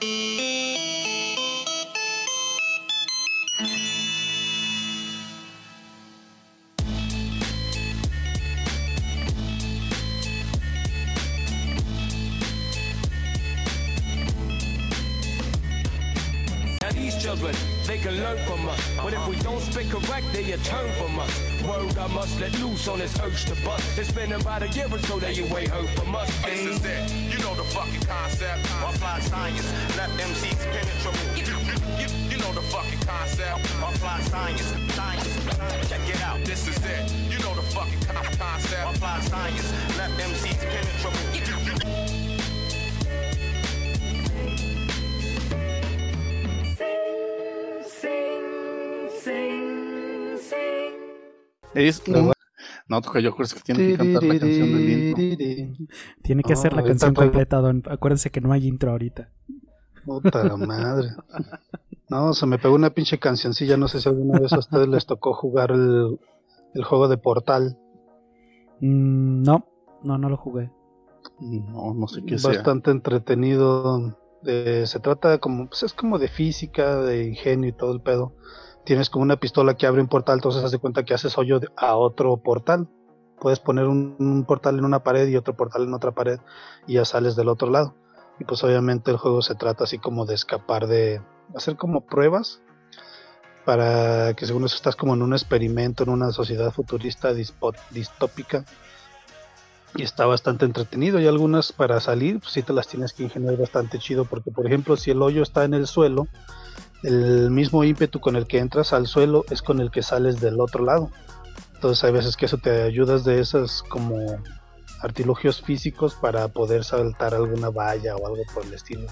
Thank you. Can learn from us. But if we don't speak correct, they turn from us. Word I must let loose on this urge to bust. It's been about a year or so that you ain't heard from us. This is it, you know the fucking concept. Offline science, let MCs penetrate. You, you, you, you know the fucking concept. Offline science, science, check it out. This is it, you know the fucking concept. Offline science, let MCs penetrate. Es un... No, toca yo creo que tiene que cantar la canción del intro. Tiene que hacer la Ah, canción completa, don. Acuérdense que no hay intro ahorita. Puta madre. No, se me pegó una pinche cancioncilla. No sé si alguna vez a ustedes les tocó jugar el, el juego de Portal. Mm, no, no, no lo jugué. No, no sé qué sea. Bastante Bastante entretenido. Eh, se trata como, pues es como de física, de ingenio y todo el pedo. Tienes como una pistola que abre un portal, entonces haz de cuenta que haces hoyo a otro portal. Puedes poner un, portal en una pared y otro portal en otra pared y ya sales del otro lado. Y pues obviamente el juego se trata así como de escapar de hacer como pruebas para que según eso estás como en un experimento en una sociedad futurista distópica y está bastante entretenido y algunas para salir pues sí te las tienes que ingeniar bastante chido porque por ejemplo si el hoyo está en el suelo el mismo ímpetu con el que entras al suelo es con el que sales del otro lado. Entonces hay veces que eso te ayudas de esas como artilugios físicos para poder saltar alguna valla o algo por el estilo.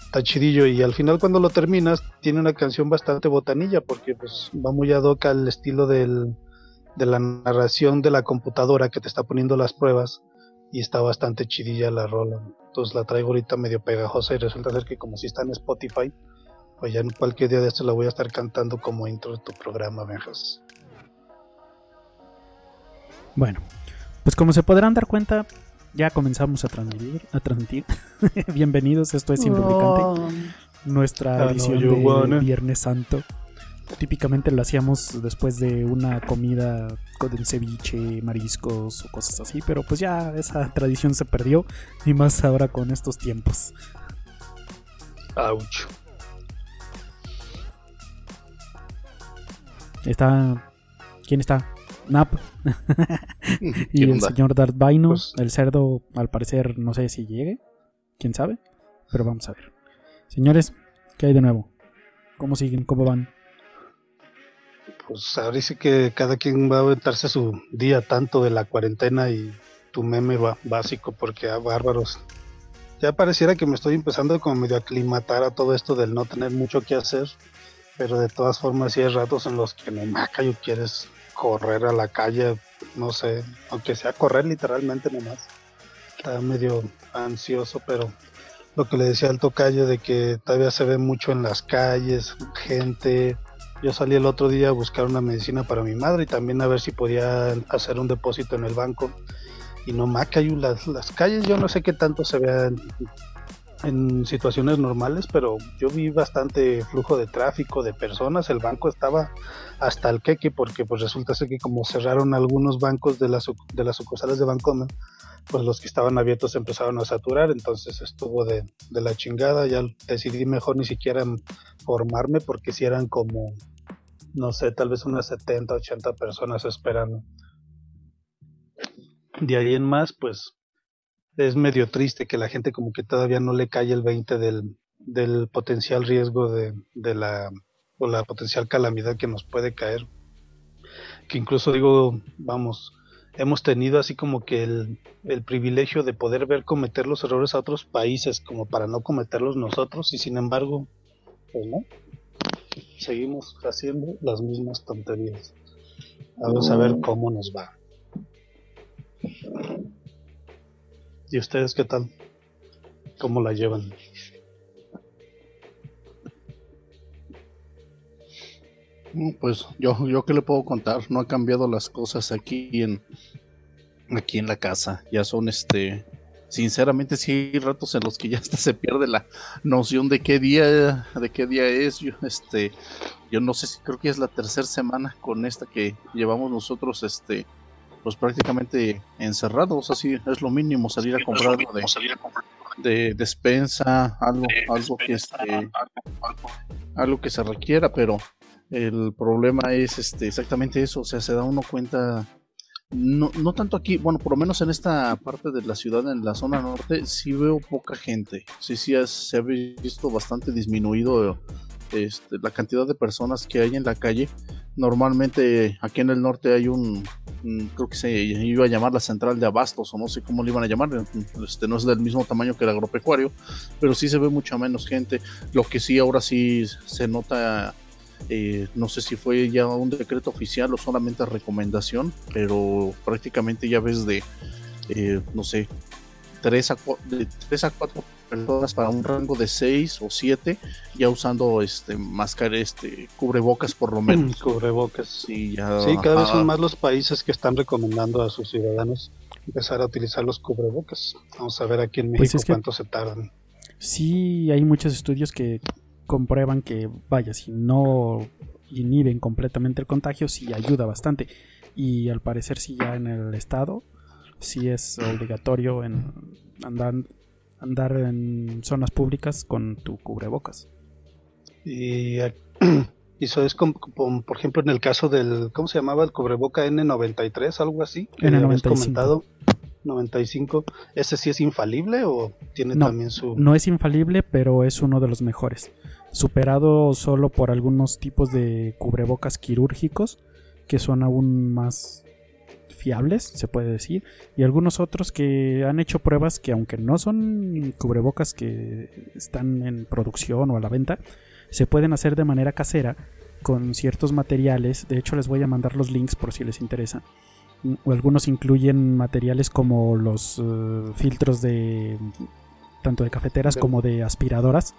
Está chidillo y al final cuando lo terminas tiene una canción bastante botanilla porque pues va muy ad hoc al estilo del, de la narración de la computadora que te está poniendo las pruebas y está bastante chidilla la rola. Entonces la traigo ahorita medio pegajosa y resulta ser que como si está en Spotify pues ya en cualquier día de estos la voy a estar cantando como intro de tu programa Benjas Bueno, pues como se podrán dar cuenta, ya comenzamos a transmitir. A transmitir. Bienvenidos, esto es Sin Lubricante, nuestra know edición de wanna. Viernes Santo. Típicamente lo hacíamos después de una comida con ceviche, mariscos o cosas así, pero pues ya esa tradición se perdió y más ahora con estos tiempos. Ouch. Está. ¿Quién está? Nap. y ¿Qué el onda? señor Darth Vaino. Pues- El cerdo, al parecer, no sé si llegue. ¿Quién sabe? Pero vamos a ver. Señores, ¿qué hay de nuevo? ¿Cómo siguen? ¿Cómo van? Pues ahora sí que cada quien va a aventarse su día tanto de la cuarentena y tu meme va básico porque a bárbaros. Ya pareciera que me estoy empezando como medio aclimatar a todo esto del no tener mucho que hacer, pero de todas formas sí hay ratos en los que no maca y quieres correr a la calle, no sé, aunque sea correr literalmente nomás. Está medio ansioso, pero lo que le decía al tocayo de que todavía se ve mucho en las calles, gente, yo salí el otro día a buscar una medicina para mi madre y también a ver si podía hacer un depósito en el banco. Y no Macayu, las, las calles, yo no sé qué tanto se vean en situaciones normales, pero yo vi bastante flujo de tráfico, de personas. El banco estaba hasta el queque, porque pues resulta ser que como cerraron algunos bancos de las, de las sucursales de Bancomer, pues los que estaban abiertos empezaron a saturar, entonces estuvo de, de la chingada. Ya decidí mejor ni siquiera formarme, porque si eran como no sé, tal vez unas 70, 80 personas esperando. De ahí en más, pues es medio triste que la gente como que todavía no le cae el 20 del, del potencial riesgo de, de la o la potencial calamidad que nos puede caer. Que incluso digo, vamos, hemos tenido así como que el, el privilegio de poder ver cometer los errores a otros países como para no cometerlos nosotros y sin embargo, pues no, seguimos haciendo las mismas tonterías. Vamos a ver cómo nos va. ¿Y ustedes qué tal? ¿Cómo la llevan? Mm, Pues yo, yo qué le puedo contar, no ha cambiado las cosas aquí en aquí en la casa, ya son este sinceramente sí hay ratos en los que ya hasta se pierde la noción de qué día, de qué día es. Yo, este, yo no sé si creo que es la tercera semana con esta que llevamos nosotros, este, pues prácticamente encerrados, así es lo mínimo salir a comprar algo de, de despensa, algo, algo que este, algo que se requiera, pero el problema es este exactamente eso, o sea, se da uno cuenta no, no tanto aquí, bueno, por lo menos en esta parte de la ciudad, en la zona norte, sí veo poca gente. Sí, sí, se ha visto bastante disminuido este, la cantidad de personas que hay en la calle. Normalmente aquí en el norte hay un, creo que se iba a llamar la central de abastos o no sé cómo le iban a llamar, este, no es del mismo tamaño que el agropecuario, pero sí se ve mucha menos gente. Lo que sí ahora sí se nota eh, no sé si fue ya un decreto oficial o solamente recomendación, pero prácticamente ya ves de, eh, no sé, 3 a, de 3 a 4 personas para un rango de 6 o 7, ya usando este máscara, este cubrebocas por lo menos. Cubrebocas. Sí, ya, sí cada vez son más los países que están recomendando a sus ciudadanos empezar a utilizar los cubrebocas. Vamos a ver aquí en pues México cuánto se tardan. Sí, hay muchos estudios que comprueban que, vaya, si no inhiben completamente el contagio, sí ayuda bastante. Y al parecer sí ya en el estado, sí es obligatorio en andar, andar en zonas públicas con tu cubrebocas. Y, eso es como, por ejemplo en el caso del, ¿cómo se llamaba? El cubreboca N93, algo así. N95. comentado. 95, ¿ese sí es infalible o tiene también su...? No es infalible, pero es uno de los mejores superado solo por algunos tipos de cubrebocas quirúrgicos que son aún más fiables, se puede decir, y algunos otros que han hecho pruebas que aunque no son cubrebocas que están en producción o a la venta, se pueden hacer de manera casera con ciertos materiales, de hecho les voy a mandar los links por si les interesa. O algunos incluyen materiales como los eh, filtros de tanto de cafeteras como de aspiradoras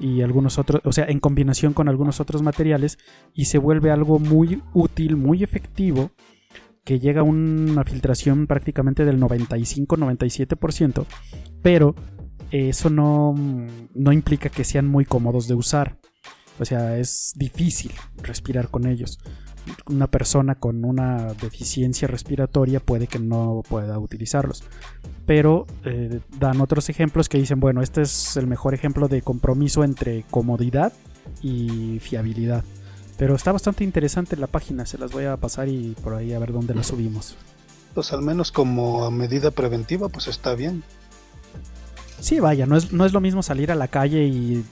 y algunos otros, o sea, en combinación con algunos otros materiales y se vuelve algo muy útil, muy efectivo, que llega a una filtración prácticamente del 95-97%, pero eso no, no implica que sean muy cómodos de usar. O sea, es difícil respirar con ellos una persona con una deficiencia respiratoria puede que no pueda utilizarlos. Pero eh, dan otros ejemplos que dicen, bueno, este es el mejor ejemplo de compromiso entre comodidad y fiabilidad. Pero está bastante interesante la página, se las voy a pasar y por ahí a ver dónde la subimos. Pues al menos como medida preventiva, pues está bien. Sí, vaya, no es, no es lo mismo salir a la calle y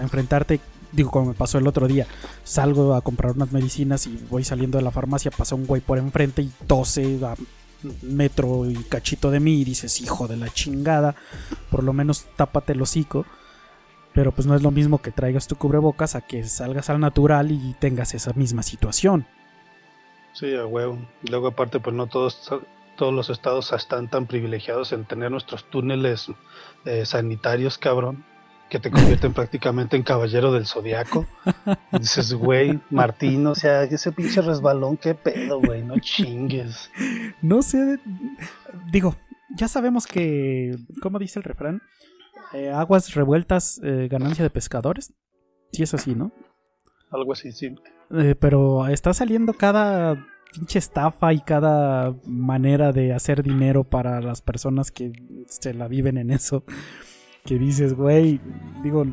enfrentarte digo, como me pasó el otro día, salgo a comprar unas medicinas y voy saliendo de la farmacia, pasa un güey por enfrente y tose a metro y cachito de mí y dices, hijo de la chingada, por lo menos tápate el hocico. Pero pues no es lo mismo que traigas tu cubrebocas a que salgas al natural y tengas esa misma situación. Sí, a huevo. Luego aparte pues no todos todos los estados están tan privilegiados en tener nuestros túneles eh, sanitarios, cabrón que te convierten prácticamente en caballero del zodiaco. dices, güey, Martín, o sea, ese pinche resbalón, qué pedo, güey, no chingues. No sé, digo, ya sabemos que, ¿cómo dice el refrán? Eh, aguas revueltas, eh, ganancia de pescadores. Sí es así, ¿no? Algo así, sí. Eh, pero está saliendo cada pinche estafa y cada manera de hacer dinero para las personas que se la viven en eso que dices, güey, digo,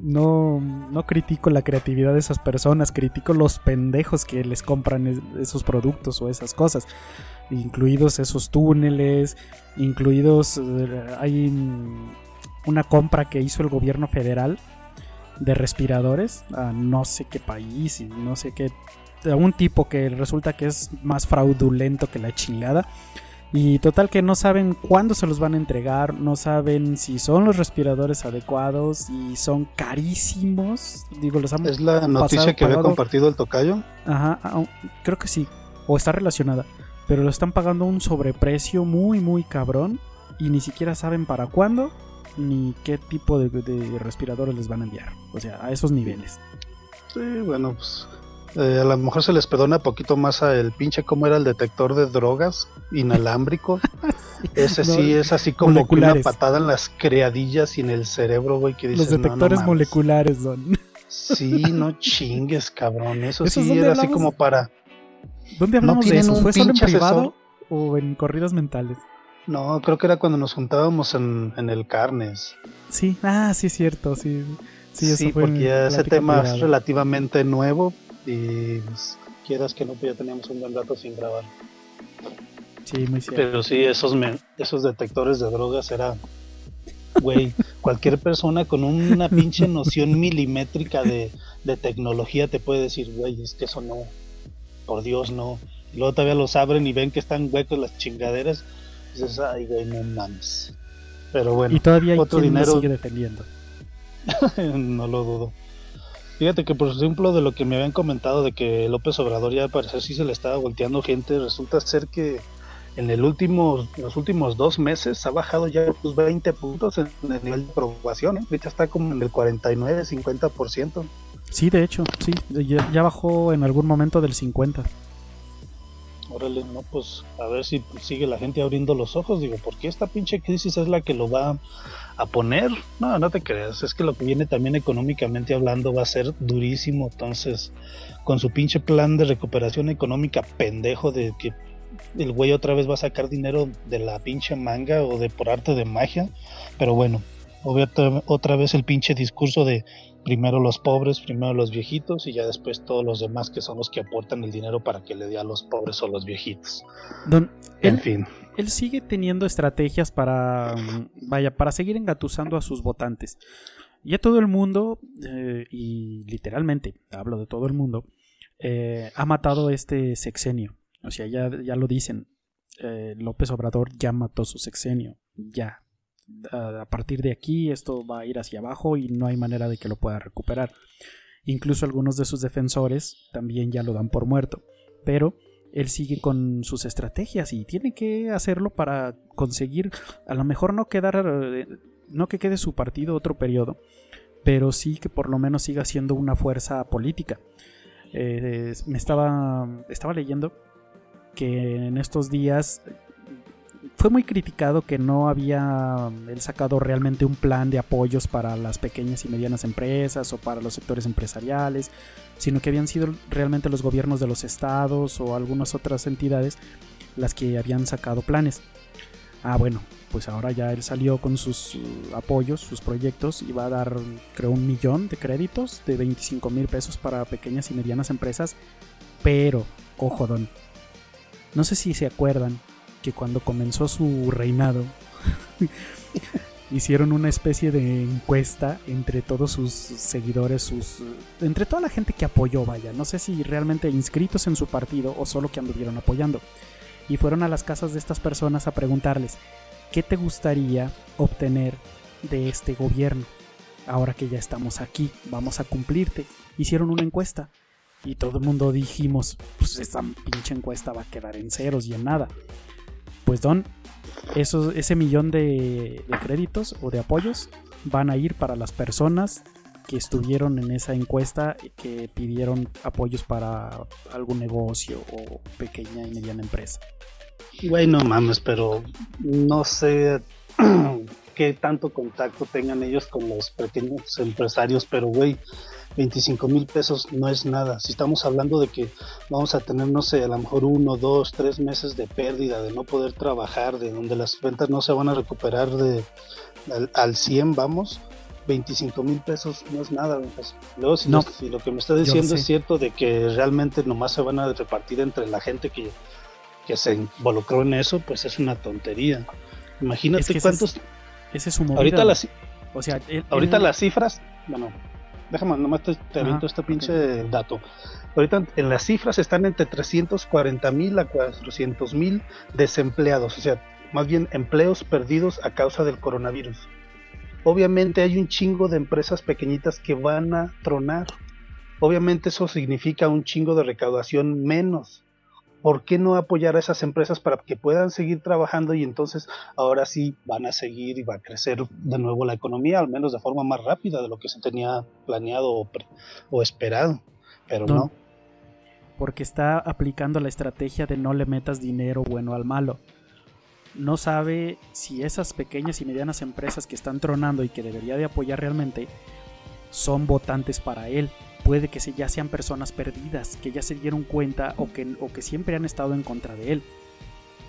no, no critico la creatividad de esas personas, critico los pendejos que les compran esos productos o esas cosas, incluidos esos túneles, incluidos, eh, hay una compra que hizo el gobierno federal de respiradores a no sé qué país y no sé qué, a un tipo que resulta que es más fraudulento que la chingada y total que no saben cuándo se los van a entregar, no saben si son los respiradores adecuados y son carísimos. Digo, los han ¿Es la noticia que había compartido el tocayo? Ajá, ah, creo que sí. O está relacionada. Pero lo están pagando un sobreprecio muy, muy cabrón. Y ni siquiera saben para cuándo ni qué tipo de, de respiradores les van a enviar. O sea, a esos niveles. Sí, bueno, pues Eh, a lo mejor se les perdona poquito más a el pinche cómo era el detector de drogas inalámbrico. Ese sí es así como que una patada en las creadillas y en el cerebro, güey, que dices, Los "No, no detectores mames". moleculares, Don. Sí, no chingues, cabrón. Eso ¿Esos sí era así como para. ¿Dónde hablamos de eso? un ¿Fue solo en privado asesor? o en corridas mentales? No, creo que era cuando nos juntábamos en, en el Carnes. Sí, ah, sí es cierto, sí. Sí, Sí, fue porque ya ese tema es relativamente nuevo y pues, quieras que no, pues ya teníamos un buen rato sin grabar. Sí, muy cierto. Pero sí, esos, me- esos detectores de drogas era, güey, cualquier persona con una pinche noción milimétrica de, de tecnología te puede decir, güey, es que eso no, por Dios no. Y luego todavía los abren y ven que están huecos las chingaderas. Dices, ay, güey, no mames. Pero bueno, y todavía hay otro quien dinero- sigue defendiendo. no lo dudo. Fíjate que por ejemplo de lo que me habían comentado de que López Obrador ya al parecer sí se le estaba volteando gente, resulta ser que en el último, los últimos dos meses ha bajado ya pues 20 puntos en el nivel de aprobación, ¿eh? ahorita está como en el 49, 50%. Sí, de hecho, sí. Ya, ya bajó en algún momento del 50. Órale, no, pues a ver si sigue la gente abriendo los ojos, digo, ¿por qué esta pinche crisis es la que lo va a poner? No, no te creas, es que lo que viene también económicamente hablando va a ser durísimo, entonces, con su pinche plan de recuperación económica pendejo de que el güey otra vez va a sacar dinero de la pinche manga o de por arte de magia, pero bueno, otra vez el pinche discurso de primero los pobres, primero los viejitos y ya después todos los demás que son los que aportan el dinero para que le dé a los pobres o los viejitos. Don, En él, fin, él sigue teniendo estrategias para, vaya, para seguir engatusando a sus votantes. Ya todo el mundo, eh, y literalmente hablo de todo el mundo, eh, ha matado este sexenio. O sea, ya, ya lo dicen. eh, López Obrador ya mató su sexenio. Ya. A partir de aquí esto va a ir hacia abajo y no hay manera de que lo pueda recuperar. Incluso algunos de sus defensores también ya lo dan por muerto. Pero él sigue con sus estrategias y tiene que hacerlo para conseguir, a lo mejor no quedar, no que quede su partido otro periodo, pero sí que por lo menos siga siendo una fuerza política. Eh, me estaba, estaba leyendo que en estos días fue muy criticado que no había él sacado realmente un plan de apoyos para las pequeñas y medianas empresas o para los sectores empresariales, sino que habían sido realmente los gobiernos de los estados o algunas otras entidades las que habían sacado planes. Ah, bueno, pues ahora ya él salió con sus uh, apoyos, sus proyectos y va a dar, creo, un millón de créditos de 25 mil pesos para pequeñas y medianas empresas. Pero, ojo, don, no sé si se acuerdan que cuando comenzó su reinado hicieron una especie de encuesta entre todos sus seguidores, sus entre toda la gente que apoyó, vaya, no sé si realmente inscritos en su partido o solo que anduvieron apoyando. Y fueron a las casas de estas personas a preguntarles, ¿qué te gustaría obtener de este gobierno? Ahora que ya estamos aquí, vamos a cumplirte. Hicieron una encuesta y todo el mundo dijimos, pues esa pinche encuesta va a quedar en ceros y en nada. Pues Don, esos, ese millón de, créditos o de apoyos van a ir para las personas que estuvieron en esa encuesta y que pidieron apoyos para algún negocio o pequeña y mediana empresa. güey, no mames, pero no sé qué tanto contacto tengan ellos con los pequeños empresarios, pero güey, 25 mil pesos no es nada. Si estamos hablando de que vamos a tener, no sé, a lo mejor uno, dos, tres meses de pérdida, de no poder trabajar, de donde las ventas no se van a recuperar de al, al 100, vamos. 25 mil pesos no es nada. pues. Luego, si, No. lo, si lo que me está diciendo es cierto de que realmente nomás se van a repartir entre la gente que, que se involucró en eso, pues es una tontería. Imagínate Es que ese cuántos. es- Ese es su movida. ahorita las, o sea, él- ahorita él- las cifras, bueno, déjame nomás te, te aviento este pinche dato. Ahorita en las cifras están entre 340 mil a 400 mil desempleados, o sea, más bien empleos perdidos a causa del coronavirus. Obviamente hay un chingo de empresas pequeñitas que van a tronar. Obviamente eso significa un chingo de recaudación menos. ¿Por qué no apoyar a esas empresas para que puedan seguir trabajando y entonces ahora sí van a seguir y va a crecer de nuevo la economía, al menos de forma más rápida de lo que se tenía planeado o, pre- o esperado? Pero Don, no. porque está aplicando la estrategia de no le metas dinero bueno al malo. No sabe si esas pequeñas y medianas empresas que están tronando y que debería de apoyar realmente son votantes para él. Puede que ya sean personas perdidas, que ya se dieron cuenta o que, o que siempre han estado en contra de él.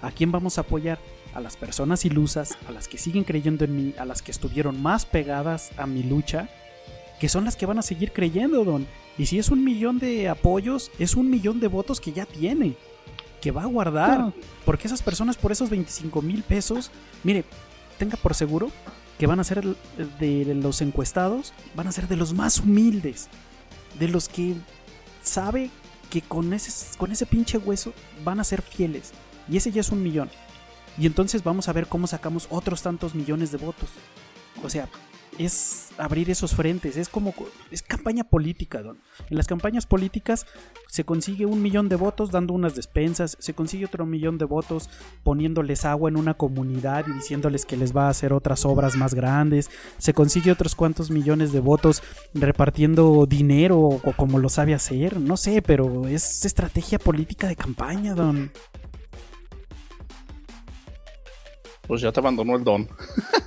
¿A quién vamos a apoyar? A las personas ilusas, a las que siguen creyendo en mí, a las que estuvieron más pegadas a mi lucha, que son las que van a seguir creyendo, don. Y si es un millón de apoyos, es un millón de votos que ya tiene, que va a guardar. Porque esas personas por esos 25 mil pesos, mire, tenga por seguro que van a ser de los encuestados, van a ser de los más humildes, de los que sabe que con ese, con ese pinche hueso van a ser fieles. Y ese ya es un millón. Y entonces vamos a ver cómo sacamos otros tantos millones de votos. O sea, es abrir esos frentes, es como es campaña política, don. En las campañas políticas se consigue un millón de votos dando unas despensas, se consigue otro millón de votos poniéndoles agua en una comunidad y diciéndoles que les va a hacer otras obras más grandes, se consigue otros cuantos millones de votos repartiendo dinero o como lo sabe hacer, no sé, pero es estrategia política de campaña, don. Pues ya te abandonó el don.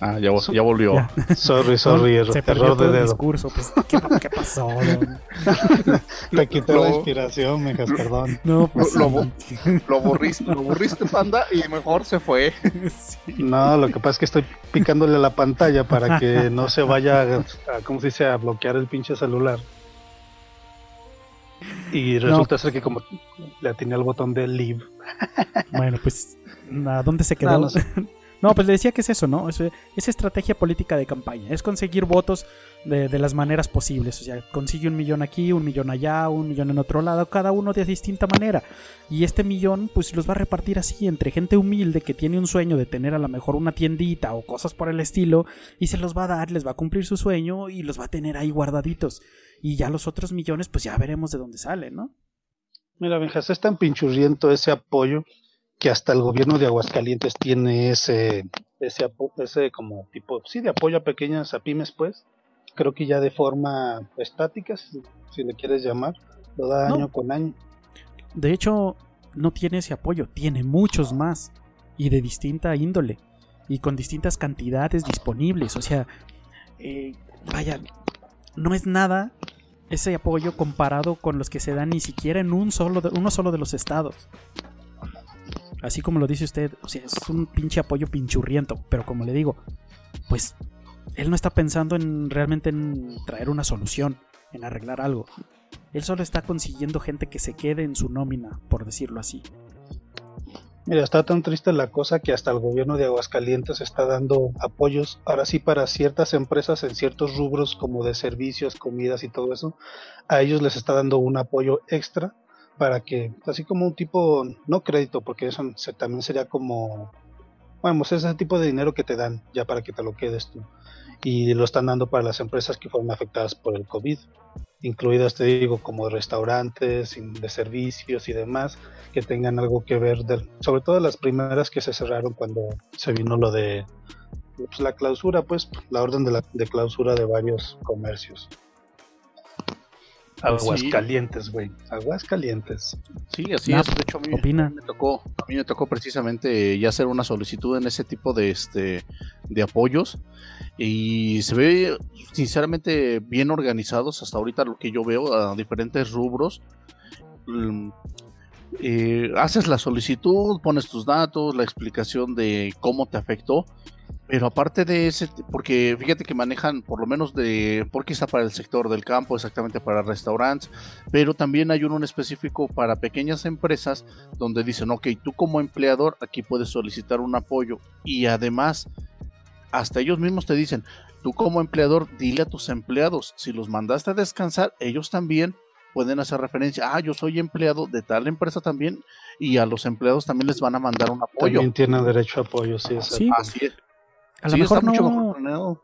Ah, ya, ya volvió. Sorry, sorry, Se error de dedo. Discurso. Pues, ¿qué, ¿qué, pasó? Te quité la inspiración, mejas, perdón. No, pues, lo, lo, lo, aburriste, lo aburriste, panda, y mejor se fue. Sí. No, lo que pasa es que estoy picándole a la pantalla para que no se vaya a, ¿cómo se dice?, a bloquear el pinche celular. Y resulta ser que como le atiné al botón de leave. Bueno, pues, ¿a dónde se quedó? No, no sé. No, pues le decía que es eso, ¿no? Es, estrategia política de campaña. Es conseguir votos de, las maneras posibles. O sea, consigue un millón aquí, un millón allá, un millón en otro lado, cada uno de distinta manera. Y este millón, pues los va a repartir así entre gente humilde que tiene un sueño de tener a lo mejor una tiendita o cosas por el estilo. Y se los va a dar, les va a cumplir su sueño y los va a tener ahí guardaditos. Y ya los otros millones, pues ya veremos de dónde salen, ¿no? Mira, Benjas, es tan pinchurriento ese apoyo que hasta el gobierno de Aguascalientes tiene ese, ese, ese como tipo, sí, de apoyo a pequeñas a pymes, pues, creo que ya de forma estática, si, le quieres llamar, lo da año con año. De hecho, no tiene ese apoyo, tiene muchos más y de distinta índole y con distintas cantidades disponibles, o sea, eh, vaya, no es nada ese apoyo comparado con los que se dan ni siquiera en un solo de, uno solo de los estados. Así como lo dice usted, o sea, es un pinche apoyo pinchurriento, pero como le digo, pues él no está pensando en realmente en traer una solución, en arreglar algo. Él solo está consiguiendo gente que se quede en su nómina, por decirlo así. Mira, está tan triste la cosa que hasta el gobierno de Aguascalientes está dando apoyos, ahora sí, para ciertas empresas en ciertos rubros como de servicios, comidas y todo eso. A ellos les está dando un apoyo extra para que, así como un tipo, no crédito, porque eso también sería como, bueno, pues ese tipo de dinero que te dan ya para que te lo quedes tú. Y lo están dando para las empresas que fueron afectadas por el COVID, incluidas, te digo, como restaurantes, de servicios y demás, que tengan algo que ver, sobre todo las primeras que se cerraron cuando se vino lo de pues, la clausura, pues la orden de, la, de clausura de varios comercios. Aguas calientes, güey. Aguas calientes. Sí, así es. De hecho, a mí, me tocó, a mí me tocó precisamente ya hacer una solicitud en ese tipo de este de apoyos y se ve sinceramente bien organizados hasta ahorita lo que yo veo a diferentes rubros. Mm, eh, haces la solicitud, pones tus datos, la explicación de cómo te afectó pero aparte de ese, porque fíjate que manejan por lo menos de, porque está para el sector del campo, exactamente para restaurantes, pero también hay uno en específico para pequeñas empresas donde dicen, ok, tú como empleador aquí puedes solicitar un apoyo y además hasta ellos mismos te dicen, tú como empleador dile a tus empleados, si los mandaste a descansar, ellos también pueden hacer referencia, ah, yo soy empleado de tal empresa también y a los empleados también les van a mandar un apoyo. También tienen derecho a apoyo, sí, sí. Así es. A lo mejor no.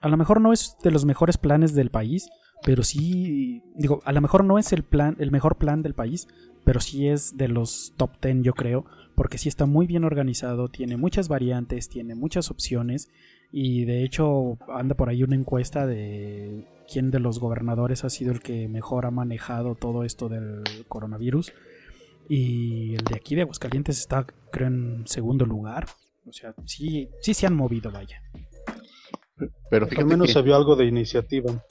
A lo mejor no es de los mejores planes del país, pero sí, digo, a lo mejor no es el plan, el mejor plan del país, pero sí es de los top 10, yo creo, porque sí está muy bien organizado, tiene muchas variantes, tiene muchas opciones Y de hecho anda por ahí una encuesta de quién de los gobernadores ha sido el que mejor ha manejado todo esto del coronavirus. Y el de aquí de Aguascalientes está, creo, en segundo lugar. O sea, sí, sí se han movido, vaya. Pero fíjate Al menos se vio algo de iniciativa.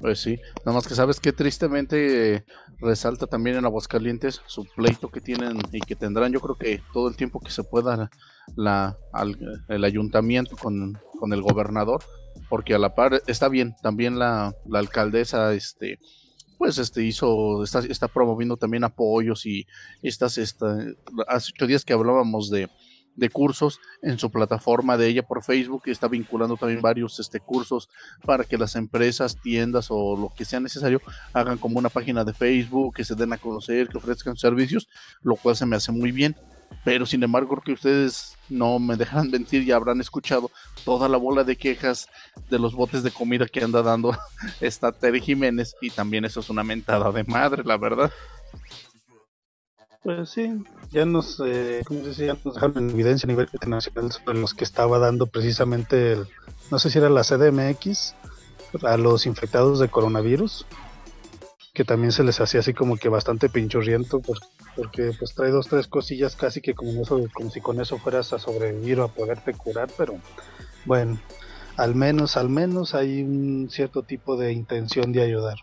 Pues sí, nada más que sabes que tristemente eh, resalta también en Aguascalientes su pleito que tienen y que tendrán yo creo que todo el tiempo que se pueda la, el ayuntamiento con, con, el gobernador, porque a la par está bien, también la, la alcaldesa este pues este hizo, está, está promoviendo también apoyos y estas, esta, hace ocho días que hablábamos de, de cursos en su plataforma de ella por Facebook y está vinculando también varios este, cursos para que las empresas, tiendas o lo que sea necesario hagan como una página de Facebook, que se den a conocer, que ofrezcan servicios, lo cual se me hace muy bien. Pero sin embargo, creo que ustedes no me dejarán mentir y habrán escuchado toda la bola de quejas de los botes de comida que anda dando esta Tere Jiménez y también eso es una mentada de madre, la verdad. Pues sí, ya nos, eh, ya nos dejaron en evidencia a nivel internacional sobre los que estaba dando precisamente, el, no sé si era la CDMX, a los infectados de coronavirus, que también se les hacía así como que bastante pinchurriento, porque pues trae dos, tres cosillas casi que como, eso, como si con eso fueras a sobrevivir o a poderte curar, pero bueno, al menos, al menos hay un cierto tipo de intención de ayudar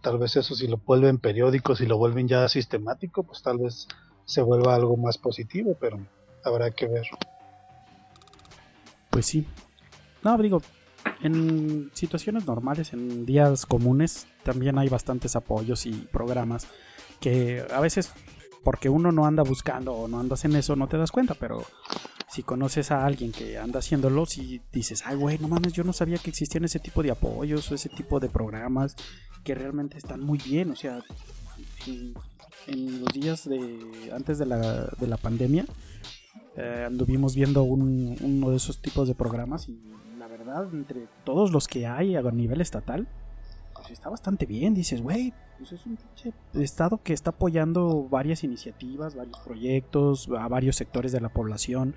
tal vez eso si lo vuelven periódico, si lo vuelven ya sistemático, pues tal vez se vuelva algo más positivo, pero habrá que ver. Pues sí. No, digo, en situaciones normales, en días comunes, también hay bastantes apoyos y programas que a veces porque uno no anda buscando o no andas en eso, no te das cuenta, pero si conoces a alguien que anda haciéndolo, si dices, ay, güey, no mames, yo no sabía que existían ese tipo de apoyos o ese tipo de programas que realmente están muy bien, o sea, en, los días de antes de la, de la pandemia, eh, anduvimos viendo uno de esos tipos de programas y la verdad, entre todos los que hay a nivel estatal, pues está bastante bien, dices, güey, pues es un estado que está apoyando varias iniciativas, varios proyectos, a varios sectores de la población,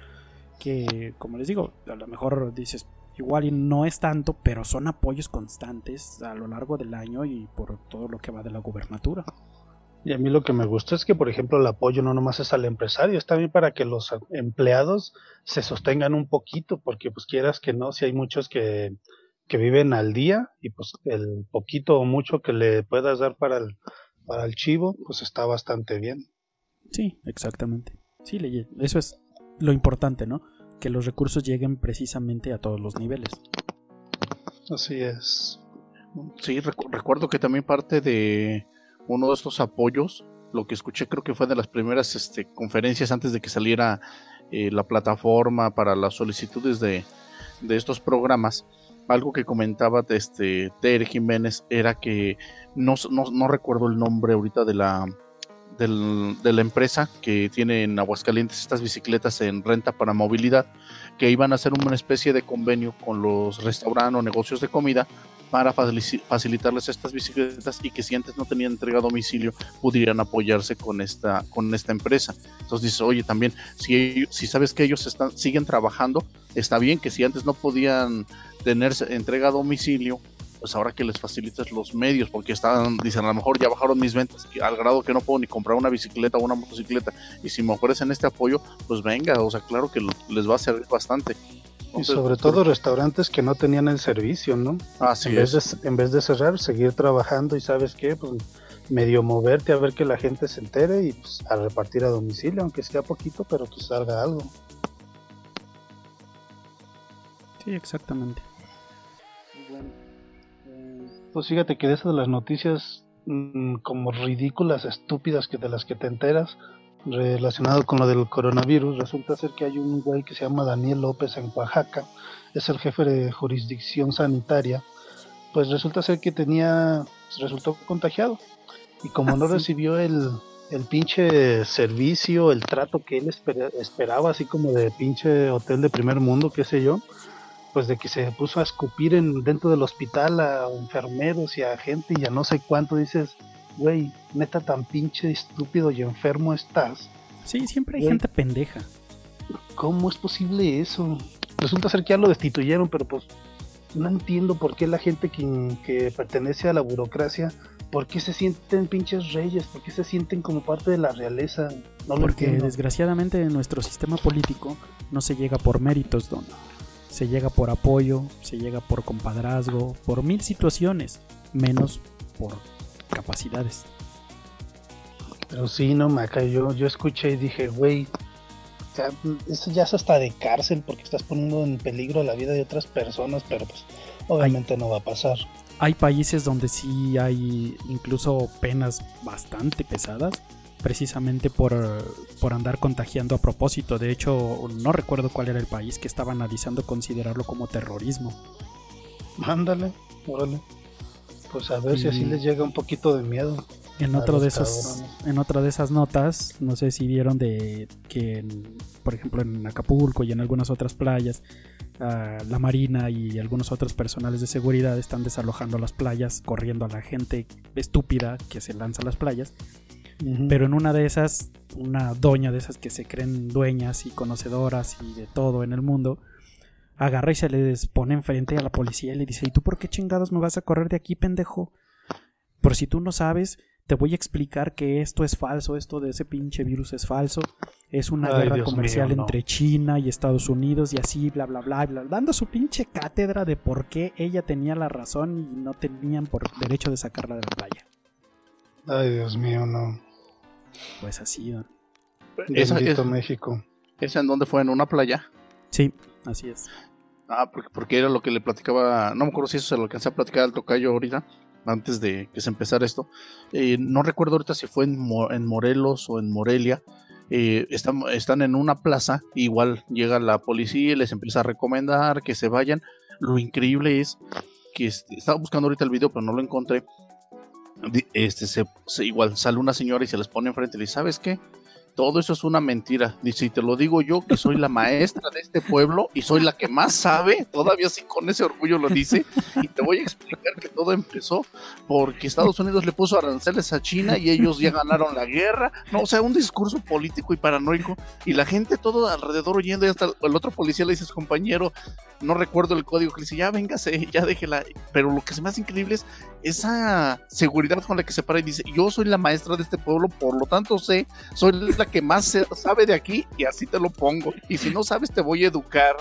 que, como les digo, a lo mejor dices, igual y no es tanto, pero son apoyos constantes a lo largo del año y por todo lo que va de la gubernatura. Y a mí lo que me gusta es que, por ejemplo, el apoyo no nomás es al empresario, es también para que los empleados se sostengan un poquito, porque pues quieras que no, si hay muchos que, que viven al día y pues el poquito o mucho que le puedas dar para el, para el chivo, pues está bastante bien. Sí, exactamente. Sí, eso es lo importante, ¿no? Que los recursos lleguen precisamente a todos los niveles. Así es. Sí, recuerdo que también parte de uno de estos apoyos, lo que escuché creo que fue de las primeras este, conferencias antes de que saliera eh, la plataforma para las solicitudes de, estos programas, algo que comentaba este Tere Jiménez era que no, no, recuerdo el nombre ahorita de la, de la empresa que tiene en Aguascalientes estas bicicletas en renta para movilidad, que iban a hacer una especie de convenio con los restaurantes o negocios de comida para facilitarles estas bicicletas y que si antes no tenían entrega a domicilio pudieran apoyarse con esta, con esta empresa. Entonces dices, oye, también, si, si sabes que ellos están, siguen trabajando, está bien que si antes no podían tener entrega a domicilio, pues ahora que les facilitas los medios, porque están, dicen, a lo mejor ya bajaron mis ventas al grado que no puedo ni comprar una bicicleta o una motocicleta, y si me ofrecen este apoyo, pues venga, o sea, claro que les va a servir bastante. y sobre todo restaurantes que no tenían el servicio, ¿no? Así en Vez de, en vez de cerrar, seguir trabajando y sabes qué, pues medio moverte a ver que la gente se entere y pues a repartir a domicilio, aunque sea poquito, pero que salga algo. Sí, exactamente. Pues fíjate que de esas de las noticias mm, como ridículas, estúpidas que de las que te enteras relacionado con lo del coronavirus, resulta ser que hay un güey que se llama Daniel López en Oaxaca, es el jefe de jurisdicción sanitaria, pues resulta ser que tenía, resultó contagiado. Y como no ah, recibió el, el pinche servicio, el trato que él esperaba, así como de pinche hotel de primer mundo, qué sé yo, pues de que se puso a escupir en, dentro del hospital a enfermeros y a gente y a no sé cuánto, dices, güey, neta tan pinche estúpido y enfermo estás. Sí, siempre hay gente pendeja. ¿Cómo es posible eso? resulta ser que ya lo destituyeron, pero pues no entiendo por qué la gente que, que pertenece a la burocracia, por qué se sienten pinches reyes, por qué se sienten como parte de la realeza. No lo Porque desgraciadamente en nuestro sistema político no se llega por méritos, don. Se llega por apoyo, se llega por compadrazgo, por mil situaciones, menos por capacidades. Pero sí, no, Maca, yo, yo escuché y dije, güey, o sea, eso ya es hasta de cárcel porque estás poniendo en peligro la vida de otras personas, pero pues obviamente no va a pasar. Hay países donde sí hay incluso penas bastante pesadas, precisamente por, por andar contagiando a propósito. De hecho, no recuerdo cuál era el país que estaba analizando considerarlo como terrorismo. Mándale, órale. Pues a ver si así les llega un poquito de miedo. En otro de esos, en otra de esas notas, no sé si vieron de que, en- por ejemplo, en Acapulco y en algunas otras playas, ah, la marina y algunos otros personales de seguridad están desalojando las playas, corriendo a la gente estúpida que se lanza a las playas. Pero en una de esas, una doña de esas que se creen dueñas y conocedoras y de todo en el mundo, agarra y se les pone enfrente a la policía y le dice, ¿y tú por qué chingados me vas a correr de aquí, pendejo? Por si tú no sabes, te voy a explicar que esto es falso, esto de ese pinche virus es falso. Es una Ay, guerra Dios comercial mío, no. entre China y Estados Unidos y así, bla, bla, bla, bla, dando su pinche cátedra de por qué ella tenía la razón y no tenían por derecho de sacarla de la playa. Ay, Dios mío, no. Pues así, ¿no? ¿Esa, Bendito es- México. esa en dónde fue? ¿En una playa? Sí, así es. Ah, porque, porque era lo que le platicaba, no me acuerdo si eso se lo alcancé a platicar al tocayo ahorita, antes de que se empezara esto. Eh, no recuerdo ahorita si fue en, Mo- en Morelos o en Morelia. Eh, están, están en una plaza, igual llega la policía y les empieza a recomendar que se vayan. Lo increíble es que este, estaba buscando ahorita el video, pero no lo encontré. Este, se, se- igual sale una señora y se les pone enfrente y le dice, ¿sabes qué? Todo eso es una mentira. Dice, y te lo digo yo, que soy la maestra de este pueblo y soy la que más sabe, todavía así con ese orgullo lo dice, y te voy a explicar que todo empezó porque Estados Unidos le puso aranceles a China y ellos ya ganaron la guerra. No, o sea, un discurso político y paranoico, y la gente todo alrededor oyendo, y hasta el otro policía le dice, compañero, no recuerdo el código, que le dice, ya véngase, ya déjela. Pero lo que me hace increíble es esa seguridad con la que se para y dice, yo soy la maestra de este pueblo, por lo tanto sé, soy la que más se- sabe de aquí y así te lo pongo. Y si no sabes, te voy a educar.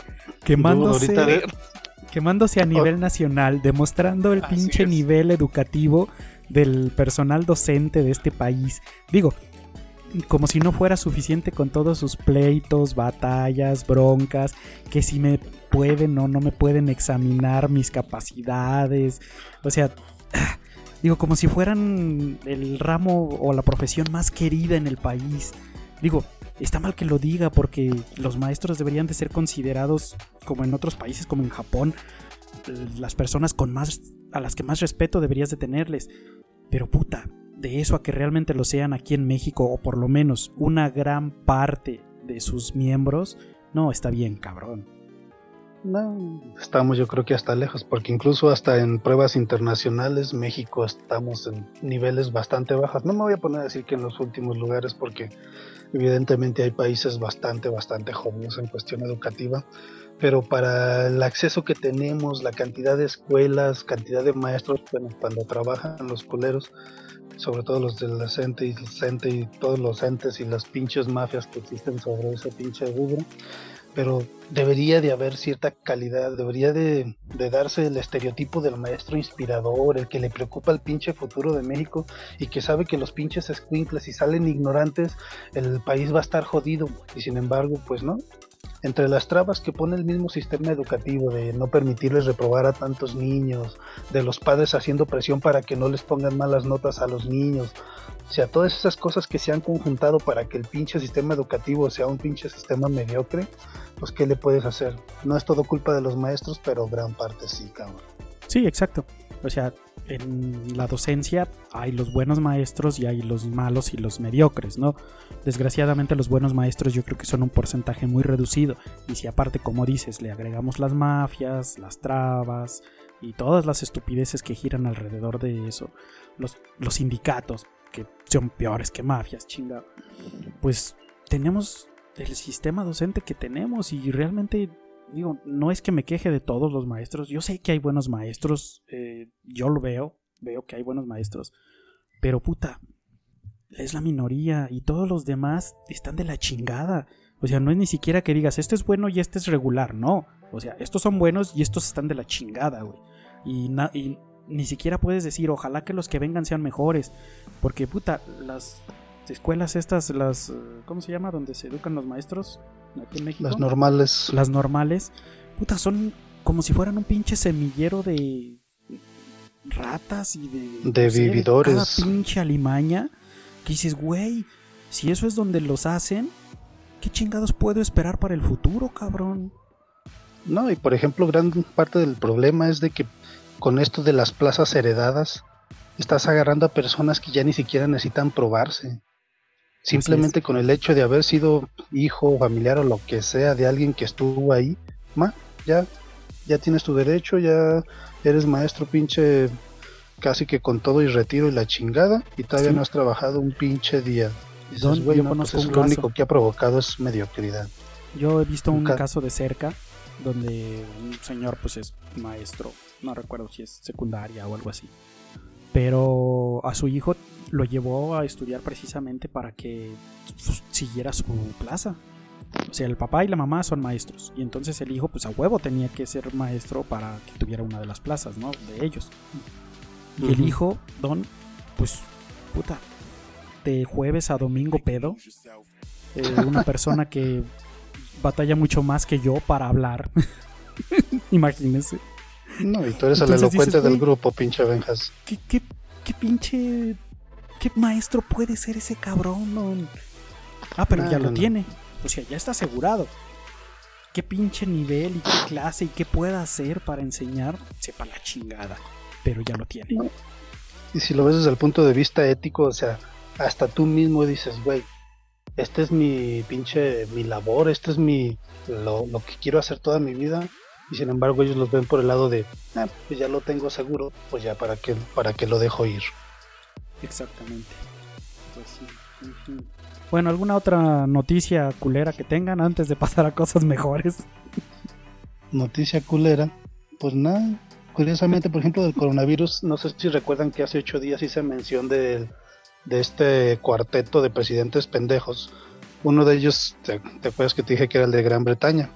Quemándose, de- quemándose a nivel nacional, demostrando el Así pinche es. nivel educativo del personal docente de este país. Digo, como si no fuera suficiente con todos sus pleitos, batallas, broncas, que si me pueden o no me pueden examinar mis capacidades. O sea, digo, como si fueran el ramo o la profesión más querida en el país. Digo, está mal que lo diga porque los maestros deberían de ser considerados como en otros países, como en Japón, las personas con más a las que más respeto deberías de tenerles. Pero puta, de eso a que realmente lo sean aquí en México o por lo menos una gran parte de sus miembros, no está bien, cabrón. No, estamos yo creo que hasta lejos, porque incluso hasta en pruebas internacionales México estamos en niveles bastante bajos. No me voy a poner a decir que en los últimos lugares, porque evidentemente hay países bastante, bastante jodidos en cuestión educativa, pero para el acceso que tenemos, la cantidad de escuelas, cantidad de maestros, bueno, cuando trabajan los culeros, sobre todo los del CENTE y, y todos los entes y las pinches mafias que existen sobre ese pinche rubro, pero debería de haber cierta calidad, debería de, de darse el estereotipo del maestro inspirador, el que le preocupa el pinche futuro de México y que sabe que los pinches escuincles si salen ignorantes, el país va a estar jodido y sin embargo, pues no. Entre las trabas que pone el mismo sistema educativo de no permitirles reprobar a tantos niños, de los padres haciendo presión para que no les pongan malas notas a los niños, o sea, todas esas cosas que se han conjuntado para que el pinche sistema educativo sea un pinche sistema mediocre, pues ¿qué le puedes hacer? No es todo culpa de los maestros, pero gran parte sí, cabrón. Sí, exacto. O sea, en la docencia hay los buenos maestros y hay los malos y los mediocres, ¿no? Desgraciadamente los buenos maestros yo creo que son un porcentaje muy reducido. Y si aparte, como dices, le agregamos las mafias, las trabas y todas las estupideces que giran alrededor de eso, los, los sindicatos, que son peores que mafias, chinga, pues tenemos el sistema docente que tenemos y realmente digo, no es que me queje de todos los maestros. Yo sé que hay buenos maestros. eh, yo lo veo. Veo que hay buenos maestros. Pero puta, es la minoría y todos los demás están de la chingada. O sea, no es ni siquiera que digas, este es bueno y este es regular, no. O sea, estos son buenos y estos están de la chingada, güey. Y, y ni siquiera puedes decir, ojalá que los que vengan sean mejores. Porque, puta, las escuelas estas, las... ¿Cómo se llama? Donde se educan los maestros aquí en México. Las normales. Las normales, puta, son como si fueran un pinche semillero de ratas y de... De vividores. cada pinche alimaña. Que dices, güey, si eso es donde los hacen, ¿qué chingados puedo esperar para el futuro, cabrón? No, y por ejemplo, gran parte del problema es de que con esto de las plazas heredadas, estás agarrando a personas que ya ni siquiera necesitan probarse. Simplemente con el hecho de haber sido hijo, familiar o lo que sea de alguien que estuvo ahí, ma, ya, ya tienes tu derecho, ya eres maestro pinche casi que con todo y retiro y la chingada, y todavía Sí. no has trabajado un pinche día. Dices, Don, "Güey, yo no, pues conozco es un lo caso. único que ha provocado es mediocridad. Yo he visto un caso de cerca donde un señor pues es maestro, no recuerdo si es secundaria o algo así. Pero a su hijo lo llevó a estudiar precisamente para que pues, siguiera su plaza. O sea, el papá y la mamá son maestros. Y entonces el hijo, pues a huevo tenía que ser maestro para que tuviera una de las plazas, ¿no? De ellos. Y el hijo, Don, pues, puta, de jueves a domingo pedo. Eh, una persona que batalla mucho más que yo para hablar. Imagínense. No, y tú eres el elocuente dices, del grupo, pinche Benjas. ¿Qué, qué, qué pinche. ¿Qué maestro puede ser ese cabrón? Ah, pero No, ya no, lo no. tiene. O sea, ya está asegurado. ¿Qué pinche nivel y qué clase y qué pueda hacer para enseñar? Sepa la chingada. Pero ya lo tiene. Y si lo ves desde el punto de vista ético, o sea, hasta tú mismo dices, güey, este es mi pinche, mi labor, este es mi, lo, lo que quiero hacer toda mi vida. Y sin embargo ellos los ven por el lado de, ah, pues ya lo tengo seguro, pues ya para que, para que lo dejo ir. Exactamente. Pues sí. Bueno, ¿alguna otra noticia culera que tengan antes de pasar a cosas mejores? Noticia culera, pues nada. Curiosamente, por ejemplo, del coronavirus, no sé si recuerdan que hace ocho días hice mención de este cuarteto de presidentes pendejos. Uno de ellos, ¿te, te acuerdas que te dije que era el de Gran Bretaña?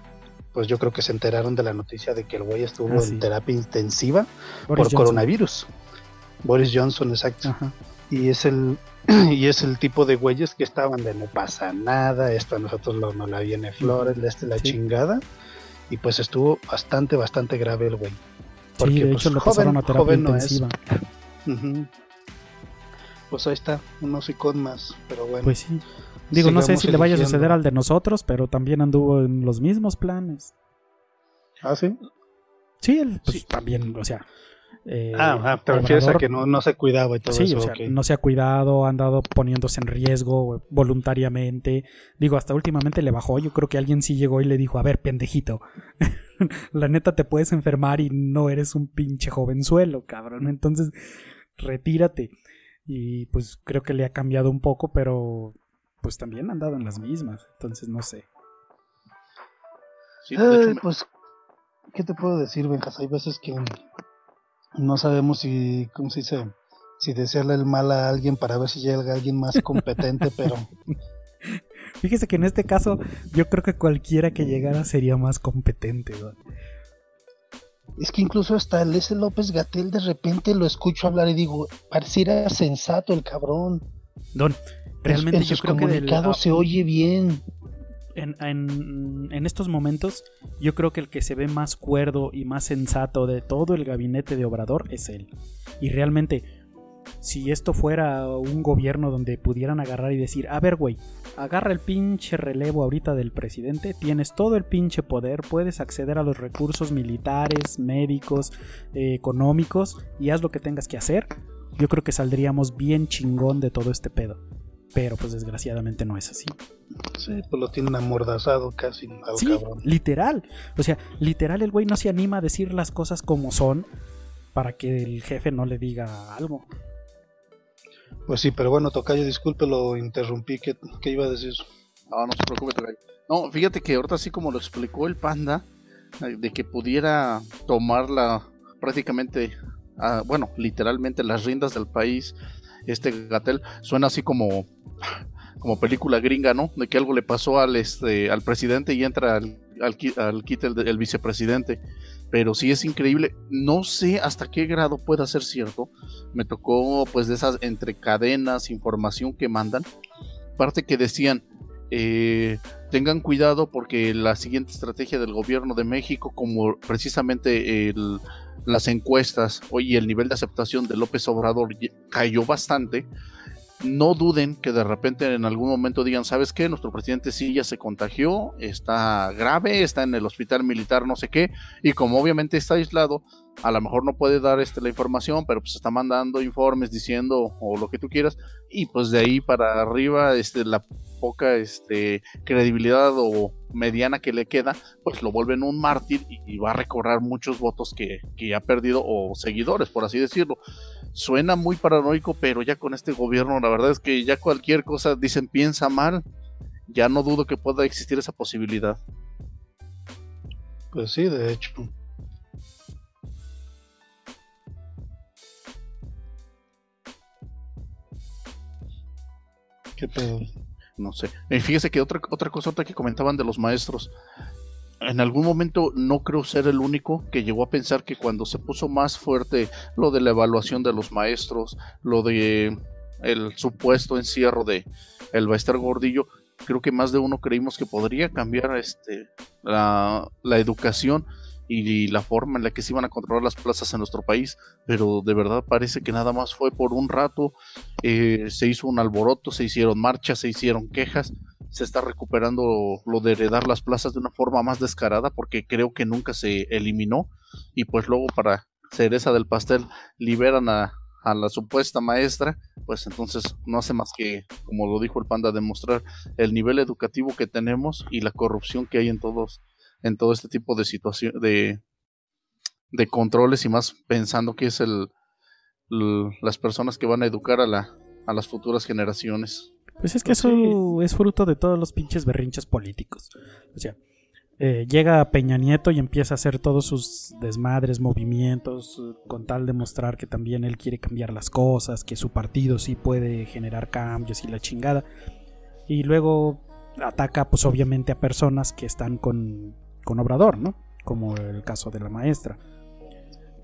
Pues yo creo que se enteraron de la noticia de que el güey estuvo Ah, sí. en terapia intensiva Boris por Johnson. coronavirus. Boris Johnson, exacto. Ajá. Y es el y es el tipo de güeyes que estaban de no pasa nada, esto a nosotros lo, no la viene flores, de este la Sí. chingada. Y pues estuvo bastante, bastante grave el güey. Sí, Porque, de pues, hecho lo joven- pasaron a terapia joven no es. intensiva. Ujú. Pues ahí está, un hocicón más, pero bueno. Pues sí. Digo, no sé si le vaya a suceder al de nosotros, pero también anduvo en los mismos planes. ah, sí. Sí, él pues, Sí. también, o sea. Eh, ah, ah, te refieres a que no, no se cuidaba y todo Sí, eso. o sea, ok. no se ha cuidado, ha andado poniéndose en riesgo voluntariamente. Digo, hasta últimamente le bajó. Yo creo que alguien sí llegó y le dijo, a ver, pendejito, la neta te puedes enfermar y no eres un pinche jovenzuelo, cabrón. Entonces, retírate. Y pues creo que le ha cambiado un poco, pero pues también ha andado en las mismas. Entonces, no sé. Sí, de hecho, Ay, pues, ¿qué te puedo decir, Benjas? Hay veces que no sabemos si, ¿cómo se dice? Si desearle el mal a alguien para ver si llega alguien más competente, pero Fíjese que en este caso, yo creo que cualquiera que llegara sería más competente, ¿no? es que incluso hasta el ese López Gatel de repente lo escucho hablar y digo, pareciera sensato el cabrón. Don, realmente en yo sus creo que del- comunicados se oye bien. En, estos momentos, yo creo que el que se ve más cuerdo y más sensato de todo el gabinete de Obrador es él. Y realmente, si esto fuera un gobierno donde pudieran agarrar y decir, a ver, güey, agarra el pinche relevo ahorita del presidente, tienes todo el pinche poder, puedes acceder a los recursos militares, médicos, eh, económicos y haz lo que tengas que hacer, yo creo que saldríamos bien chingón de todo este pedo. Pero pues desgraciadamente no es así. Sí, pues lo tienen amordazado casi al Sí, cabrón. literal. O sea, literal el güey no se anima a decir las cosas como son para que el jefe no le diga algo. Pues sí, pero bueno, Tocayo, disculpe, lo interrumpí. ¿Qué, qué iba a decir? No, no se preocupe, Tocayo. No, fíjate que ahorita así como lo explicó el panda, de que pudiera tomar la prácticamente, ah, bueno, literalmente las riendas del país, este Gatel, suena así como como película gringa, ¿no? De que algo le pasó al este al presidente y entra al, al, al el, vicepresidente. Pero sí es increíble. No sé hasta qué grado pueda ser cierto. Me tocó pues de esas entre cadenas, información que mandan. Parte que decían, eh, tengan cuidado porque la siguiente estrategia del gobierno de México, como precisamente las encuestas y el nivel de aceptación de López Obrador cayó bastante, no duden que de repente en algún momento digan, ¿sabes qué? Nuestro presidente sí ya se contagió, está grave, está en el hospital militar, no sé qué, y como obviamente está aislado, a lo mejor no puede dar este, la información, pero pues está mandando informes diciendo o lo que tú quieras, y pues de ahí para arriba, este, la poca este, credibilidad o mediana que le queda, pues lo vuelven un mártir y, va a recobrar muchos votos que, que ha perdido o seguidores, por así decirlo suena muy paranoico, pero ya con este gobierno la verdad es que ya cualquier cosa dicen piensa mal, ya no dudo que pueda existir esa posibilidad. Pues sí, de hecho. No sé. Y fíjese que otra, otra cosa que comentaban de los maestros. En algún momento no creo ser el único que llegó a pensar que cuando se puso más fuerte lo de la evaluación de los maestros, lo de el supuesto encierro de el Baester Gordillo, creo que más de uno creímos que podría cambiar este la, la educación y la forma en la que se iban a controlar las plazas en nuestro país, pero de verdad parece que nada más fue por un rato, eh, se hizo un alboroto, se hicieron marchas, se hicieron quejas, se está recuperando lo de heredar las plazas de una forma más descarada porque creo que nunca se eliminó y pues luego para cereza del pastel liberan a, a la supuesta maestra, pues entonces no hace más que, como lo dijo el panda, demostrar el nivel educativo que tenemos y la corrupción que hay en todos, en todo este tipo de situación, de, de controles y más pensando que es el, las personas que van a educar a la, a las futuras generaciones. Pues es que eso es fruto de todos los pinches berrinches políticos. O sea, eh, llega Peña Nieto y empieza a hacer todos sus desmadres, movimientos, con tal de mostrar que también él quiere cambiar las cosas, que su partido sí puede generar cambios y la chingada. Y luego ataca, pues obviamente, a personas que están con, con Obrador, ¿no? Como el caso de la maestra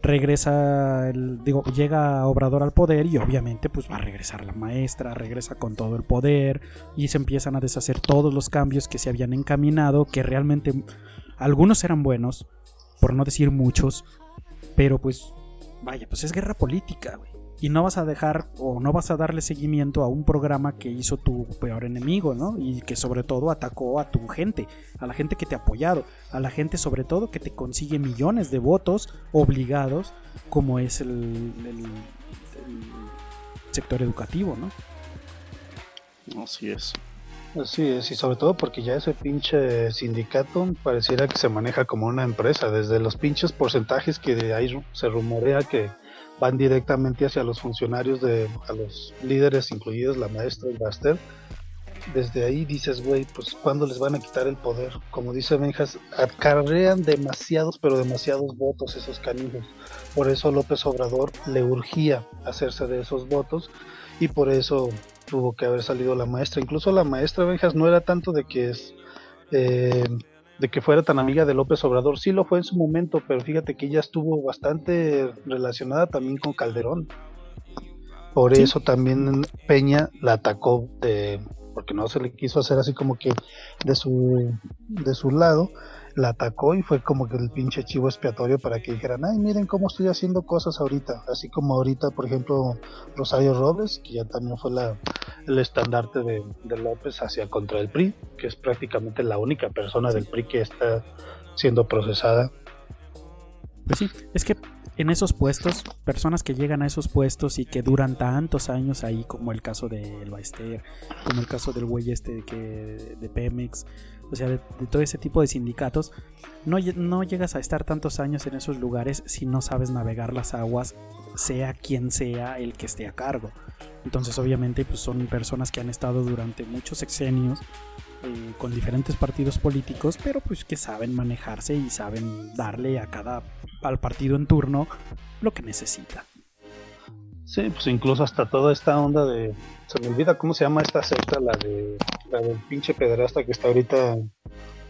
regresa, el, digo, llega Obrador al poder y obviamente pues va a regresar la maestra, regresa con todo el poder y se empiezan a deshacer todos los cambios que se habían encaminado, que realmente algunos eran buenos, por no decir muchos, pero pues vaya, pues es guerra política, güey y no vas a dejar o no vas a darle seguimiento a un programa que hizo tu peor enemigo, ¿no? Y que sobre todo atacó a tu gente, a la gente que te ha apoyado, a la gente sobre todo que te consigue millones de votos obligados, como es el, sector educativo, ¿no? Así es. Así es, y sobre todo porque ya ese pinche sindicato pareciera que se maneja como una empresa, desde los pinches porcentajes que de ahí se rumorea que van directamente hacia los funcionarios de a los líderes incluidos la maestra y Baster desde ahí dices güey pues cuándo les van a quitar el poder como dice Benjas acarrean demasiados pero demasiados votos esos canijos. Por eso López Obrador le urgía hacerse de esos votos y por eso tuvo que haber salido la maestra. Incluso la maestra Benjas no era tanto de que es eh, de que fuera tan amiga de López Obrador. Sí lo fue en su momento, pero fíjate que ella estuvo bastante relacionada también con Calderón. Por eso también Peña la atacó de, porque no se le quiso hacer así como que de su de su lado la atacó y fue como que el pinche chivo expiatorio para que dijeran, ay, miren cómo estoy haciendo cosas ahorita. Así como ahorita, por ejemplo, Rosario Robles, que ya también fue el estandarte de, López hacia contra el PRI, que es prácticamente la única persona del PRI que está siendo procesada. Pues sí, es que en esos puestos, personas que llegan a esos puestos y que duran tantos años ahí, como el caso de El Baester, como el caso del güey este que, de Pemex, o sea, de, todo ese tipo de sindicatos, no, no llegas a estar tantos años en esos lugares si no sabes navegar las aguas, sea quien sea el que esté a cargo. Entonces obviamente pues son personas que han estado durante muchos sexenios eh, con diferentes partidos políticos, pero pues que saben manejarse y saben darle a cada al partido en turno lo que necesita. Sí, pues incluso hasta toda esta onda de. Se me olvida cómo se llama esta secta, la de. La del pinche pederasta que está ahorita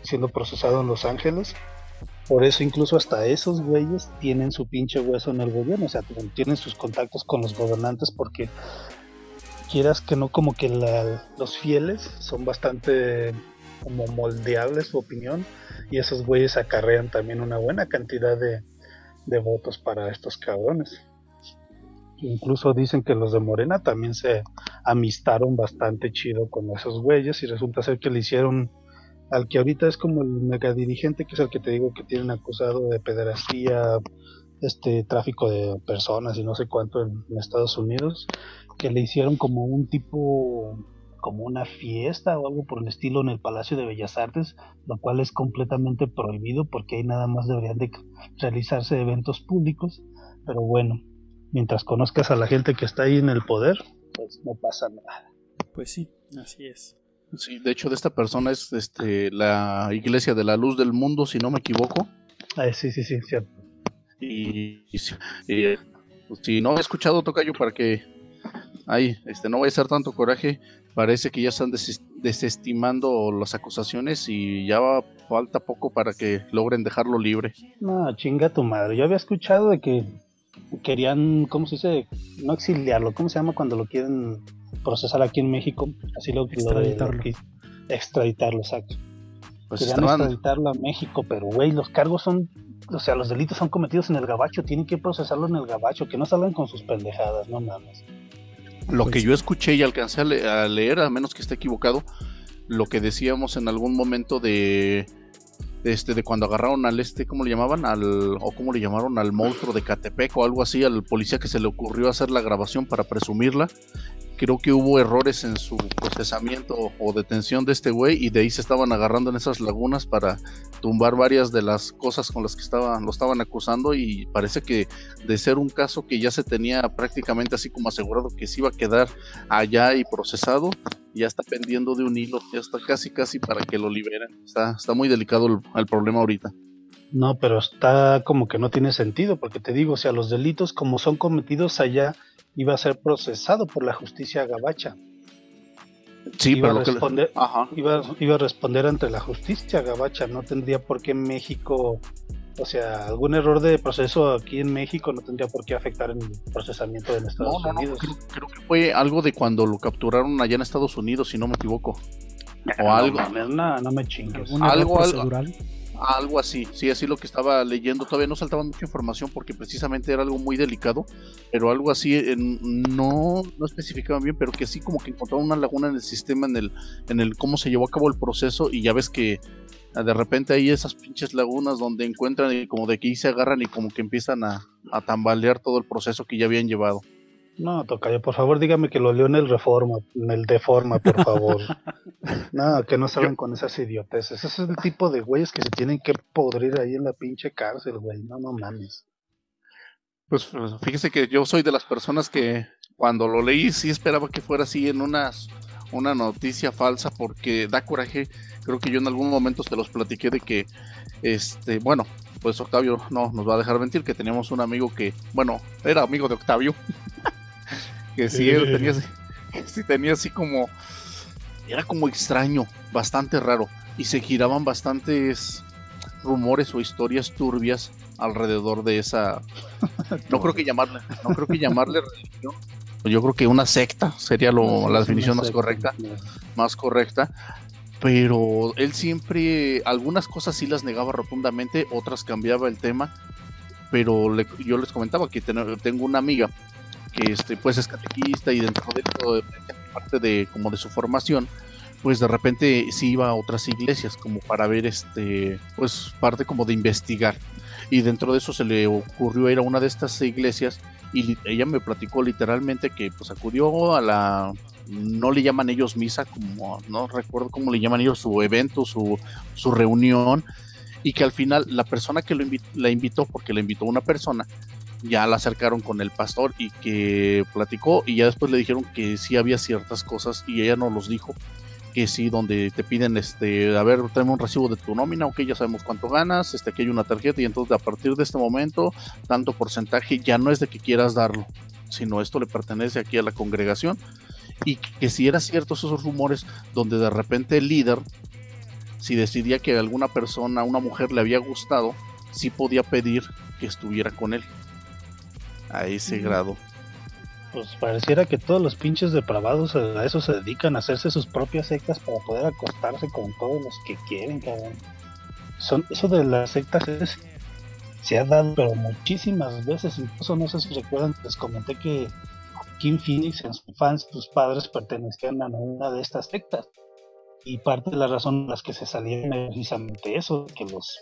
siendo procesado en Los Ángeles. Por eso incluso hasta esos güeyes tienen su pinche hueso en el gobierno, o sea, tienen sus contactos con los gobernantes porque quieras que no como que los fieles son bastante como moldeables su opinión y esos güeyes acarrean también una buena cantidad de, de votos para estos cabrones. Incluso dicen que los de Morena también se amistaron bastante chido con esos güeyes y resulta ser que le hicieron al que ahorita es como el mega dirigente, que es el que te digo que tienen acusado de pederastía, este tráfico de personas y no sé cuánto en, Estados Unidos, que le hicieron como un tipo como una fiesta o algo por el estilo en el Palacio de Bellas Artes, lo cual es completamente prohibido porque ahí nada más deberían de realizarse eventos públicos, pero bueno, mientras conozcas a la gente que está ahí en el poder, pues no pasa nada. Pues sí, así es. Sí, de hecho de esta persona es este la Iglesia de la Luz del Mundo, si no me equivoco. Ah, sí, sí, sí, cierto. Y, pues, si no he escuchado Tocayo para que ay, este no vaya a ser tanto coraje, parece que ya están desestimando las acusaciones y ya falta poco para que logren dejarlo libre. No, chinga tu madre. Yo había escuchado de que querían, ¿cómo se dice? No exiliarlo, ¿cómo se llama cuando lo quieren procesar aquí en México? Así lo extraditarlo. Lo, extraditarlo, exacto. Pues querían extraditarlo a México, pero güey, los cargos son, o sea, los delitos son cometidos en el gabacho, tienen que procesarlo en el gabacho, que no salgan con sus pendejadas, no mames. Lo que pues yo escuché y alcancé a leer, a menos que esté equivocado, lo que decíamos en algún momento de este, de cuando agarraron al este, ¿cómo le llamaban? Al, o cómo le llamaron al monstruo de Catepec o algo así, al policía que se le ocurrió hacer la grabación para presumirla creo que hubo errores en su procesamiento o detención de este güey y de ahí se estaban agarrando en esas lagunas para tumbar varias de las cosas con las que estaban, lo estaban acusando y parece que de ser un caso que ya se tenía prácticamente así como asegurado que se iba a quedar allá y procesado, ya está pendiendo de un hilo, ya está casi casi para que lo liberen. Está, está muy delicado el, el problema ahorita. No, pero está como que no tiene sentido, porque te digo, o sea, los delitos como son cometidos allá, iba a ser procesado por la justicia gabacha. Sí, iba pero a responder, Iba, iba, a responder ante la justicia gabacha, no tendría por qué México, o sea, algún error de proceso aquí en México no tendría por qué afectar el procesamiento de Estados Unidos. No, creo, que fue algo de cuando lo capturaron allá en Estados Unidos, si no me equivoco. O algo. No, no, me chingues. Algo, algo, algo así, sí, así lo que estaba leyendo. Todavía no saltaba mucha información porque precisamente era algo muy delicado, pero algo así no, no especificaban bien, pero que sí como que encontraron una laguna en el sistema, en el, en el cómo se llevó a cabo el proceso y ya ves que ah, de repente hay esas pinches lagunas donde encuentran y como de que se agarran y como que empiezan a, a tambalear todo el proceso que ya habían llevado. No, Tocayo, por favor dígame que lo leo en el Reforma, en el Deforma, por favor. no, que no salgan con esas idioteces. Ese es el tipo de güeyes que se tienen que podrir ahí en la pinche cárcel, güey. No, no mames. Pues, pues fíjese que yo soy de las personas que cuando lo leí sí esperaba que fuera así en unas, una noticia falsa porque da coraje. Creo que yo en algún momento te los platiqué de que, este, bueno, pues Octavio no nos va a dejar mentir que teníamos un amigo que, bueno, era amigo de Octavio. que sí, tenía, sí tenía así como, era como extraño, bastante raro, y se giraban bastantes rumores o historias turbias alrededor de esa, no creo que llamarle, no creo que llamarle religión, yo creo que una secta sería lo, la definición más correcta, más correcta, pero él siempre, algunas cosas sí las negaba rotundamente, otras cambiaba el tema, pero yo les comentaba que tengo una amiga que este, pues es catequista y dentro de todo, parte de como de su formación, pues de repente sí iba a otras iglesias como para ver este, pues parte como de investigar. Y dentro de eso se le ocurrió ir a una de estas iglesias y ella me platicó literalmente que pues acudió a la no le llaman ellos misa como no recuerdo cómo le llaman ellos su evento su, su reunión y que al final la persona que lo la invitó porque le invitó una persona ya la acercaron con el pastor y que platicó y ya después le dijeron que sí había ciertas cosas y ella no los dijo que sí donde te piden este a ver tráeme un recibo de tu nómina ok ya sabemos cuánto ganas este aquí hay una tarjeta y entonces a partir de este momento tanto porcentaje ya no es de que quieras darlo sino esto le pertenece aquí a la congregación y que si era cierto esos rumores donde de repente el líder si decidía que alguna persona una mujer le había gustado sí podía pedir que estuviera con él a ese grado. Pues pareciera que todos los pinches depravados a eso se dedican a hacerse sus propias sectas para poder acostarse con todos los que quieren, cabrón. Son, eso de las sectas es, se ha dado, pero muchísimas veces. Incluso no sé si recuerdan, les comenté que Kim Phoenix en sus fans, sus padres pertenecían a una de estas sectas. Y parte de la razón por las que se salieron es precisamente eso, que los,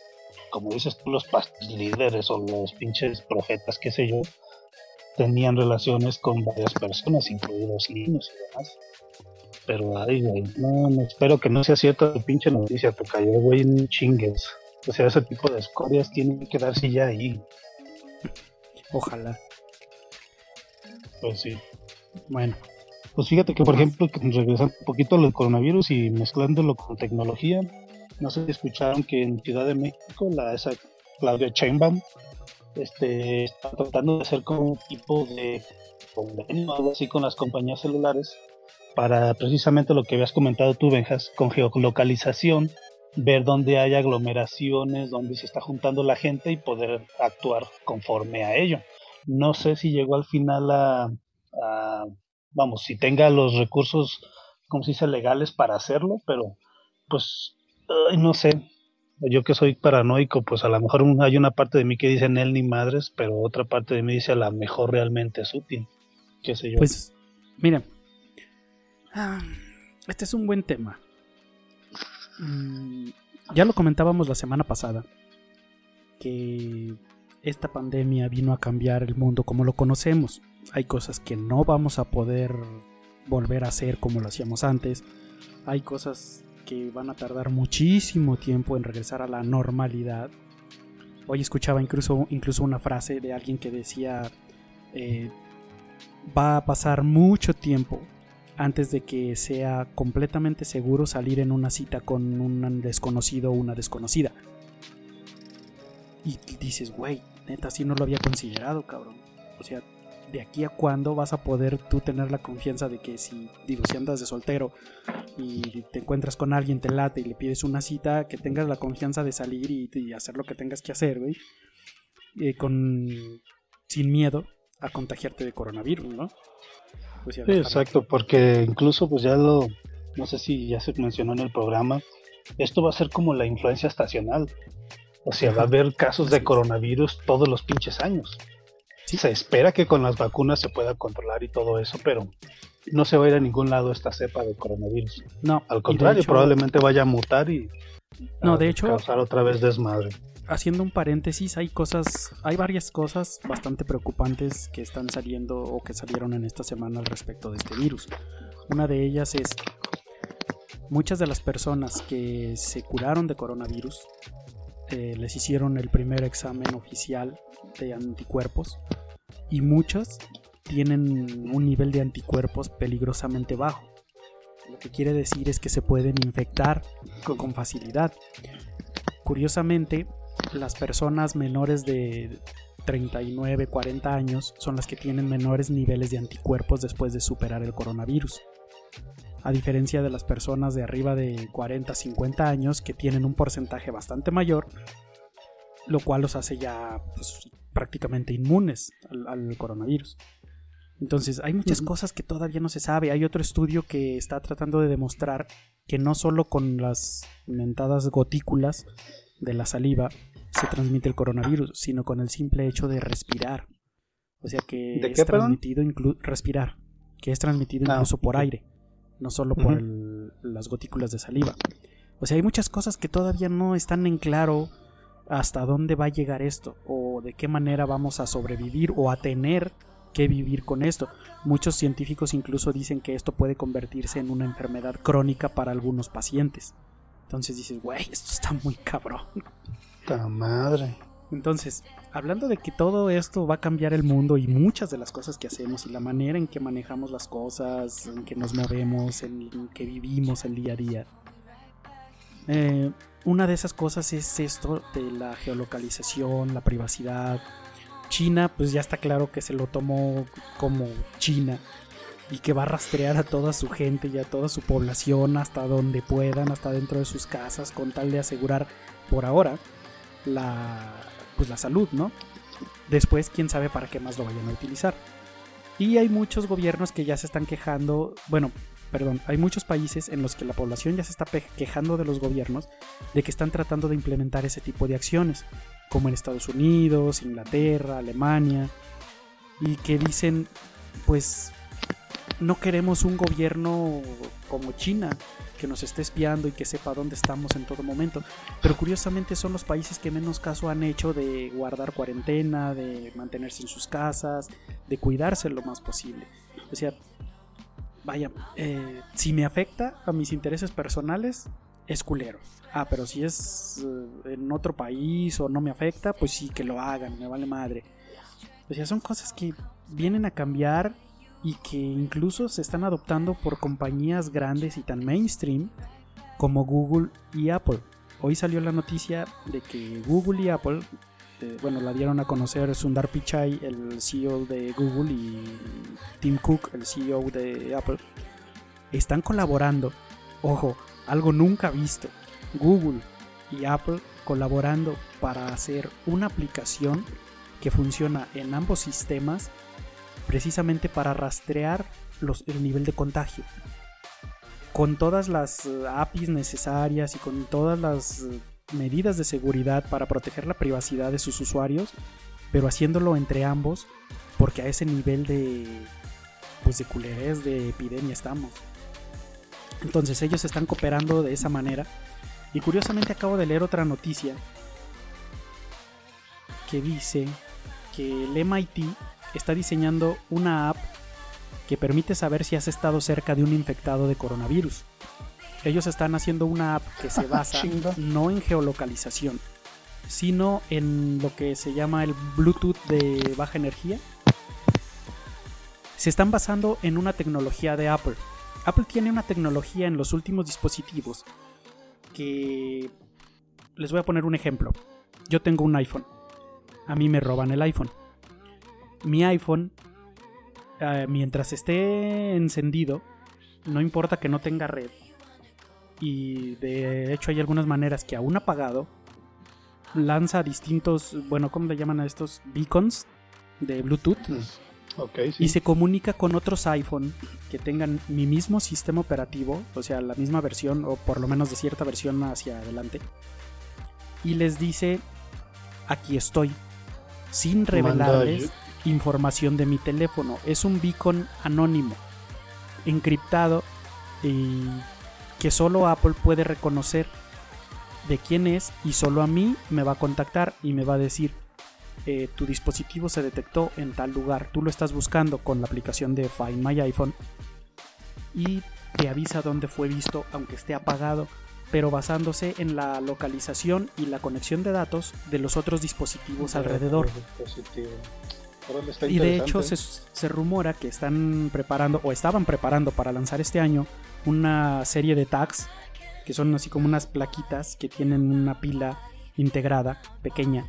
como dices tú, los líderes o los pinches profetas, qué sé yo, tenían relaciones con varias personas, incluidos niños y demás. Pero, ay, güey, no, no, espero que no sea cierta tu pinche noticia, te cayó, güey, no chingues. O sea, ese tipo de escorias tienen que quedarse ya ahí. Ojalá. Pues sí. Bueno, pues fíjate que, por ejemplo, regresando un poquito al coronavirus y mezclándolo con tecnología, no sé si escucharon que en Ciudad de México, la esa Claudia Chainbaum este, está tratando de hacer como un tipo de convenio algo así con las compañías celulares para precisamente lo que habías comentado tú, Benjas, con geolocalización, ver dónde hay aglomeraciones, dónde se está juntando la gente y poder actuar conforme a ello. No sé si llegó al final a, vamos, si tenga los recursos, como se dice, legales para hacerlo, pero pues, no sé, yo que soy paranoico, pues a lo mejor hay una parte de mí que dice él ni madres, pero otra parte de mí dice a lo mejor realmente es útil. ¿Qué sé yo? Pues, mira, ah, este es un buen tema. Mm, ya lo comentábamos la semana pasada, que esta pandemia vino a cambiar el mundo como lo conocemos. Hay cosas que no vamos a poder volver a hacer como lo hacíamos antes. Hay cosas que van a tardar muchísimo tiempo en regresar a la normalidad. Hoy escuchaba incluso, incluso una frase de alguien que decía, eh, va a pasar mucho tiempo antes de que sea completamente seguro salir en una cita con un desconocido o una desconocida. Y dices, güey, neta, si no lo había considerado, cabrón. O sea, de aquí a cuándo vas a poder tú tener la confianza de que si, digo, si andas de soltero y te encuentras con alguien, te late y le pides una cita, que tengas la confianza de salir y, hacer lo que tengas que hacer, güey. Eh, con, sin miedo a contagiarte de coronavirus, ¿no? Pues sí, exacto, porque incluso pues ya lo, no sé si ya se mencionó en el programa, esto va a ser como la influencia estacional. O sea, va a haber casos de coronavirus todos los pinches años. Se espera que con las vacunas se pueda controlar y todo eso, pero no se va a ir a ningún lado esta cepa de coronavirus. No. Al contrario, probablemente vaya a mutar y no, de hecho, causar otra vez desmadre. Haciendo un paréntesis, hay cosas, hay varias cosas bastante preocupantes que están saliendo o que salieron en esta semana al respecto de este virus. Una de ellas es muchas de las personas que se curaron de coronavirus eh, les hicieron el primer examen oficial de anticuerpos y muchos tienen un nivel de anticuerpos peligrosamente bajo. Lo que quiere decir es que se pueden infectar con facilidad. Curiosamente, las personas menores de 39, 40 años son las que tienen menores niveles de anticuerpos después de superar el coronavirus. A diferencia de las personas de arriba de 40, 50 años que tienen un porcentaje bastante mayor, lo cual los hace ya pues, prácticamente inmunes al, coronavirus. Entonces, hay muchas cosas que todavía no se sabe. Hay otro estudio que está tratando de demostrar que no solo con las mentadas gotículas de la saliva se transmite el coronavirus, sino con el simple hecho de respirar. O sea que es transmitido respirar, que es transmitido ah, incluso por aire, no solo por las gotículas de saliva. O sea, hay muchas cosas que todavía no están en claro hasta dónde va a llegar esto o de qué manera vamos a sobrevivir o a tener que vivir con esto. Muchos científicos incluso dicen que esto puede convertirse en una enfermedad crónica para algunos pacientes. Entonces dices, güey, esto está muy cabrón. ¡Ta madre! Entonces, hablando de que todo esto va a cambiar el mundo y muchas de las cosas que hacemos y la manera en que manejamos las cosas, en que nos movemos, en que vivimos el día a día. Eh, una de esas cosas es esto de la geolocalización, la privacidad. China, pues ya está claro que se lo tomó como China y que va a rastrear a toda su gente y a toda su población hasta donde puedan, hasta dentro de sus casas, con tal de asegurar por ahora la, pues la salud, ¿no? Después, quién sabe para qué más lo vayan a utilizar. Y hay muchos gobiernos que ya se están quejando, bueno, perdón, hay muchos países en los que la población ya se está quejando de los gobiernos de que están tratando de implementar ese tipo de acciones, como en Estados Unidos, Inglaterra, Alemania, y que dicen, pues no queremos un gobierno como China que nos esté espiando y que sepa dónde estamos en todo momento. Pero curiosamente son los países que menos caso han hecho de guardar cuarentena, de mantenerse en sus casas, de cuidarse lo más posible. O sea, vaya, eh, si me afecta a mis intereses personales, es culero. Ah, pero si es eh, en otro país o no me afecta, pues sí que lo hagan, me vale madre. O sea, son cosas que vienen a cambiar y que incluso se están adoptando por compañías grandes y tan mainstream como Google y Apple. Hoy salió la noticia de que Google y Apple este, bueno, la dieron a conocer Sundar Pichai, el CEO de Google, y Tim Cook, el CEO de Apple, están colaborando. Ojo, algo nunca visto. Google y Apple colaborando para hacer una aplicación que funciona en ambos sistemas precisamente para rastrear los, el nivel de contagio. Con todas las eh, APIs necesarias y con todas las eh, medidas de seguridad para proteger la privacidad de sus usuarios, pero haciéndolo entre ambos, porque a ese nivel de pues de culerés de epidemia estamos. Entonces ellos están cooperando de esa manera. Y curiosamente acabo de leer otra noticia que dice que el MIT está diseñando una app que permite saber si has estado cerca de un infectado de coronavirus ellos están haciendo una app que se basa no en geolocalización, sino en lo que se llama el Bluetooth de baja energía. Se están basando en una tecnología de Apple. Apple tiene una tecnología en los últimos dispositivos que... Les voy a poner un ejemplo. Yo tengo un iPhone. A mí me roban el iPhone. Mi iPhone, eh, mientras esté encendido, no importa que no tenga red, y de hecho hay algunas maneras que aún apagado lanza distintos, bueno, ¿cómo le llaman a estos? Beacons de Bluetooth. Mm, y se comunica con otros iPhone que tengan mi mismo sistema operativo, o sea, la misma versión o por lo menos de cierta versión hacia adelante. Y les dice, aquí estoy, sin revelarles información de mi teléfono. Es un beacon anónimo, encriptado y que solo Apple puede reconocer de quién es y solo a mí me va a contactar y me va a decir eh, tu dispositivo se detectó en tal lugar, tú lo estás buscando con la aplicación de Find My iPhone y te avisa dónde fue visto aunque esté apagado, pero basándose en la localización y la conexión de datos de los otros dispositivos alrededor. Y de hecho se, se rumora que están preparando o estaban preparando para lanzar este año una serie de tags que son así como unas plaquitas que tienen una pila integrada pequeña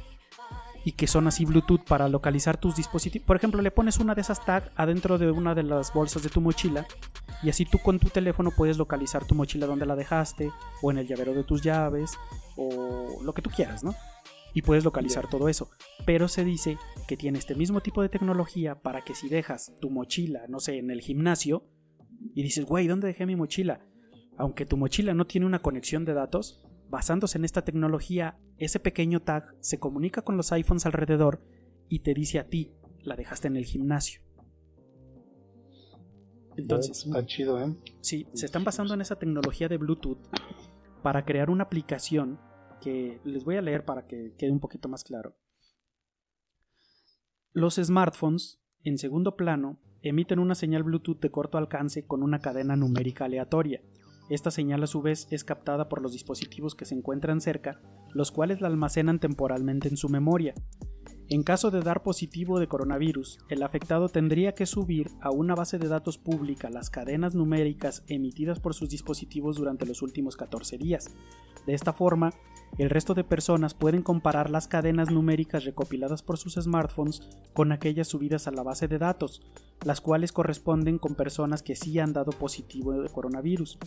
y que son así Bluetooth para localizar tus dispositivos. Por ejemplo, le pones una de esas tags adentro de una de las bolsas de tu mochila y así tú con tu teléfono puedes localizar tu mochila donde la dejaste o en el llavero de tus llaves o lo que tú quieras, ¿no? Y puedes localizar todo eso. Pero se dice que tiene este mismo tipo de tecnología para que si dejas tu mochila, no sé, en el gimnasio, y dices, güey, ¿dónde dejé mi mochila? Aunque tu mochila no tiene una conexión de datos, basándose en esta tecnología, ese pequeño tag se comunica con los iPhones alrededor y te dice a ti, la dejaste en el gimnasio. Entonces, está chido, ¿eh? Sí, se están basando en esa tecnología de Bluetooth para crear una aplicación que les voy a leer para que quede un poquito más claro. Los smartphones, en segundo plano, emiten una señal Bluetooth de corto alcance con una cadena numérica aleatoria, Esta señal a su vez es captada por los dispositivos que se encuentran cerca, los cuales la almacenan temporalmente en su memoria. En caso de dar positivo de coronavirus, el afectado tendría que subir a una base de datos pública las cadenas numéricas emitidas por sus dispositivos durante los últimos 14 días. De esta forma, el resto de personas pueden comparar las cadenas numéricas recopiladas por sus smartphones con aquellas subidas a la base de datos, las cuales corresponden con personas que sí han dado positivo de coronavirus.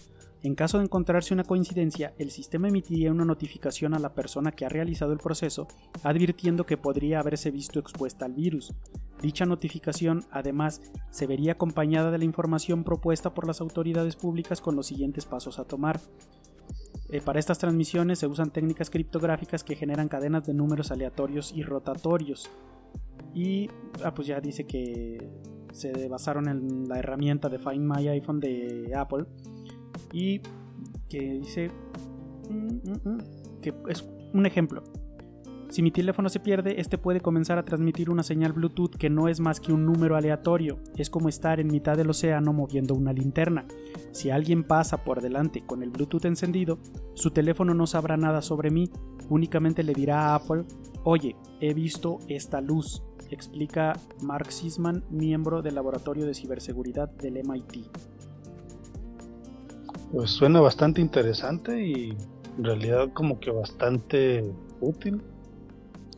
En caso de encontrarse una coincidencia, el sistema emitiría una notificación a la persona que ha realizado el proceso, advirtiendo que podría haberse visto expuesta al virus. Dicha notificación, además, se vería acompañada de la información propuesta por las autoridades públicas con los siguientes pasos a tomar. Eh, para estas transmisiones se usan técnicas criptográficas que generan cadenas de números aleatorios y rotatorios. Y ah, pues ya dice que se basaron en la herramienta de Find My iPhone de Apple. Y que dice mm, mm, mm, que es un ejemplo. Si mi teléfono se pierde, este puede comenzar a transmitir una señal Bluetooth que no es más que un número aleatorio. Es como estar en mitad del océano moviendo una linterna. Si alguien pasa por delante con el Bluetooth encendido, su teléfono no sabrá nada sobre mí, únicamente le dirá a Apple, oye, he visto esta luz, explica Mark Sisman, miembro del Laboratorio de Ciberseguridad del MIT. Pues suena bastante interesante y en realidad como que bastante útil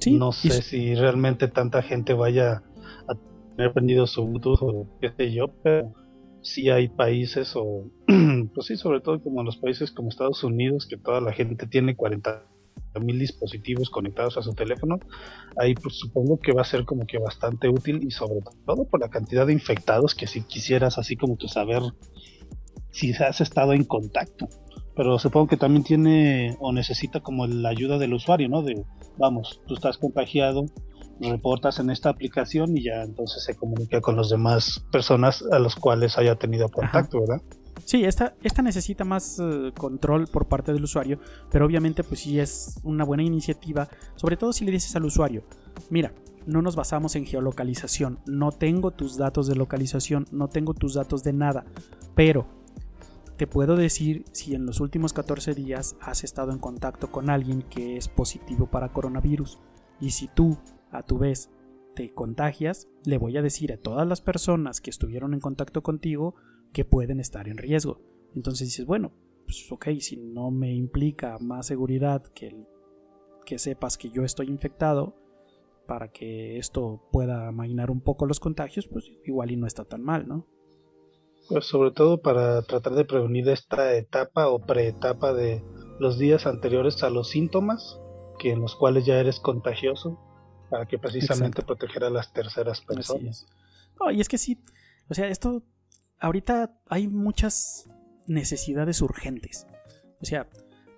no sé si realmente tanta gente vaya a tener prendido su Bluetooth o qué sé yo, pero sí hay países o, pues sí, sobre todo como en los países como Estados Unidos, que toda la gente tiene 40 mil dispositivos conectados a su teléfono, ahí pues supongo que va a ser como que bastante útil y sobre todo por la cantidad de infectados que si quisieras así como que saber si has estado en contacto pero supongo que también tiene o necesita como la ayuda del usuario, ¿no? De, vamos, tú estás contagiado, reportas en esta aplicación y ya entonces se comunica con las demás personas a las cuales haya tenido contacto, ¿verdad? Sí, esta, esta necesita más eh, control por parte del usuario, pero obviamente pues sí es una buena iniciativa, sobre todo si le dices al usuario, mira, no nos basamos en geolocalización, no tengo tus datos de localización, no tengo tus datos de nada, pero te puedo decir si en los últimos 14 días has estado en contacto con alguien que es positivo para coronavirus. Y si tú, a tu vez, te contagias, le voy a decir a todas las personas que estuvieron en contacto contigo que pueden estar en riesgo. Entonces dices, bueno, pues ok, si no me implica más seguridad que, que sepas que yo estoy infectado, para que esto pueda amainar un poco los contagios, pues igual y no está tan mal, ¿no? Pues sobre todo para tratar de prevenir esta etapa o preetapa de los días anteriores a los síntomas, que en los cuales ya eres contagioso, para que precisamente proteger a las terceras personas. y es que sí, o sea, esto ahorita hay muchas necesidades urgentes. O sea,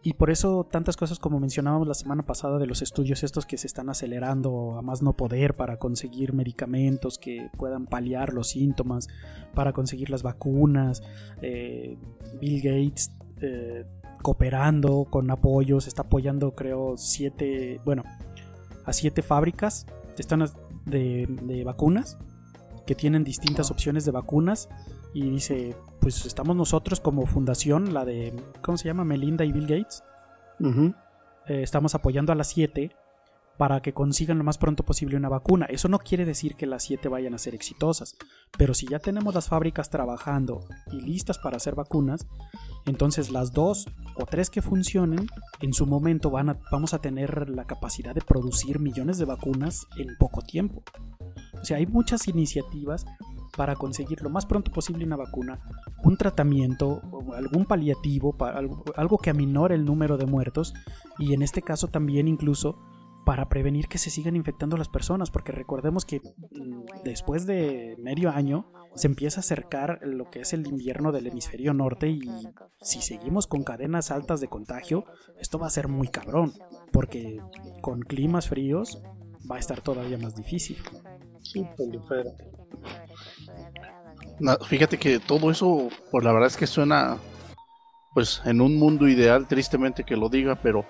y por eso tantas cosas como mencionábamos la semana pasada de los estudios estos que se están acelerando a más no poder para conseguir medicamentos que puedan paliar los síntomas, para conseguir las vacunas, eh, Bill Gates eh, cooperando con apoyos, está apoyando creo siete, bueno, a siete fábricas están de, de vacunas que tienen distintas opciones de vacunas y dice, pues estamos nosotros como fundación, la de, ¿cómo se llama? Melinda y Bill Gates. Eh, estamos apoyando a las 7 para que consigan lo más pronto posible una vacuna. Eso no quiere decir que las 7 vayan a ser exitosas, pero si ya tenemos las fábricas trabajando y listas para hacer vacunas, entonces las dos o tres que funcionen, en su momento van a, vamos a tener la capacidad de producir millones de vacunas en poco tiempo. O sea, hay muchas iniciativas para conseguir lo más pronto posible una vacuna, un tratamiento, algún paliativo, algo que aminore el número de muertos y en este caso también incluso para prevenir que se sigan infectando las personas, porque recordemos que mm, después de medio año se empieza a acercar lo que es el invierno del hemisferio norte y si seguimos con cadenas altas de contagio, esto va a ser muy cabrón, porque con climas fríos va a estar todavía más difícil. Fíjate que todo eso, pues la verdad es que suena, pues en un mundo ideal, tristemente que lo diga, pero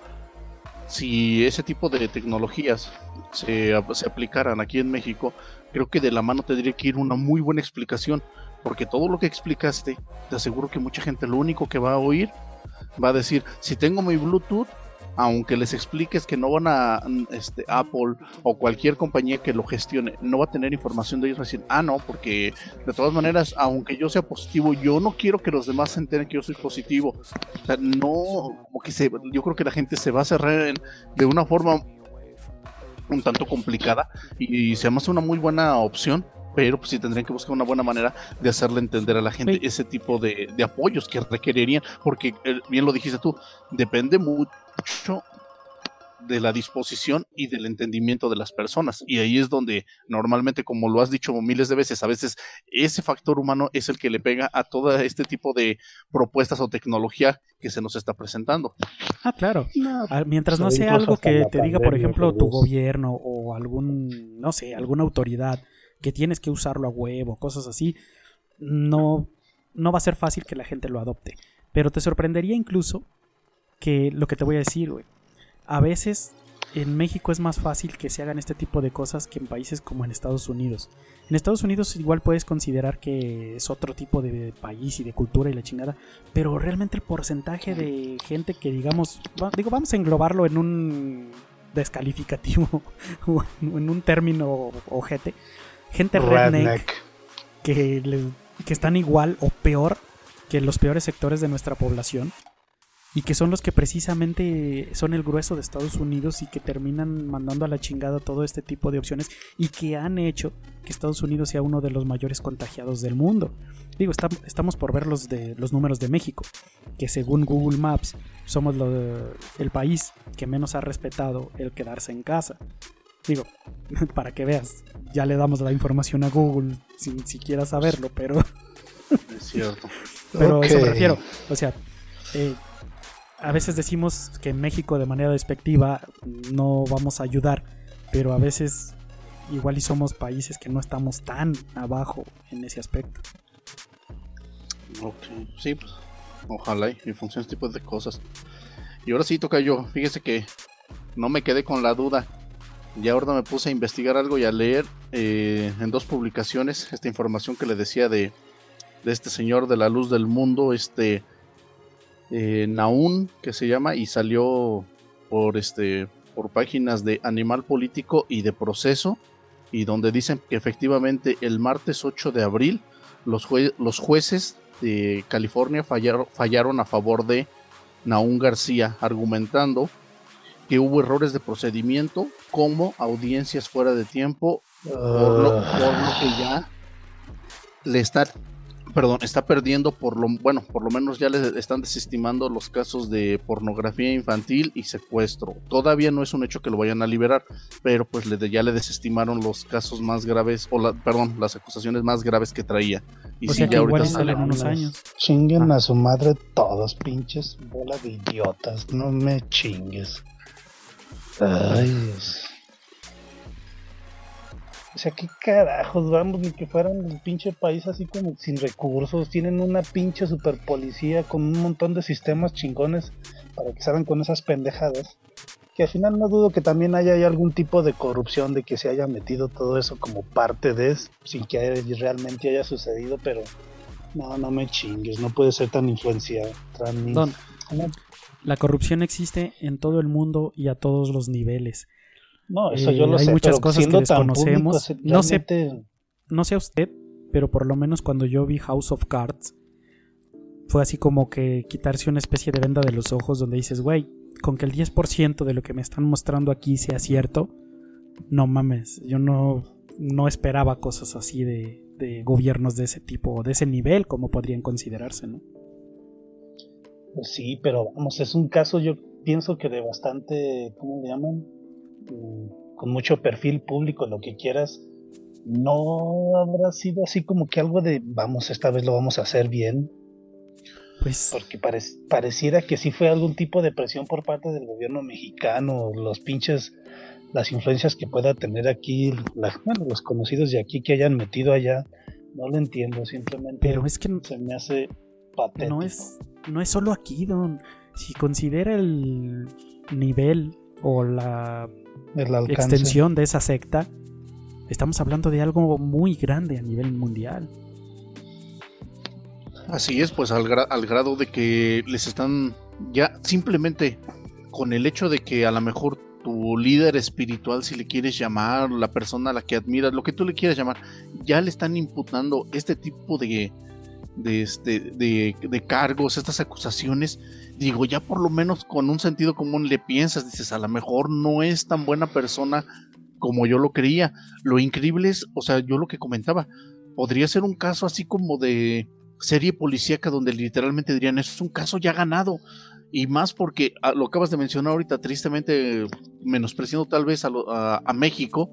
si ese tipo de tecnologías se, se aplicaran aquí en México, creo que de la mano tendría que ir una muy buena explicación, porque todo lo que explicaste, te aseguro que mucha gente lo único que va a oír va a decir, si tengo mi Bluetooth, aunque les expliques que no van a este, Apple o cualquier compañía que lo gestione, no va a tener información de ellos, va a decir, ah, no, porque de todas maneras, aunque yo sea positivo, yo no quiero que los demás se enteren que yo soy positivo. O sea, no, como que se, yo creo que la gente se va a cerrar de una forma un tanto complicada y, se me una muy buena opción pero pues sí tendrían que buscar una buena manera de hacerle entender a la gente ese tipo de, de, apoyos que requerirían, porque eh, bien lo dijiste tú, depende mucho de la disposición y del entendimiento de las personas. Y ahí es donde normalmente, como lo has dicho miles de veces, a veces ese factor humano es el que le pega a todo este tipo de propuestas o tecnología que se nos está presentando. Ah, claro. Ah, mientras no sea algo que te diga, por ejemplo, tu gobierno o algún, no sé, alguna autoridad que tienes que usarlo a huevo, cosas así, no, no va a ser fácil que la gente lo adopte. Pero te sorprendería incluso que lo que te voy a decir, güey a veces en México es más fácil que se hagan este tipo de cosas que en países como en Estados Unidos. En Estados Unidos igual puedes considerar que es otro tipo de país y de cultura y la chingada, pero realmente el porcentaje de gente que digamos, digo, vamos a englobarlo en un descalificativo o en un término ojete, gente redneck, que, que están igual o peor que los peores sectores de nuestra población y que son los que precisamente son el grueso de Estados Unidos y que terminan mandando a la chingada todo este tipo de opciones y que han hecho que Estados Unidos sea uno de los mayores contagiados del mundo. Digo, estamos por ver los, de, los números de México, que según Google Maps somos el país que menos ha respetado el quedarse en casa. Digo, para que veas, ya le damos la información a Google sin siquiera saberlo, pero... Es cierto. pero eso me refiero. O sea, eh, a veces decimos que en México de manera despectiva no vamos a ayudar, pero a veces igual y somos países que no estamos tan abajo en ese aspecto. Ok, sí, pues ojalá y funcione este tipo de cosas. Y ahora sí toca yo, fíjese que no me quedé con la duda. Y ahora me puse a investigar algo y a leer eh, en dos publicaciones esta información que le decía de, de este señor de la luz del mundo, este eh, Naun, que se llama, y salió por, este, por páginas de Animal Político y de Proceso, y donde dicen que efectivamente el martes 8 de abril los, los jueces de California fallaron, fallaron a favor de Naún García, argumentando que hubo errores de procedimiento como audiencias fuera de tiempo, por lo, por lo que ya le está perdón, está perdiendo por lo, bueno, por lo menos ya le están desestimando los casos de pornografía infantil y secuestro. Todavía no es un hecho que lo vayan a liberar, pero pues le, ya le desestimaron los casos más graves, o la, perdón, las acusaciones más graves que traía. Y si ya ahorita salen unos años. Chinguen a su madre todos, pinches bola de idiotas, no me chingues. Ay, Dios. O sea, ¿qué carajos vamos? Ni que fueran un pinche país así como sin recursos. Tienen una pinche super policía con un montón de sistemas chingones para que salgan con esas pendejadas. Que al final no dudo que también haya, algún tipo de corrupción, de que se haya metido todo eso como parte de, sin que realmente haya sucedido, pero no, no me chingues, no puede ser tan influenciado. La corrupción existe en todo el mundo y a todos los niveles. No, eso yo lo eh, hay sé. muchas cosas que desconocemos. no sé, no sé a usted, pero por lo menos cuando yo vi House of Cards, fue así como que quitarse una especie de venda de los ojos donde dices, güey, con que el 10% de lo que me están mostrando aquí sea cierto, no mames, yo no, no esperaba cosas así de, de gobiernos de ese tipo, de ese nivel, como podrían considerarse, ¿no? Pues sí, pero vamos, es un caso yo pienso que de bastante, ¿cómo le llaman? Mm, con mucho perfil público, lo que quieras, no habrá sido así como que algo de vamos, esta vez lo vamos a hacer bien. Pues. Porque pareciera que sí fue algún tipo de presión por parte del gobierno mexicano, los pinches, las influencias que pueda tener aquí, los conocidos de aquí que hayan metido allá. No lo entiendo, simplemente Pero es que se me hace patético. No es, no es solo aquí, don. Si considera el nivel o la extensión de esa secta, Estamos hablando de algo muy grande a nivel mundial. Así es, pues al, al grado de que les están ya simplemente con el hecho de que a lo mejor tu líder espiritual, si le quieres llamar, la persona a la que admiras, lo que tú le quieras llamar, ya le están imputando este tipo de, de, este, de, de, cargos, estas acusaciones, digo, ya por lo menos con un sentido común le piensas, dices, a lo mejor no es tan buena persona como yo lo creía. Lo increíble es, o sea, yo lo que comentaba, podría ser un caso así como de serie policíaca donde literalmente dirían, eso es un caso ya ganado. Y más porque ah, lo acabas de mencionar ahorita, tristemente menospreciando tal vez a, a México,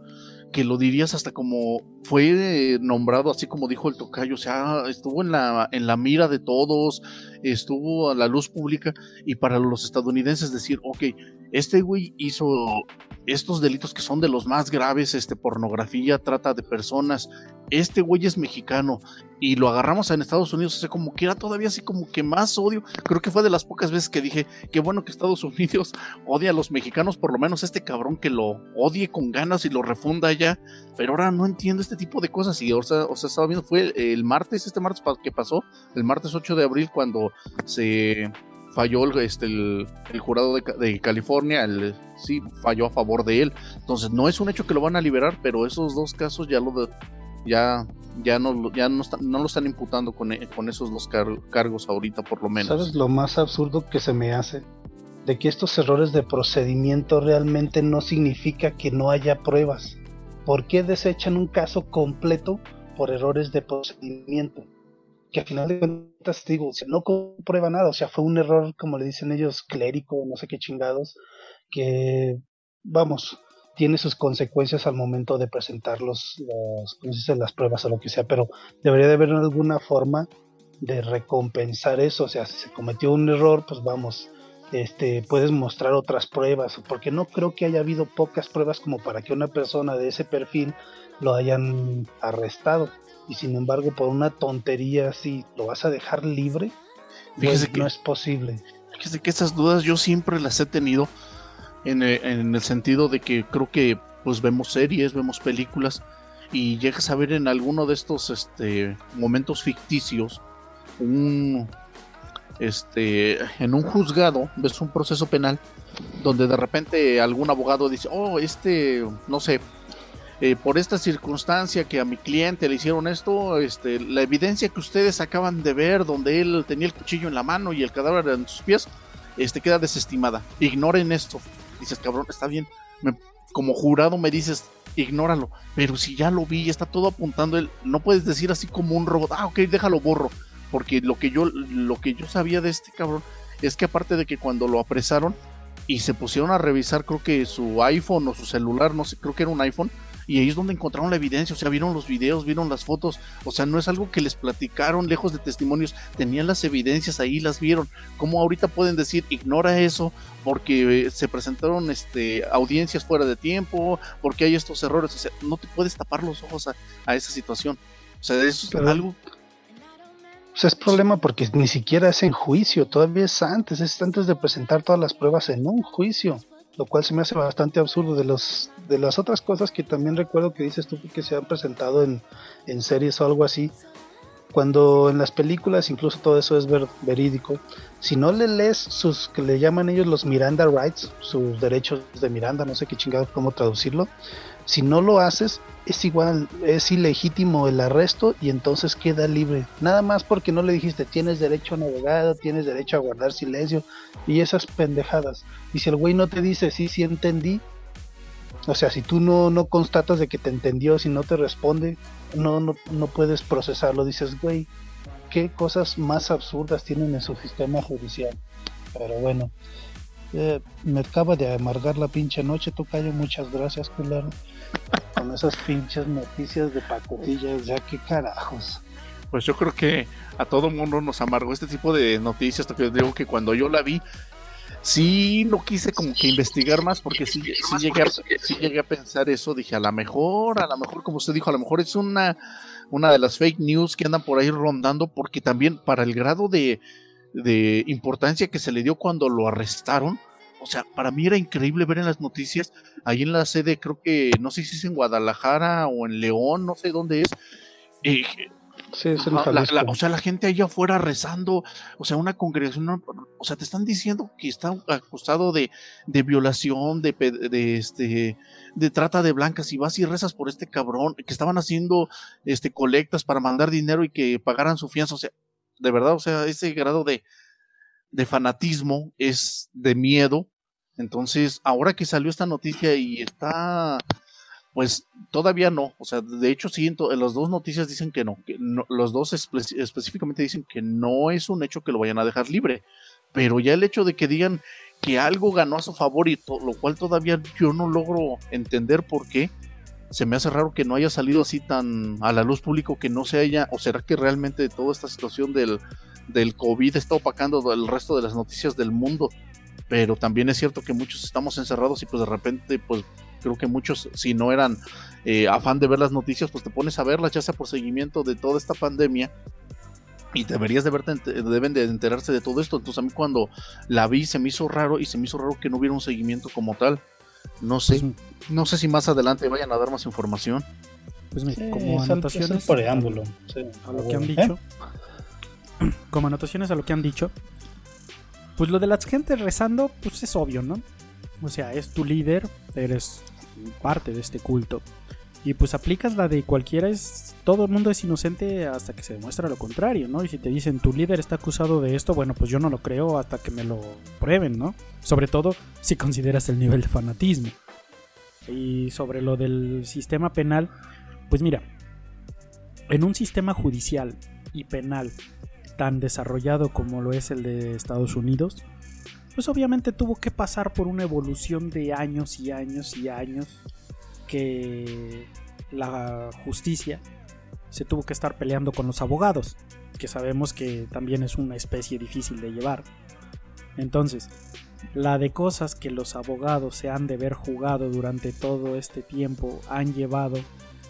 que lo dirías hasta como fue nombrado, así como dijo el tocayo, o sea, estuvo en la, en la mira de todos, estuvo a la luz pública y para los estadounidenses decir, ok, este güey hizo estos delitos que son de los más graves, este, pornografía, trata de personas, este güey es mexicano y lo agarramos en Estados Unidos, o sea, como que era todavía así como que más odio, creo que fue de las pocas veces que dije, qué bueno que Estados Unidos odia a los mexicanos, por lo menos este cabrón que lo odie con ganas y lo refunda ya, pero ahora no entiendo este tipo de cosas y o sea, o sea estaba viendo, fue el, martes, este martes que pasó, el martes 8 de abril cuando se falló el, este, el, jurado de, California, el, sí, falló a favor de él. Entonces, no es un hecho que lo van a liberar, pero esos dos casos ya lo ya, ya no, lo están imputando con, con esos los cargos ahorita, por lo menos. ¿Sabes lo más absurdo que se me hace? De que estos errores de procedimiento realmente no significa que no haya pruebas. ¿Por qué desechan un caso completo por errores de procedimiento? Que al final de cuentas, digo, no comprueba nada, o sea, fue un error, como le dicen ellos, clérico, no sé qué chingados, que, vamos, tiene sus consecuencias al momento de presentar los, los las pruebas o lo que sea, pero debería de haber alguna forma de recompensar eso, o sea, si se cometió un error, pues vamos, este, puedes mostrar otras pruebas, porque no creo que haya habido pocas pruebas como para que una persona de ese perfil lo hayan arrestado y sin embargo por una tontería así lo vas a dejar libre, pues que, no es posible. Fíjese que esas dudas yo siempre las he tenido en el, eh, en el sentido de que creo que pues vemos series, vemos películas y llegas a ver en alguno de estos este, momentos ficticios un este en un juzgado ves un proceso penal donde de repente algún abogado dice oh este no sé eh, por esta circunstancia que a mi cliente le hicieron esto, este, la evidencia que ustedes acaban de ver, donde él tenía el cuchillo en la mano y el cadáver en sus pies, este, queda desestimada. Ignoren esto. Dices, cabrón, está bien. como jurado me dices, ignóralo. Pero si ya lo vi, está todo apuntando, él, no puedes decir así como un robot, ah, ok, déjalo borro. Porque lo que yo, lo que yo sabía de este cabrón es que aparte de que cuando lo apresaron y se pusieron a revisar, creo que su iPhone o su celular, no sé, creo que era un iPhone, y ahí es donde encontraron la evidencia, o sea, vieron los videos, vieron las fotos, o sea, no es algo que les platicaron lejos de testimonios, tenían las evidencias ahí, las vieron. ¿Cómo ahorita pueden decir, ignora eso porque eh, se presentaron este, audiencias fuera de tiempo, porque hay estos errores? O sea, no te puedes tapar los ojos a, esa situación. O sea, eso es algo pues es problema porque ni siquiera es en juicio, todavía es antes, es antes de presentar todas las pruebas en un juicio lo cual se me hace bastante absurdo de los de las otras cosas que también recuerdo que dices tú que se han presentado en, en series o algo así cuando en las películas incluso todo eso es verídico si no le lees sus que le llaman ellos los Miranda rights sus derechos de Miranda no sé qué chingados cómo traducirlo si no lo haces es igual es ilegítimo el arresto y entonces queda libre nada más porque no le dijiste tienes derecho a navegar tienes derecho a guardar silencio y esas pendejadas y si el güey no te dice sí sí entendí o sea, si tú no, no constatas de que te entendió, si no te responde, no, no, no puedes procesarlo. Dices, güey, qué cosas más absurdas tienen en su sistema judicial. Pero bueno, eh, me acaba de amargar la pinche noche, Tocayo. Muchas gracias, culero. Con esas pinches noticias de pacotillas, ya qué carajos. Pues yo creo que a todo mundo nos amargó este tipo de noticias. Porque digo que cuando yo la vi, sí no quise como que investigar más porque sí, llegué, a, llegué a pensar eso, dije, a lo mejor, a lo mejor como usted dijo, a lo mejor es una, una de las fake news que andan por ahí rondando porque también para el grado de, de importancia que se le dio cuando lo arrestaron, o sea, para mí era increíble ver en las noticias ahí en la sede, creo que, no sé si es en Guadalajara o en León, no sé dónde es. Eh, Sí, es en la- la- o sea, la gente allá afuera rezando, o sea, una congregación, o sea, te están diciendo que está acusado de, de violación, de, de, este, de trata de blancas, y vas y rezas por este cabrón, que estaban haciendo este, colectas para mandar dinero y que pagaran su fianza, o sea, de verdad, o sea, ese grado de, de fanatismo es de miedo. Entonces, ahora que salió esta noticia y está, pues todavía no. O sea, de hecho, sí, en, las dos noticias dicen que no. Que los dos espe- específicamente dicen que no es un hecho que lo vayan a dejar libre. Pero ya el hecho de que digan que algo ganó a su favor y lo cual todavía yo no logro entender por qué. Se me hace raro que no haya salido así tan a la luz público que no se haya, o será que realmente toda esta situación del, del COVID está opacando el resto de las noticias del mundo. Pero también es cierto que muchos estamos encerrados y pues de repente, pues creo que muchos, si no eran eh, afán de ver las noticias, pues te pones a verlas, ya sea por seguimiento de toda esta pandemia. Y deberías de verte, deben de enterarse de todo esto. Entonces a mí cuando la vi se me hizo raro y se me hizo raro que no hubiera un seguimiento como tal. No sé, Pues, no sé si más adelante vayan a dar más información. pues mira, Sí, como es es anotaciones preámbulo. sí. a lo que han ¿Eh? dicho, como anotaciones a lo que han dicho, pues lo de la gente rezando, pues es obvio, ¿no? O sea, es tu líder, eres parte de este culto. Y pues aplicas la de cualquiera es. Todo el mundo es inocente hasta que se demuestra lo contrario, ¿no? Y si te dicen tu líder está acusado de esto, bueno, pues yo no lo creo hasta que me lo prueben, ¿no? Sobre todo si consideras el nivel de fanatismo. Y sobre lo del sistema penal, pues mira, en un sistema judicial y penal tan desarrollado como lo es el de Estados Unidos, pues obviamente tuvo que pasar por una evolución de años y años y años que la justicia se tuvo que estar peleando con los abogados, que sabemos que también es una especie difícil de llevar. Entonces, la de cosas que los abogados se han de ver jugado durante todo este tiempo han llevado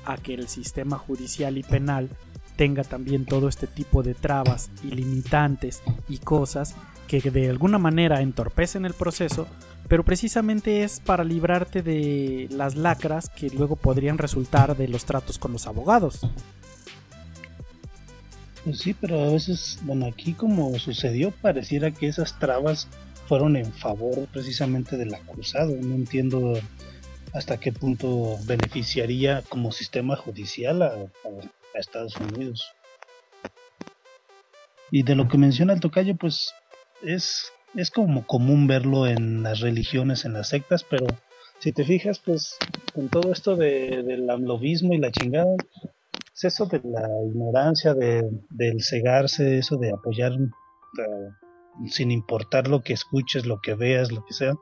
a que el sistema judicial y penal tenga también todo este tipo de trabas y limitantes y cosas que de alguna manera entorpecen el proceso, pero precisamente es para librarte de las lacras que luego podrían resultar de los tratos con los abogados. Pues sí, pero a veces, bueno, aquí como sucedió, pareciera que esas trabas fueron en favor precisamente del acusado. No entiendo hasta qué punto beneficiaría como sistema judicial a, a- a Estados Unidos. Y de lo que menciona el tocayo, pues es, es como común verlo en las religiones, en las sectas, pero si te fijas, pues con todo esto de, del amlobismo y la chingada, es eso de la ignorancia, de, del cegarse, eso de apoyar eh, sin importar lo que escuches, lo que veas, lo que sea,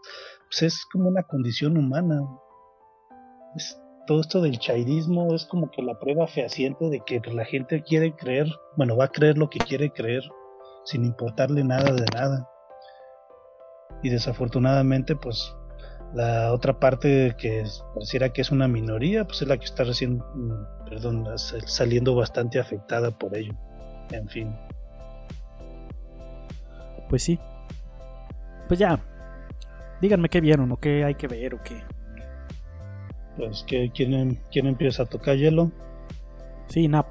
pues es como una condición humana. Todo esto del chairismo es como que la prueba fehaciente de que la gente quiere creer, bueno, va a creer lo que quiere creer, sin importarle nada de nada. Y desafortunadamente, pues la otra parte que pareciera que es una minoría, pues es la que está recién, mm, perdón, sal- saliendo bastante afectada por ello. En fin. Pues sí. Pues ya. Díganme qué vieron o qué hay que ver o qué. Pues que quién, em- quién empieza a tocar hielo. Sí, Nap.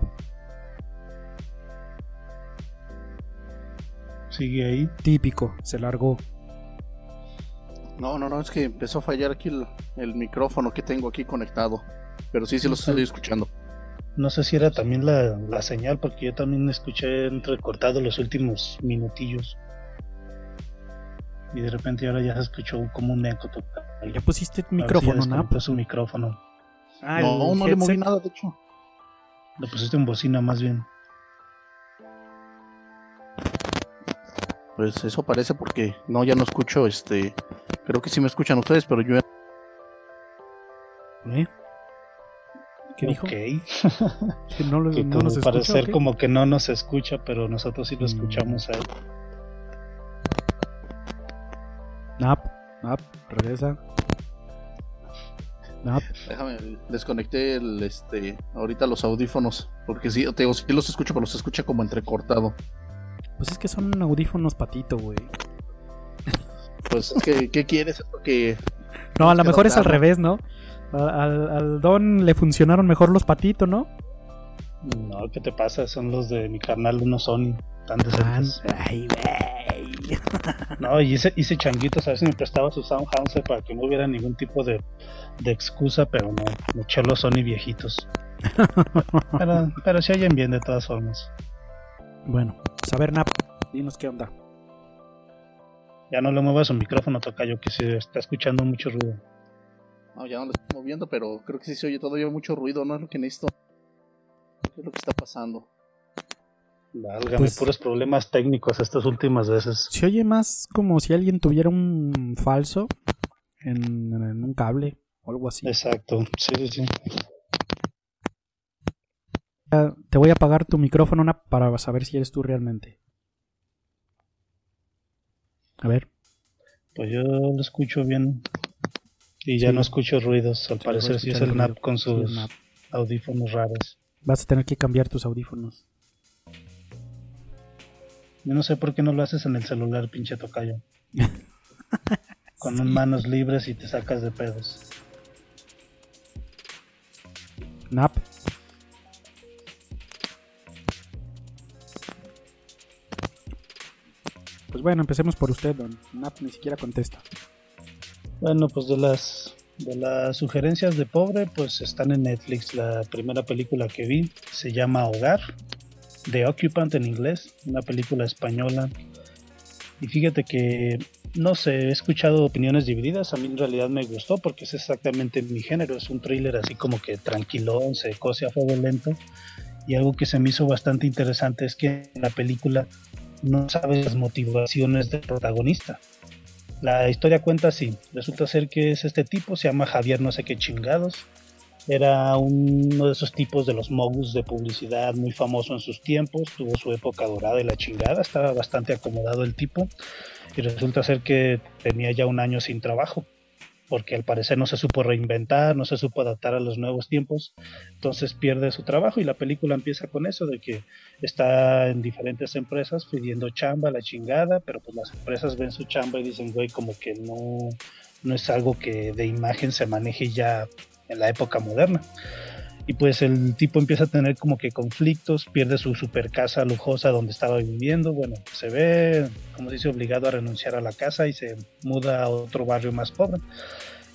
Sigue ahí. Típico. Se largó. No, no, no, es que empezó a fallar aquí el, el micrófono que tengo aquí conectado. Pero sí, sí lo estoy escuchando. No sé si era también la, la señal, porque yo también escuché entrecortado los últimos minutillos. Y de repente ahora ya se escuchó como un eco total. Ya pusiste el si micrófono, Nap. desconectó su micrófono. Ah, no, el no le moví nada, de hecho. Lo pusiste en bocina más bien. Pues eso parece porque no, ya no escucho, este, creo que sí me escuchan ustedes, pero yo ¿Eh? ¿Qué dijo? Ok. Que no, lo- que no como nos escucha, parecer ¿o qué? como que no nos escucha, pero nosotros sí lo Mm. escuchamos a él. Nap, Nap, regresa. Nap. déjame, desconecté el, este, ahorita los audífonos, porque sí, te digo, sí los escucho, pero los escucha como entrecortado. Pues es que son audífonos patito, güey. Pues es que, ¿qué quieres? No, a lo mejor es al revés, ¿no? Al, al Don le funcionaron mejor los patitos, ¿no? No, ¿qué te pasa? Son los de mi carnal, unos Sony, tan decentes. Ay, güey. No, y hice, hice changuitos a ver si me prestaba su Soundhouse para que no hubiera ningún tipo de, de excusa, pero no, me echó los Sony viejitos. Pero, pero se oyen bien de todas formas. Bueno, pues a ver, Nap, dinos qué onda. Ya no le muevas su micrófono, Tocayo, que se está escuchando mucho ruido. No, ya no lo estoy moviendo, pero creo que sí se oye todavía mucho ruido, ¿no? Es lo que necesito. ¿Qué es lo que está pasando? Válgame, Pues- puros problemas técnicos estas últimas veces. Se oye más como si alguien tuviera un falso en, en un cable o algo así. Exacto, sí, sí, sí. Te voy a apagar tu micrófono para saber si eres tú realmente. A ver. Pues yo lo escucho bien. Y ya Sí. no escucho ruidos. Al Sí, parecer sí es el NAP con sus audífonos raros. Vas a tener que cambiar tus audífonos. Yo no sé por qué no lo haces en el celular, pinche tocayo. Con un manos libres y te sacas de pedos. Nap. Pues bueno, empecemos por usted, Don. Nap ni siquiera contesta. Bueno, pues de las de las sugerencias de pobre, pues están en Netflix. La primera película que vi se llama Hogar, The Occupant en inglés, una película española. Y fíjate que no sé, he escuchado opiniones divididas. A mí en realidad me gustó porque es exactamente mi género. Es un thriller así como que tranquilón, se cose a fuego lento. Y algo que se me hizo bastante interesante es que en la película no sabes las motivaciones del protagonista. La historia cuenta así. Resulta ser que es este tipo, se llama Javier no sé qué chingados. Era uno de esos tipos de los mogus de publicidad muy famoso en sus tiempos. Tuvo su época dorada y la chingada. Estaba bastante acomodado el tipo. Y resulta ser que tenía ya un año sin trabajo. Porque al parecer no se supo reinventar, no se supo adaptar a los nuevos tiempos. Entonces pierde su trabajo y la película empieza con eso de que está en diferentes empresas pidiendo chamba, la chingada, pero pues las empresas ven su chamba y dicen, güey, como que no, no es algo que de imagen se maneje ya en la época moderna. Y pues el tipo empieza a tener como que conflictos, pierde su super casa lujosa donde estaba viviendo, bueno, se ve, como dice, obligado a renunciar a la casa y se muda a otro barrio más pobre.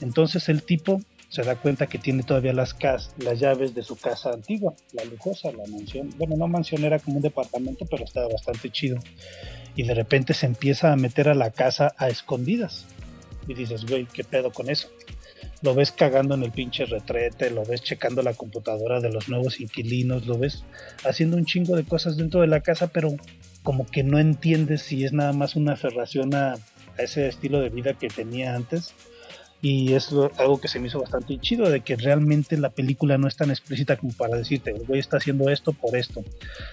Entonces el tipo se da cuenta que tiene todavía las, las llaves de su casa antigua, la lujosa, la mansión. Bueno, no mansión, era como un departamento, pero estaba bastante chido. Y de repente se empieza a meter a la casa a escondidas. Y dices, güey, ¿qué pedo con eso? Lo ves cagando en el pinche retrete, lo ves checando la computadora de los nuevos inquilinos, lo ves haciendo un chingo de cosas dentro de la casa, pero como que no entiendes si es nada más una aferración a, ese estilo de vida que tenía antes y es lo- algo que se me hizo bastante chido, de que realmente la película no es tan explícita como para decirte, el güey está haciendo esto por esto.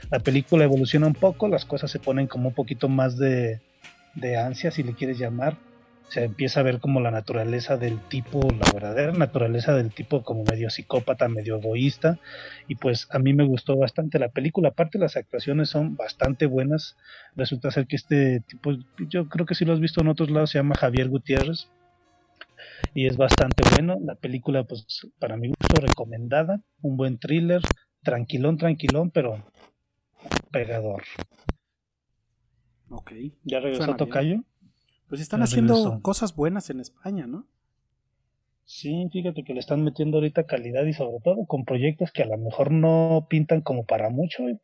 La película evoluciona un poco, las cosas se ponen como un poquito más de, de ansia, si le quieres llamar. Se empieza a ver como la naturaleza del tipo, la verdadera naturaleza del tipo como medio psicópata, medio egoísta. Y pues a mí me gustó bastante la película. Aparte las actuaciones son bastante buenas. Resulta ser que este tipo, yo creo que si lo has visto en otros lados, se llama Javier Gutiérrez y es bastante bueno. La película, pues, para mi gusto, recomendada. Un buen thriller, tranquilón, tranquilón, pero pegador. Ok. ¿Ya regresó. Tocayo? Pues están haciendo cosas buenas en España, ¿no? Sí, fíjate que le están metiendo ahorita calidad y sobre todo con proyectos que a lo mejor no pintan como para mucho. ¿eh?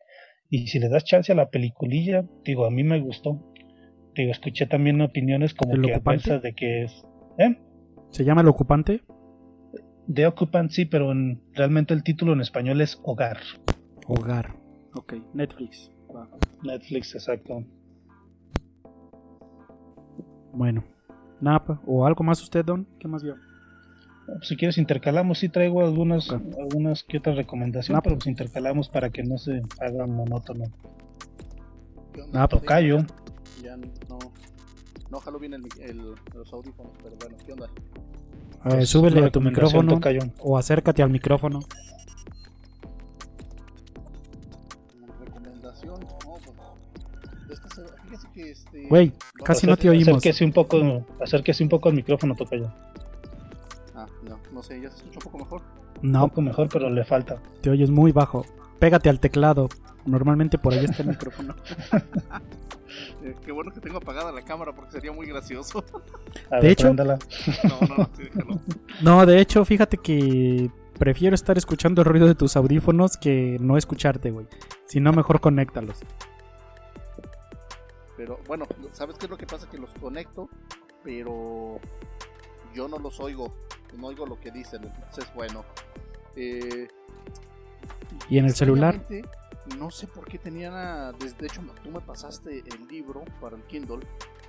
Y si le das chance a la peliculilla, digo, a mí me gustó. Digo, escuché también opiniones como ¿El que adversas de que es... ¿Eh? Se llama El Ocupante. The Occupant sí, pero en- realmente el título en español es Hogar. Hogar. Ok. Netflix. Netflix, exacto. Bueno. Napa. ¿O algo más usted, Don? ¿Qué más vio? Pues si quieres intercalamos, sí traigo algunas, Ok. algunas que otras recomendaciones, Ah, pero pues. pues intercalamos para que no se haga monótono. ¿Qué onda? Ah, pues. Tocayo, Ya no. No jalo bien el, mic- el- los audífonos, pero bueno, ¿qué onda? A ver, Pues, Eh, súbele a tu micrófono. Tocayo. O acércate al micrófono. Que este. Güey, casi no te oímos. Acérquese un poco, acérquese un poco al micrófono, Tocayo. No, no sé, ya se escucha un poco mejor. Un No, poco mejor, pero le falta. te oyes muy bajo. Pégate al teclado. Normalmente por ahí está el micrófono. Eh, qué bueno que tengo apagada la cámara porque sería muy gracioso. A De ver, hecho- préndala. No, no, no, sí, déjalo. No, de hecho, fíjate que prefiero estar escuchando el ruido de tus audífonos que no escucharte, güey. Si no, mejor conéctalos. Pero bueno, ¿sabes qué es lo que pasa? Que los conecto, pero yo no los oigo. No oigo lo que dicen. Entonces, bueno. Eh, ¿Y en el celular? No sé por qué tenían. a- De hecho, tú me pasaste el libro para el Kindle,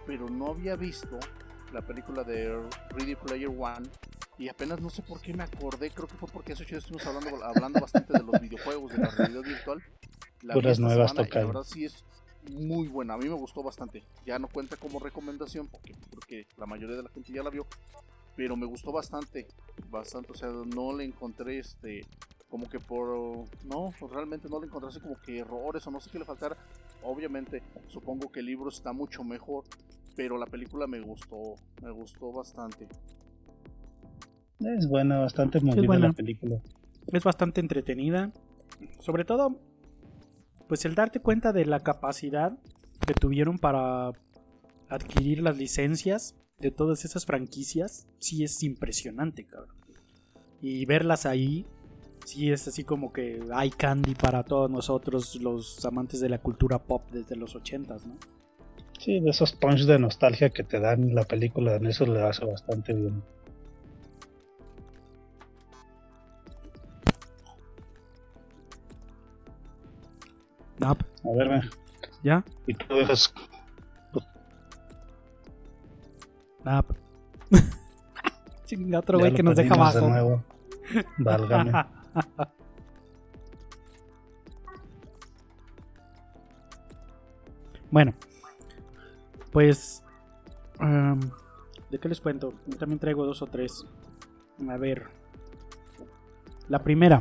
pero no había visto la película de Ready Player One. Y apenas no sé por qué me acordé. Creo que fue porque hace ocho días estuvimos hablando, hablando bastante de los videojuegos, de la realidad virtual. La Puras nuevas. La verdad sí es muy buena. A mí me gustó bastante. Ya no cuenta como recomendación porque creo que la mayoría de la gente ya la vio. Pero me gustó bastante. Bastante. O sea, no le encontré este. Como que por. No, realmente no le encontré así como que errores o no sé qué le faltara. Obviamente, supongo que el libro está mucho mejor. Pero la película me gustó. Me gustó bastante. Es buena, bastante movida buena. la película. Es bastante entretenida. Sobre todo, pues el darte cuenta de la capacidad que tuvieron para adquirir las licencias de todas esas franquicias, sí es impresionante, cabrón. Y verlas ahí, sí es así como que hay candy para todos nosotros, los amantes de la cultura pop desde los ochentas, ¿no? Sí, de esos punch de nostalgia que te dan la película, en eso le hace bastante bien. A ver, ve, ¿ya? y tú dejas. Nap. Chinga, otro güey que nos deja perdimos de abajo. nuevo. Válgame. Bueno, pues. em, ¿De qué les cuento? Yo también traigo dos o tres. A ver. La primera.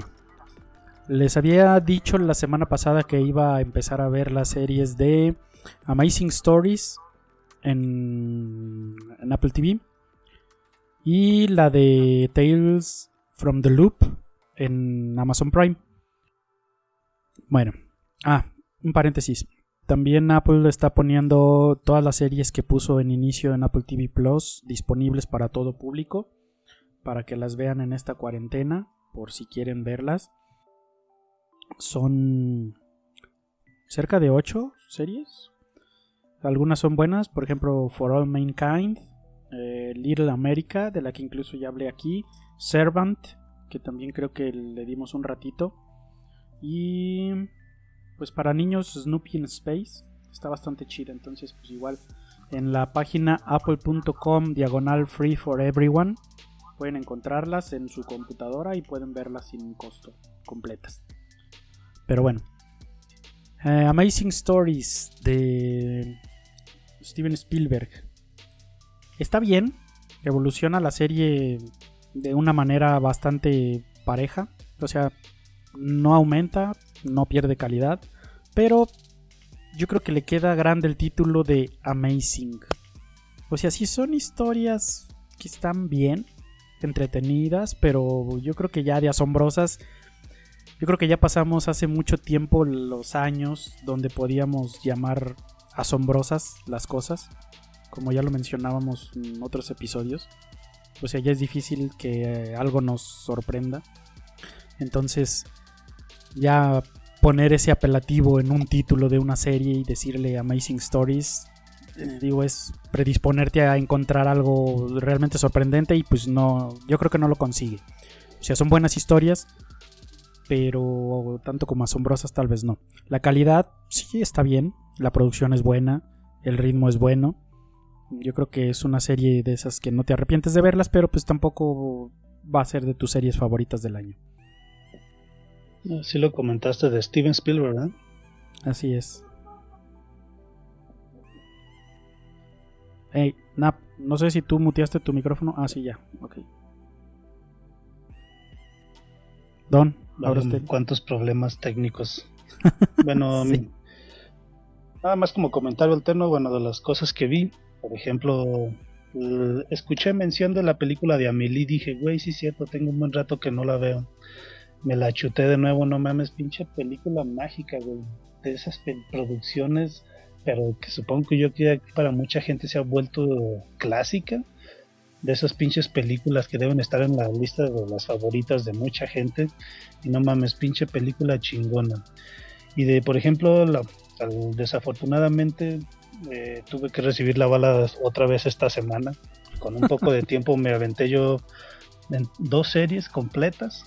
Les había dicho la semana pasada que iba a empezar a ver las series de Amazing Stories en, Apple TV. Y la de Tales from the Loop en Amazon Prime. Bueno. Ah, un paréntesis. También Apple está poniendo todas las series que puso en inicio en Apple TV Plus disponibles para todo público, para que las vean en esta cuarentena, por si quieren verlas. Son cerca de 8 series. Algunas son buenas, por ejemplo, For All Mankind, eh, Little America, de la que incluso ya hablé aquí, Servant, que también creo que le dimos un ratito, y pues para niños Snoopy in Space está bastante chida entonces pues igual en la página apple.com diagonal free for everyone pueden encontrarlas en su computadora y pueden verlas sin costo completas pero bueno Eh, Amazing Stories de Steven Spielberg está bien evoluciona la serie de una manera bastante pareja o sea no aumenta no pierde calidad, pero yo creo que le queda grande el título de Amazing. O sea, sí son historias que están bien, entretenidas, pero yo creo que ya de asombrosas. Yo creo que ya pasamos hace mucho tiempo los años donde podíamos llamar asombrosas las cosas, como ya lo mencionábamos en otros episodios. O sea, ya es difícil que eh, algo nos sorprenda. Entonces, ya poner ese apelativo en un título de una serie y decirle Amazing Stories, eh, digo, es predisponerte a encontrar algo realmente sorprendente y pues no, yo creo que no lo consigue. O sea, son buenas historias, pero tanto como asombrosas tal vez no. La calidad sí está bien, la producción es buena, el ritmo es bueno. Yo creo que es una serie de esas que no te arrepientes de verlas, pero pues tampoco va a ser de tus series favoritas del año. Sí lo comentaste de Steven Spielberg, ¿verdad? Así es. Hey, Nap, no sé si tú muteaste tu micrófono. Ah, sí, ya. Ok. Don, ahora usted. ¿Cuántos problemas técnicos? Bueno, Sí. nada más como comentario alterno, bueno, de las cosas que vi, por ejemplo, escuché mención de la película de Amelie y dije, güey, sí es cierto, tengo un buen rato que no la veo. Me la chuté de nuevo, no mames, pinche película mágica, güey. De esas producciones, pero que supongo que yo que para mucha gente se ha vuelto clásica. De esas pinches películas que deben estar en la lista de las favoritas de mucha gente. Y no mames, pinche película chingona. Y de, por ejemplo, la, desafortunadamente eh, tuve que recibir la bala otra vez esta semana. Con un poco de tiempo me aventé yo en dos series completas,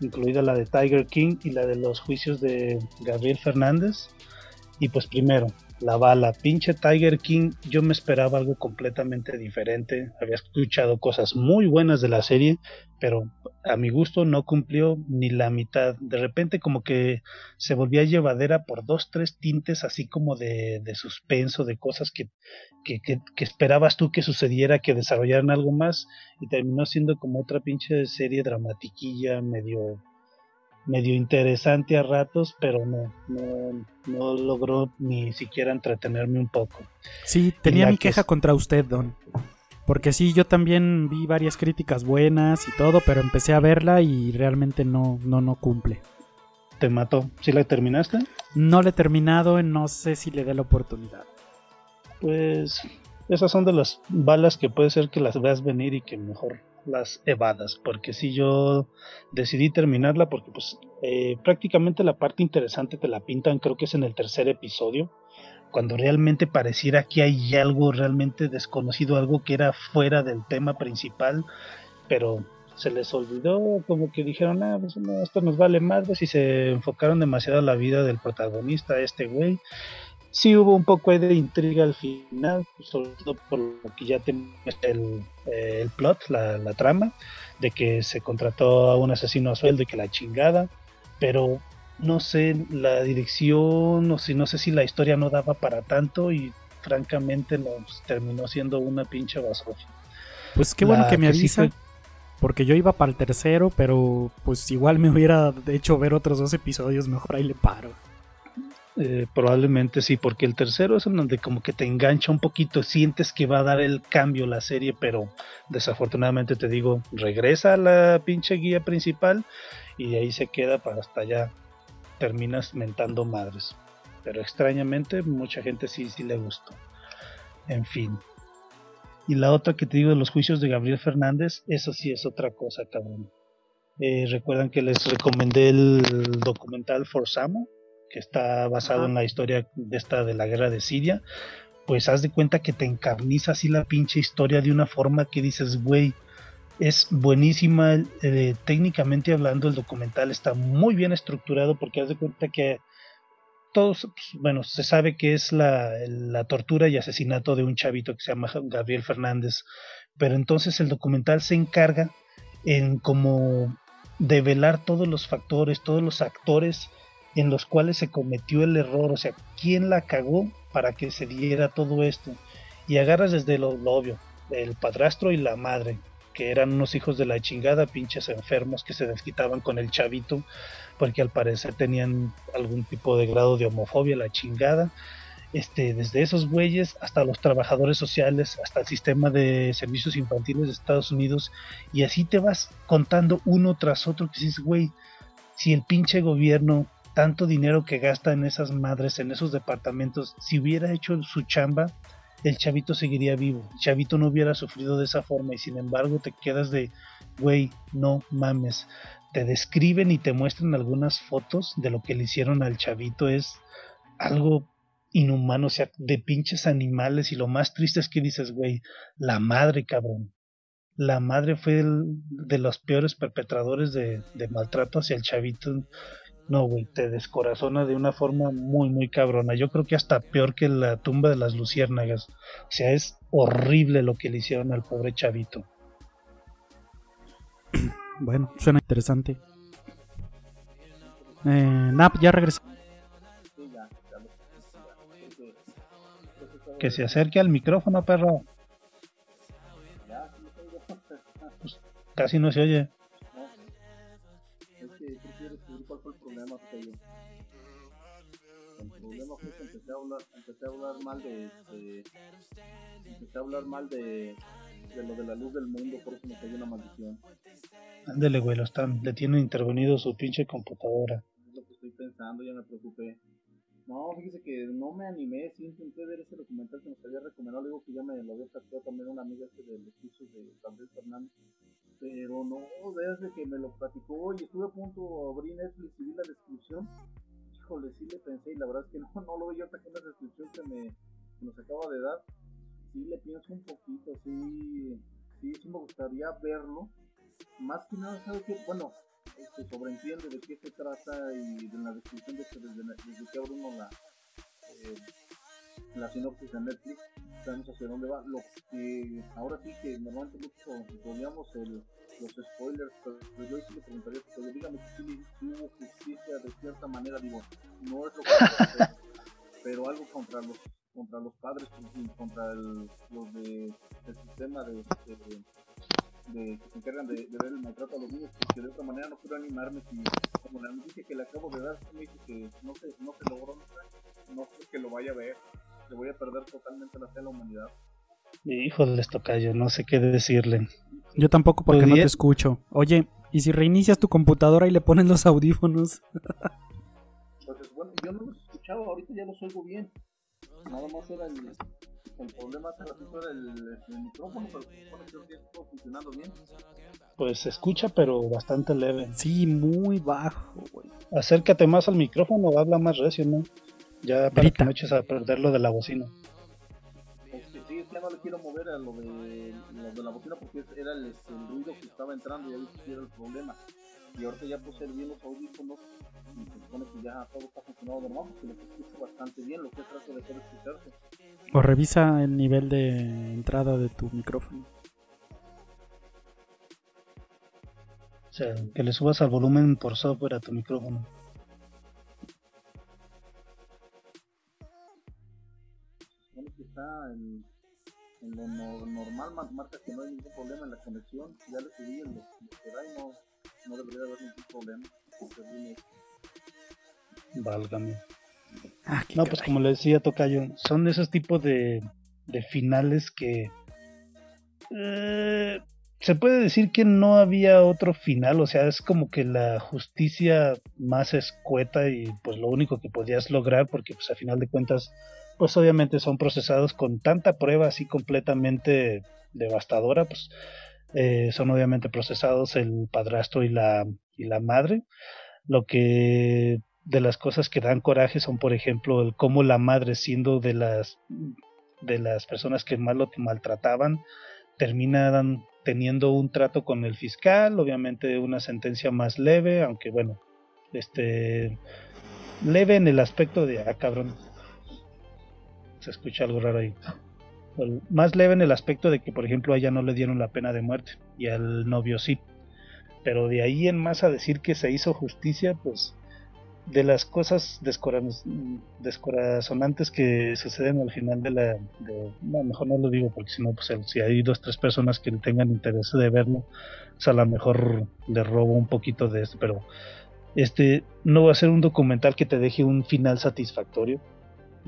incluida la de Tiger King y la de los juicios de Gabriel Fernández. Y pues primero, la bala. Pinche Tiger King, yo me esperaba algo completamente diferente. Había escuchado cosas muy buenas de la serie, pero a mi gusto no cumplió ni la mitad. De repente como que se volvía llevadera por dos, tres tintes así como de, de suspenso, de cosas que, que, que, que, esperabas tú que sucediera, que desarrollaran algo más, y terminó siendo como otra pinche serie dramatiquilla, medio medio interesante a ratos, pero no, no, no logró ni siquiera entretenerme un poco. Sí, tenía mi queja contra usted, Don. Porque sí, yo también vi varias críticas buenas y todo, pero empecé a verla y realmente no, no, no cumple. ¿Te mató? ¿Sí la terminaste? No la he terminado, no sé si le dé la oportunidad. Pues esas son de las balas que puede ser que las veas venir y que mejor las evadas, porque si yo decidí terminarla, porque pues eh, prácticamente la parte interesante te la pintan, creo que es en el tercer episodio, cuando realmente pareciera que hay algo realmente desconocido, algo que era fuera del tema principal, pero se les olvidó, como que dijeron, ah, pues esto nos vale más, y se enfocaron demasiado en la vida del protagonista, este güey, sí hubo un poco de intriga al final, sobre todo por lo que ya tenemos el, eh, el plot, la, la, trama, de que se contrató a un asesino a sueldo y que la chingada, pero no sé, la dirección, no sé, no sé si la historia no daba para tanto y francamente nos terminó siendo una pinche basura. Pues qué bueno que me avisa. Porque yo iba para el tercero, pero pues igual me hubiera hecho ver otros dos episodios, mejor ahí le paro. Eh, probablemente sí, porque el tercero es en donde como que te engancha un poquito, sientes que va a dar el cambio la serie, pero desafortunadamente te digo, regresa a la pinche guía principal y ahí se queda para hasta allá terminas mentando madres. Pero extrañamente mucha gente sí, sí le gustó. En fin. Y la otra que te digo de los juicios de Gabriel Fernández, eso sí es otra cosa, cabrón. Eh, recuerdan que les recomendé el documental Forzamo que está basado en la historia de esta de la guerra de Siria, pues haz de cuenta que te encarniza así la pinche historia de una forma que dices, güey, es buenísima, eh, técnicamente hablando el documental está muy bien estructurado porque haz de cuenta que todos, pues, bueno, se sabe que es la, la tortura y asesinato de un chavito que se llama Gabriel Fernández, pero entonces el documental se encarga en como develar todos los factores, todos los actores en los cuales se cometió el error, o sea, quién la cagó para que se diera todo esto. Y agarras desde lo, obvio, el padrastro y la madre, que eran unos hijos de la chingada, pinches enfermos que se desquitaban con el chavito, porque al parecer tenían algún tipo de grado de homofobia, la chingada. Este, desde esos güeyes hasta los trabajadores sociales, hasta el sistema de servicios infantiles de Estados Unidos, y así te vas contando uno tras otro que dices, güey, si el pinche gobierno tanto dinero que gasta en esas madres, en esos departamentos, si hubiera hecho su chamba, el chavito seguiría vivo. El chavito no hubiera sufrido de esa forma y sin embargo te quedas de, güey, no mames. Te describen y te muestran algunas fotos de lo que le hicieron al chavito. Es algo inhumano, o sea, de pinches animales y lo más triste es que dices, güey, la madre, cabrón. La madre fue de los peores perpetradores de, de maltrato hacia el chavito no, güey, te descorazona de una forma muy, muy cabrona. Yo creo que hasta peor que la tumba de las luciérnagas. O sea, es horrible lo que le hicieron al pobre chavito. Bueno, suena interesante. Eh, Nap, ya regresó. Que se acerque al micrófono, perro. Pues, casi no se oye. El problema fue que empecé a hablar, empecé a hablar mal de, de empecé a hablar mal de, de lo de la luz del mundo, por eso me cayó una maldición. Ándele, güey, lo están, le tienen intervenido su pinche computadora. Es lo que estoy pensando, ya me preocupé. No, fíjese que no me animé, sí intenté ver ese documental que nos había recomendado, le digo que ya me lo había platicado también una amiga este de los pisos de Gabriel Fernández, pero no, desde que me lo platicó y estuve a punto de abrir Netflix y vi la descripción, híjole, sí le pensé y la verdad es que no, no lo veía hasta que la descripción que, me, que nos acaba de dar, sí le pienso un poquito, sí, sí, me gustaría verlo, más que nada, ¿sabe qué? Bueno, se sobreentiende de qué se trata y de la descripción de que desde, desde que abrimos la, eh, la sinopsis de Netflix, sabemos hacia dónde va. Lo que ahora sí que normalmente mucho poníamos el, los spoilers, pero yo sí le preguntaría, pero dígame si, si, hubo justicia de cierta manera, digo, no es lo que hacer, pero algo contra los contra los padres, contra el, los de, el sistema de, de de, que se encargan de, de, ver el maltrato a los niños, porque de otra manera no quiero animarme si, como la noticia que le acabo de dar, me dice que no se, no se logró, no sé que lo vaya a ver, le voy a perder totalmente la fe a la humanidad. Híjoles, tocayo, no sé qué decirle. Yo tampoco porque no te escucho. Oye, ¿y si reinicias tu computadora y le pones los audífonos? pues bueno, yo no los escuchaba, ahorita ya los oigo bien. Nada más era el, el problema era el, el micrófono, pero se supone que todo funcionando bien. Pues se escucha, pero bastante leve. Sí, muy bajo, güey. Acércate más al micrófono, habla más recio, ¿no? Ya para Grita. que no eches a perder lo de la bocina. Este, sí, es que no le quiero mover a lo de, lo de la bocina porque era el, este, el ruido que estaba entrando y ahí sí era el problema. Y ahorita ya puse bien los audífonos y se supone que ya todo está funcionando normal porque los escucho bastante bien, lo que trato de hacer escucharse. O revisa el nivel de entrada de tu micrófono. O sea, que le subas al volumen por software a tu micrófono. Está en, en lo no- normal, más marca que no hay ningún problema en la conexión. Ya le subí en lo, lo que da y no, no debería haber ningún problema. Válgame. Ah, No, pues caray. como le decía Tocayo, son esos tipos de, de finales que... eh, se puede decir que no había otro final, o sea, es como que la justicia más escueta y pues lo único que podías lograr, porque pues a final de cuentas, pues obviamente son procesados con tanta prueba así completamente devastadora, pues eh, son obviamente procesados el padrastro y la, y la madre, lo que de las cosas que dan coraje son, por ejemplo, el cómo la madre, siendo de las de las personas que más lo maltrataban, terminan teniendo un trato con el fiscal, obviamente una sentencia más leve, aunque bueno, este leve en el aspecto de ah cabrón. Se escucha algo raro ahí. Más leve en el aspecto de que, por ejemplo, a ella no le dieron la pena de muerte y al novio sí. Pero de ahí en más a decir que se hizo justicia, pues de las cosas descora- descorazonantes que suceden al final de la... no, mejor no lo digo porque si no, pues si hay dos, tres personas que tengan interés de verlo, pues a lo mejor le robo un poquito de esto, pero este no va a ser un documental que te deje un final satisfactorio,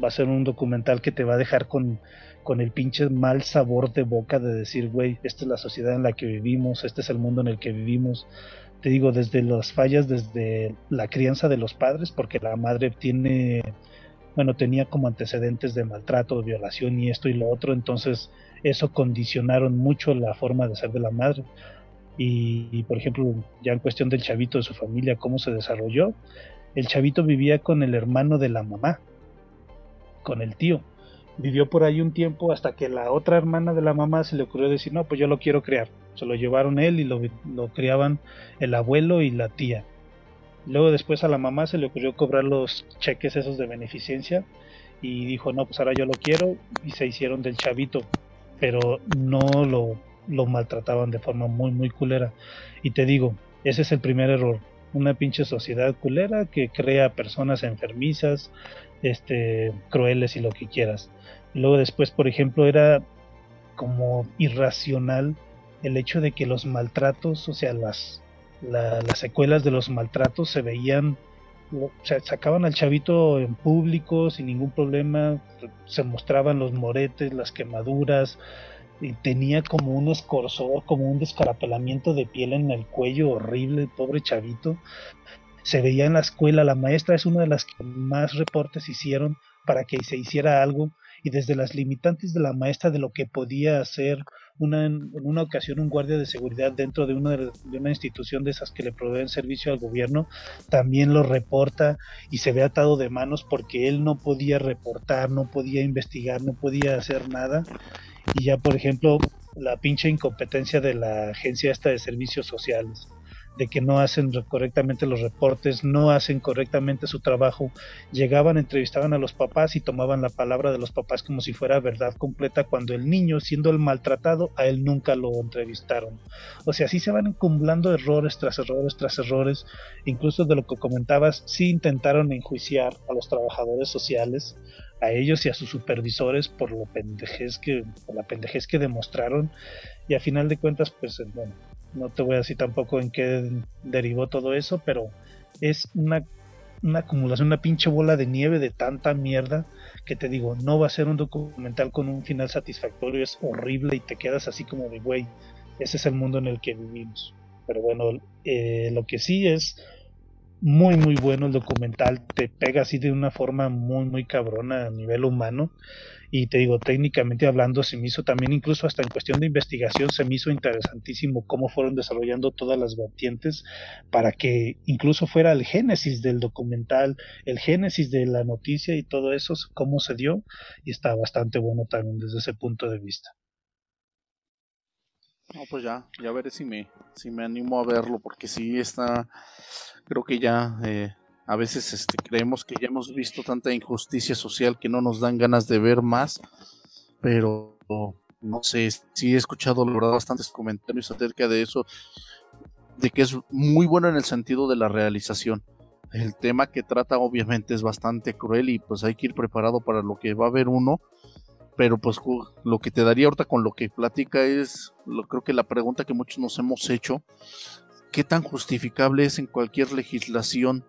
va a ser un documental que te va a dejar con, con el pinche mal sabor de boca de decir, güey, esta es la sociedad en la que vivimos, este es el mundo en el que vivimos, te digo, desde las fallas, desde la crianza de los padres, porque la madre tiene, bueno, tenía como antecedentes de maltrato, violación y esto y lo otro, entonces eso condicionaron mucho la forma de ser de la madre. Y, y, por ejemplo, ya en cuestión del chavito de su familia, cómo se desarrolló, el chavito vivía con el hermano de la mamá, con el tío. Vivió por ahí un tiempo hasta que la otra hermana de la mamá se le ocurrió decir, no, pues yo lo quiero criar. Se lo llevaron él y lo, criaban el abuelo y la tía. Luego después a la mamá se le ocurrió cobrar los cheques esos de beneficencia y dijo, no, pues ahora yo lo quiero y se hicieron del chavito, pero no lo, lo maltrataban de forma muy, muy culera. Y te digo, ese es el primer error. Una pinche sociedad culera que crea personas enfermizas, este, crueles y lo que quieras. Y luego después, por ejemplo, era como irracional el hecho de que los maltratos, o sea, las, la, las secuelas de los maltratos se veían o sea, sacaban al chavito en público sin ningún problema, se mostraban los moretes, las quemaduras, y tenía como un escorzor, como un descarapelamiento de piel en el cuello horrible, pobre chavito. Se veía en la escuela, la maestra es una de las que más reportes hicieron para que se hiciera algo y desde las limitantes de la maestra de lo que podía hacer una, en una ocasión un guardia de seguridad dentro de una, de una institución de esas que le proveen servicio al gobierno también lo reporta y se ve atado de manos porque él no podía reportar, no podía investigar, no podía hacer nada. Y ya por ejemplo la pinche incompetencia de la agencia esta de servicios sociales de que no hacen correctamente los reportes, no hacen correctamente su trabajo. Llegaban, entrevistaban a los papás y tomaban la palabra de los papás como si fuera verdad completa cuando el niño, siendo el maltratado, a él nunca lo entrevistaron. O sea, así se van acumulando errores tras errores tras errores. Incluso de lo que comentabas, sí intentaron enjuiciar a los trabajadores sociales, a ellos y a sus supervisores por lo pendejez que, por la pendejez que demostraron y a final de cuentas pues bueno no te voy a decir tampoco en qué derivó todo eso, pero es una, una acumulación, una pinche bola de nieve de tanta mierda que te digo, no va a ser un documental con un final satisfactorio, es horrible y te quedas así como de, güey, ese es el mundo en el que vivimos. Pero bueno, eh, lo que sí es muy muy bueno el documental, te pega así de una forma muy muy cabrona a nivel humano y te digo, técnicamente hablando, se me hizo también, incluso hasta en cuestión de investigación, se me hizo interesantísimo cómo fueron desarrollando todas las vertientes para que incluso fuera el génesis del documental, el génesis de la noticia y todo eso, cómo se dio, y está bastante bueno también desde ese punto de vista. No, pues ya, ya veré si me, si me animo a verlo, porque sí está, creo que ya eh, a veces este, creemos que ya hemos visto tanta injusticia social que no nos dan ganas de ver más, pero no sé, sí he escuchado la verdad bastantes comentarios acerca de eso, de que es muy bueno en el sentido de la realización. El tema que trata obviamente es bastante cruel y pues hay que ir preparado para lo que va a haber uno, pero pues lo que te daría ahorita con lo que platica es, lo, creo que la pregunta que muchos nos hemos hecho, ¿qué tan justificable es en cualquier legislación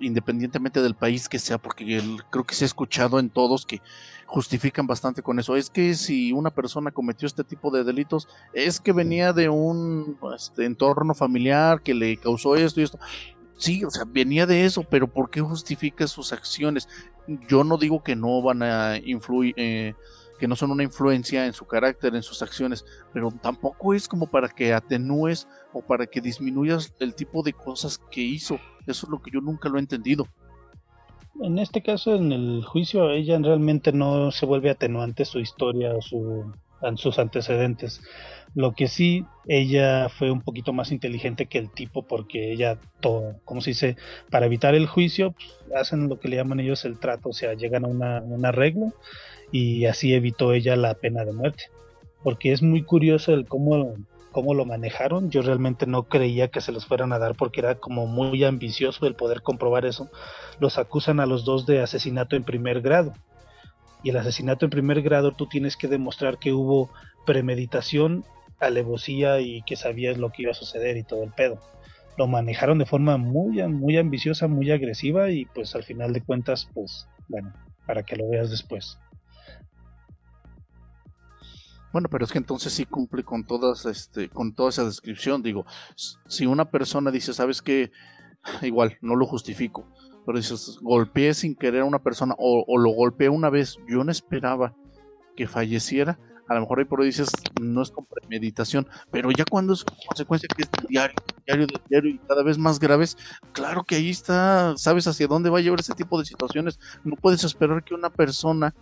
independientemente del país que sea, porque creo que se ha escuchado en todos que justifican bastante con eso. Es que si una persona cometió este tipo de delitos, es que venía de un este, entorno familiar que le causó esto y esto. Sí, o sea, venía de eso, pero ¿por qué justifica sus acciones? Yo no digo que no van a influir, eh, que no son una influencia en su carácter, en sus acciones, pero tampoco es como para que atenúes o para que disminuyas el tipo de cosas que hizo. Eso es lo que yo nunca lo he entendido. En este caso, en el juicio, ella realmente no se vuelve atenuante su historia o su, sus antecedentes. Lo que sí, ella fue un poquito más inteligente que el tipo porque ella, como se dice, para evitar el juicio, pues, hacen lo que le llaman ellos el trato, o sea, llegan a una, un arreglo y así evitó ella la pena de muerte. Porque es muy curioso el cómo, cómo lo manejaron. Yo realmente no creía que se los fueran a dar porque era como muy ambicioso el poder comprobar eso. Los acusan a los dos de asesinato en primer grado. Y el asesinato en primer grado tú tienes que demostrar que hubo premeditación, alevosía y que sabías lo que iba a suceder y todo el pedo. Lo manejaron de forma muy, muy ambiciosa, muy agresiva y pues al final de cuentas, pues bueno, para que lo veas después. Bueno, pero es que entonces sí cumple con todas, este, con toda esa descripción. Digo, si una persona dice, sabes que igual, no lo justifico, pero dices, golpeé sin querer a una persona o, lo golpeé una vez, yo no esperaba que falleciera. A lo mejor ahí por ahí dices, no es con premeditación, pero ya cuando es consecuencia que es diario, diario, diario y cada vez más graves, claro que ahí está, sabes hacia dónde va a llevar ese tipo de situaciones. No puedes esperar que una persona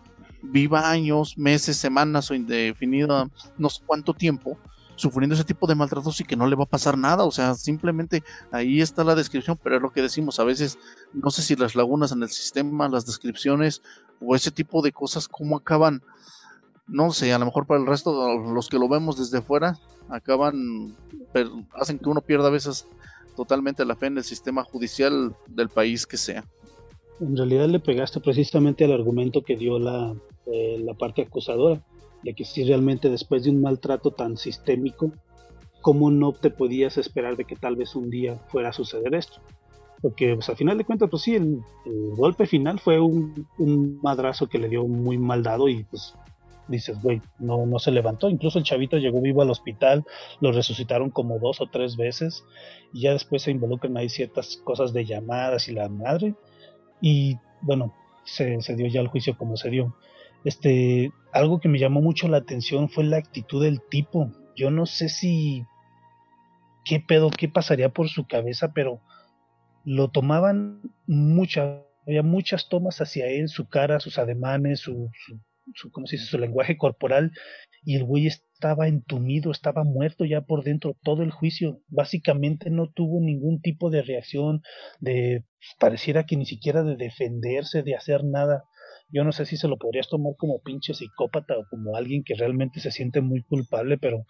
viva años, meses, semanas o indefinido, no sé cuánto tiempo, sufriendo ese tipo de maltratos y que no le va a pasar nada. O sea, simplemente ahí está la descripción, pero es lo que decimos. A veces, no sé si las lagunas en el sistema, las descripciones o ese tipo de cosas, cómo acaban, no sé, a lo mejor para el resto, los que lo vemos desde fuera, acaban, hacen que uno pierda a veces totalmente la fe en el sistema judicial del país que sea. En realidad le pegaste precisamente al argumento que dio la, eh, parte acusadora, de que si realmente después de un maltrato tan sistémico, ¿cómo no te podías esperar de que tal vez un día fuera a suceder esto? Porque pues, al final de cuentas, pues sí, el, golpe final fue un, un, madrazo que le dio muy mal dado y pues dices, güey, no, no se levantó. Incluso el chavito llegó vivo al hospital, lo resucitaron como dos o tres veces y ya después se involucran ahí ciertas cosas de llamadas y la madre. Y bueno, se, se dio ya el juicio como se dio. Este, algo que me llamó mucho la atención fue la actitud del tipo. Yo no sé si qué pedo, qué pasaría por su cabeza, pero lo tomaban mucha, había muchas tomas hacia él, su cara, sus ademanes, su ¿cómo se dice? su lenguaje corporal, y el güey estaba entumido, estaba muerto ya por dentro todo el juicio. Básicamente no tuvo ningún tipo de reacción, de pareciera que ni siquiera de defenderse, de hacer nada. Yo no sé si se lo podrías tomar como pinche psicópata o como alguien que realmente se siente muy culpable, pero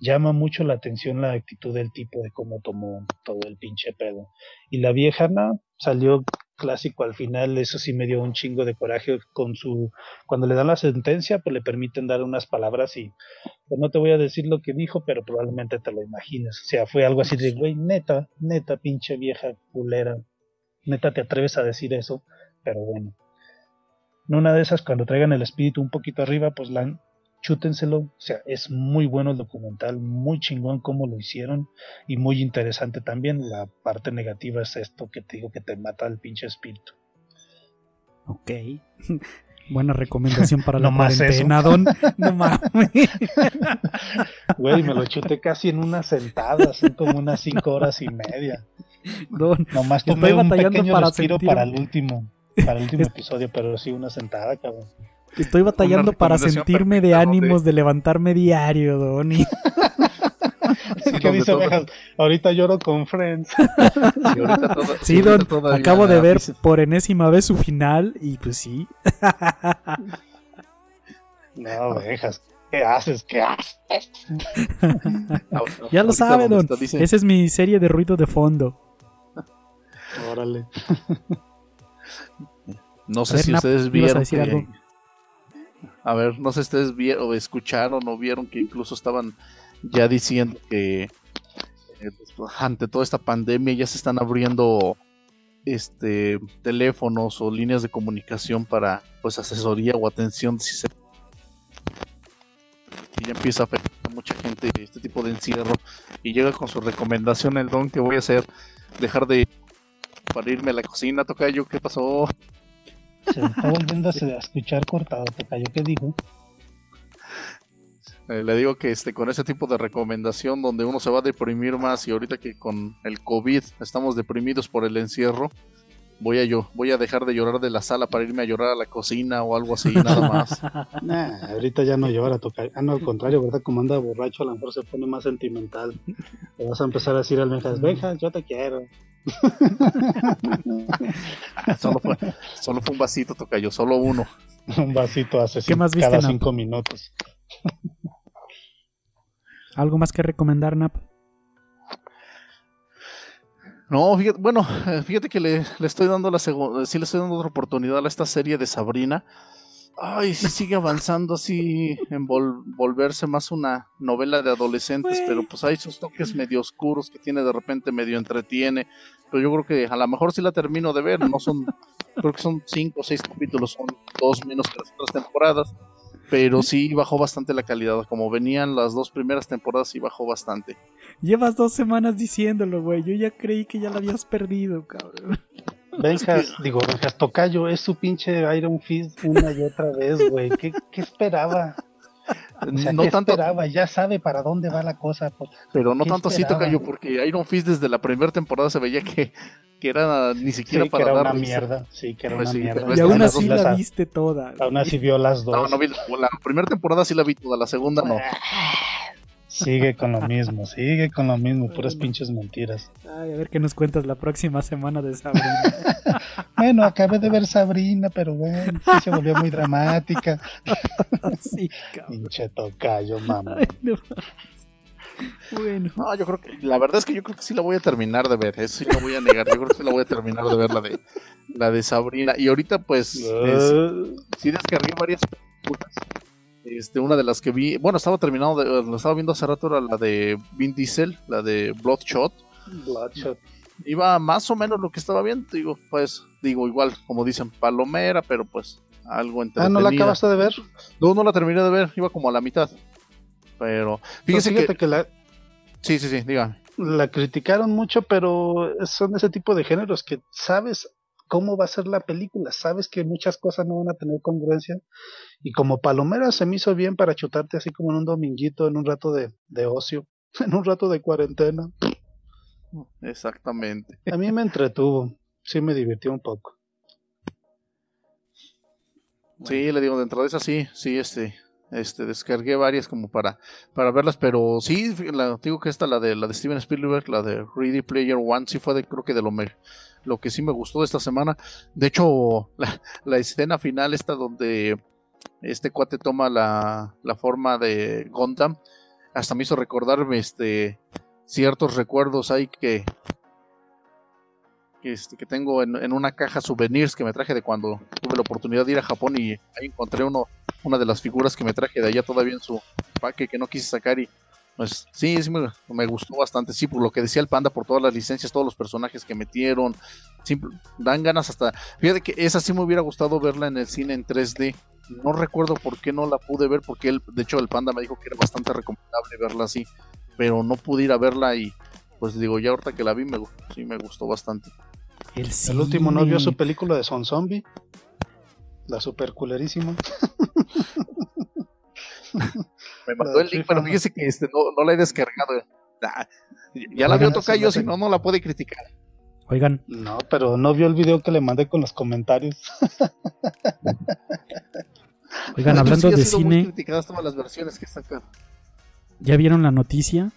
llama mucho la atención la actitud del tipo de cómo tomó todo el pinche pedo. Y la vieja, no, salió clásico al final, eso sí me dio un chingo de coraje con su, cuando le dan la sentencia, pues le permiten dar unas palabras y pues no te voy a decir lo que dijo, pero probablemente te lo imagines. O sea, fue algo así de, güey, neta, neta, pinche vieja culera, neta te atreves a decir eso, pero bueno. En una de esas, cuando traigan el espíritu un poquito arriba, pues la, chútenselo, o sea, es muy bueno el documental, muy chingón cómo lo hicieron y muy interesante también. La parte negativa es esto que te digo que te mata el pinche espíritu. Ok. Buena recomendación para la No cuarentena, don. No mames. Güey, me lo chuté casi en una sentada, son como unas cinco horas y media. Don, Nomás tomé un pequeño para respiro sentir- para el último, para el último episodio, pero sí una sentada, cabrón. Estoy batallando para sentirme de ánimos de levantarme diario, don. y- Sí, ¿Qué dice todo- Ovejas? Ahorita lloro con Friends. toda- Sí, don, todavía acabo de ver por enésima vez su final y pues sí. No, Ovejas, ¿qué haces? ¿Qué haces? Ya lo sabe, don. está, dice- Esa es mi serie de ruido de fondo. Órale. No sé ver, si Nap, ustedes vieron que-. A ver, no sé si ustedes vieron o escucharon o vieron que incluso estaban ya diciendo que eh, pues, ante toda esta pandemia ya se están abriendo este teléfonos o líneas de comunicación para pues asesoría o atención si se y ya empieza a afectar a mucha gente este tipo de encierro y llega con su recomendación el don que voy a hacer dejar de para irme a la cocina tocayo qué pasó Se está volviendo a escuchar cortado, te cayó que dijo. Eh, le digo que este con ese tipo de recomendación donde uno se va a deprimir más y ahorita que con el COVID estamos deprimidos por el encierro, voy a yo, voy a dejar de llorar de la sala para irme a llorar a la cocina o algo así, nada más. Nah, ahorita ya no llora, toca. Ah, no, al contrario, ¿verdad? Como anda borracho, a lo mejor se pone más sentimental. Le vas a empezar a decir al Benjas, Benjas, yo te quiero. solo fue, solo fue un vasito, tocayo, solo uno. Un vasito hace ¿Qué más viste, cada Nap? cinco minutos. ¿Algo más que recomendar, Nap? No, fíjate, bueno, eh, fíjate que le, le estoy dando la segunda, sí le estoy dando otra oportunidad a esta serie de Sabrina. Ay, sí sigue avanzando así en vol- volverse más una novela de adolescentes, pero pues hay sus toques medio oscuros que tiene de repente medio entretiene. Pero yo creo que a lo mejor sí la termino de ver, no son, creo que son cinco o seis capítulos, son dos menos que las otras temporadas. Pero sí bajó bastante la calidad, como venían las dos primeras temporadas sí bajó bastante. Llevas dos semanas diciéndolo, güey. Yo ya creí que ya la habías perdido, cabrón. Benjas, digo, Benjas Tocayo, es su pinche Iron Fist una y otra vez, güey. ¿Qué, qué esperaba? O sea, no ¿qué tanto, esperaba? Ya sabe para dónde va la cosa. pues. Pero no ¿Qué tanto así esperaba? toca yo, porque Iron Fist desde la primera temporada se veía que, que era ni siquiera Sí, que para era dar una mierda. Sí, que era Pues una sí, mierda. pero Y aún así la viste toda. Aún así vio las dos. No, no vi la, la primera temporada sí la vi toda, la segunda no. Sigue con lo mismo, sigue con lo mismo, puras Bueno. pinches mentiras. Ay, a ver qué nos cuentas la próxima semana de Sabrina. Bueno, acabé de ver Sabrina, pero bueno, sí se volvió muy dramática. sí, cabrón. Pinche tocayo, mamá. Ay, no. Bueno, No, yo creo que, la verdad es que yo creo que sí la voy a terminar de ver, eso sí lo voy a negar, yo creo que sí la voy a terminar de ver la de la de Sabrina. Y ahorita pues es- Uh, sí descargué varias películas. Este, una de las que vi, bueno, estaba terminando, de, lo estaba viendo hace rato, era la de Vin Diesel, la de Bloodshot. Bloodshot. iba más o menos lo que estaba bien, digo, pues, digo, igual, como dicen, palomera, pero pues algo entretenida. Ah, ¿no la acabaste de ver? No, no la terminé de ver, iba como a la mitad. Pero fíjese fíjate que... que la, Sí, sí, sí, dígame. la criticaron mucho, pero son ese tipo de géneros que sabes cómo va a ser la película, sabes que muchas cosas no van a tener congruencia y como palomera se me hizo bien para chutarte así como en un dominguito, en un rato de, de ocio, en un rato de cuarentena. Exactamente. A mí me entretuvo, sí me divirtió un poco. Sí, le digo, dentro de esas sí, sí, este, este, descargué varias como para, para verlas, pero sí, la, digo que esta, la de, la de Steven Spielberg, la de Ready Player One, sí fue de, creo que de lo, me, lo que sí me gustó de esta semana. De hecho, la, escena final esta donde este cuate toma la, la forma de Gundam, hasta me hizo recordarme, este, ciertos recuerdos ahí que, que, este, tengo en, en una caja souvenirs que me traje de cuando tuve la oportunidad de ir a Japón y ahí encontré uno, una de las figuras que me traje de allá todavía en su paque que no quise sacar y pues sí, sí me, me gustó bastante, sí, por lo que decía el panda, por todas las licencias, todos los personajes que metieron, simple- dan ganas hasta, fíjate que esa sí me hubiera gustado verla en el cine en 3D, no recuerdo por qué no la pude ver, porque él, de hecho el panda me dijo que era bastante recomendable verla así, pero no pude ir a verla y pues digo, ya ahorita que la vi, me, sí me gustó bastante. El, El último no vio su película de Son Zombie, la super culerísima. Me mandó el link, pero fíjese que este, no, no la he descargado. Ah, ya la vio tocar yo, si no no, la puede criticar. Oigan, No, pero no vio el video que le mandé con los comentarios. oigan, hablando sí de cine, criticadas todas las versiones que sacan. ¿ya vieron la noticia?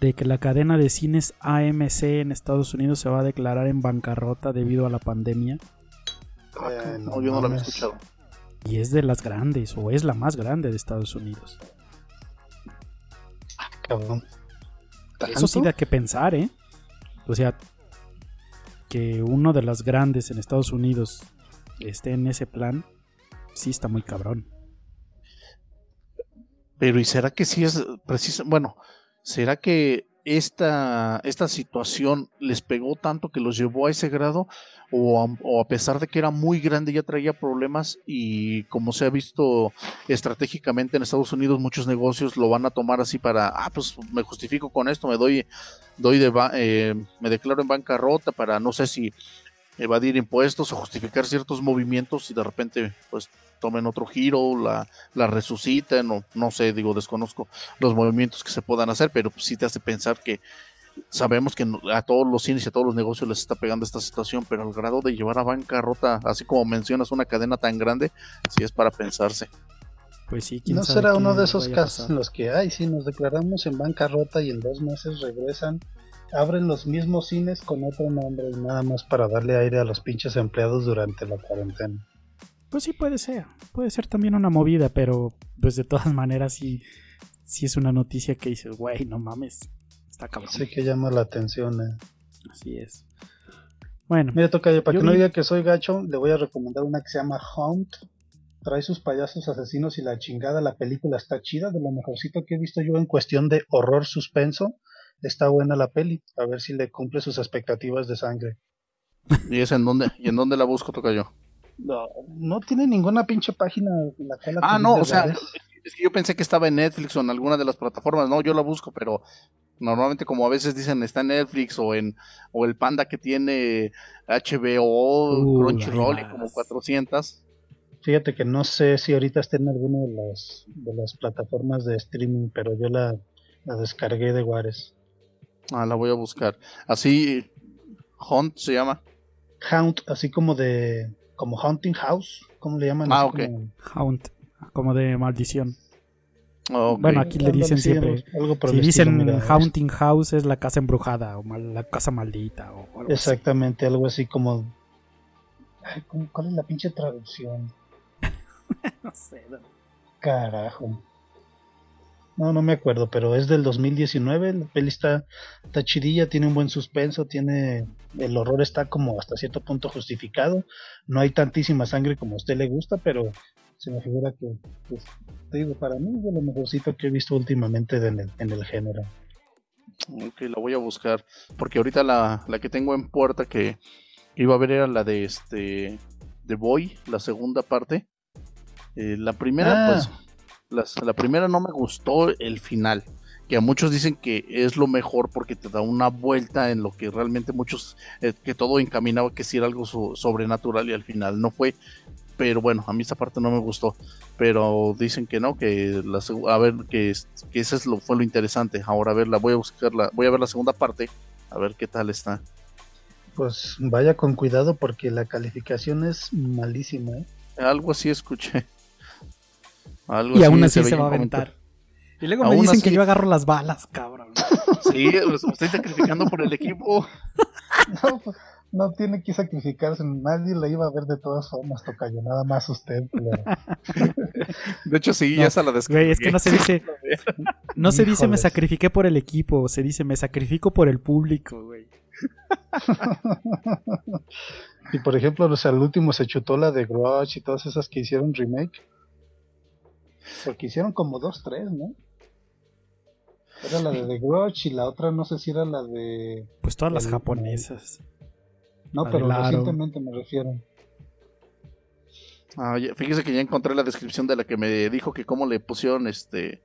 De que la cadena de cines AMC en Estados Unidos se va a declarar en bancarrota debido a la pandemia. Eh, no, yo no la había escuchado. Y es de las grandes, o es la más grande de Estados Unidos. Cabrón. Eso sí da que pensar, ¿eh? O sea, que uno de las grandes en Estados Unidos esté en ese plan, sí está muy cabrón. Pero ¿y será que sí es preciso? Bueno, ¿será que esta, esta situación les pegó tanto que los llevó a ese grado? O a, pesar de que era muy grande ya traía problemas y como se ha visto estratégicamente en Estados Unidos muchos negocios lo van a tomar así para, ah, pues me justifico con esto, me doy, doy de, eh, me declaro en bancarrota para no sé si evadir impuestos o justificar ciertos movimientos y de repente pues tomen otro giro, la, la resuciten o no sé, digo, desconozco los movimientos que se puedan hacer, pero pues, sí te hace pensar que sabemos que a todos los cines y a todos los negocios les está pegando esta situación, pero al grado de llevar a bancarrota, así como mencionas una cadena tan grande, sí es para pensarse. Pues sí, quién ¿No sabe será uno de esos casos en los que, ay, si nos declaramos en bancarrota y en dos meses regresan, abren los mismos cines con otro nombre y nada más para darle aire a los pinches empleados durante la cuarentena? Pues sí puede ser, puede ser también una movida, pero pues de todas maneras sí, sí es una noticia que dices, güey, no mames, está cabrón. Sí que llama la atención. eh. Así es. Bueno, Mira, Tocayo, para Yo que no diga que soy gacho, le voy a recomendar una que se llama Hunt. Trae sus payasos asesinos y la chingada. La película está chida, de lo mejorcito que he visto yo en cuestión de horror suspenso. Está buena la peli. A ver si le cumple sus expectativas de sangre. ¿Y es en dónde? ¿Y en dónde la busco, toca yo? No, no tiene ninguna pinche página en la cual Ah, acudir no, o sea, redes. es que yo pensé que estaba en Netflix o en alguna de las plataformas, no, yo la busco, pero normalmente como a veces dicen está en Netflix o en o el Panda que tiene HBO, Uh, Crunchyroll y como vas. 400. Fíjate que no sé si ahorita está en alguna de las, de las plataformas de streaming, pero yo la, la descargué de Juárez. Ah, la voy a buscar. Así Hunt se llama. Hunt, así como de. como Haunting House, ¿cómo le llaman? Ah, ok. como- Haunt, como de maldición. Ok. Bueno, aquí le dicen siempre. Si dicen mira, Haunting House es la casa embrujada o mal- la casa maldita o algo así. Exactamente, algo así como. Ay, ¿cómo- ¿Cuál es la pinche traducción? No sé, no. Carajo. No, no me acuerdo, pero es del 2019. La peli está, está chidilla, tiene un buen suspenso, tiene. El horror está como hasta cierto punto justificado. No hay tantísima sangre como a usted le gusta, pero se me figura que, pues, te digo, para mí es de lo mejorcito que he visto últimamente en el, en el género. Ok, la voy a buscar. Porque ahorita la, la que tengo en puerta que iba a ver era la de este. The Boy, la segunda parte. Eh, la primera, Ah. pues. Las- la primera no me gustó el final. Que a muchos dicen que es lo mejor porque te da una vuelta en lo que realmente muchos. eh, que todo encaminaba que sí era algo so- sobrenatural y al final no fue. Pero bueno, a mí esa parte no me gustó. Pero dicen que no, que la a ver, que, que eso es lo, fue lo interesante. Ahora a ver, la voy a buscar, la, voy a ver la segunda parte, a ver qué tal está. Pues vaya con cuidado porque la calificación es malísima, ¿eh? Algo así escuché. Algo Y aún así así se va a en aventar. Y luego Aún me dicen así- que yo agarro las balas, cabrón. Sí, pues, estoy sacrificando por el equipo. No, pues, no tiene que sacrificarse, nadie la iba a ver de todas formas, Tocayo, nada más usted. culero. De hecho, sí, No, ya se la descargué. Güey, es que no se dice. No se dice me sacrifiqué por el equipo, se dice me sacrifico por el público, güey. y por ejemplo, o sea, el último se chutó la de Grudge y todas esas que hicieron remake. Porque hicieron como dos, tres, ¿no? Era la de The Grudge y la otra no sé si era la de... Pues todas las japonesas. No, La pero recientemente me refiero. Ah, ya- fíjese que ya encontré la descripción de la que me dijo que cómo le pusieron este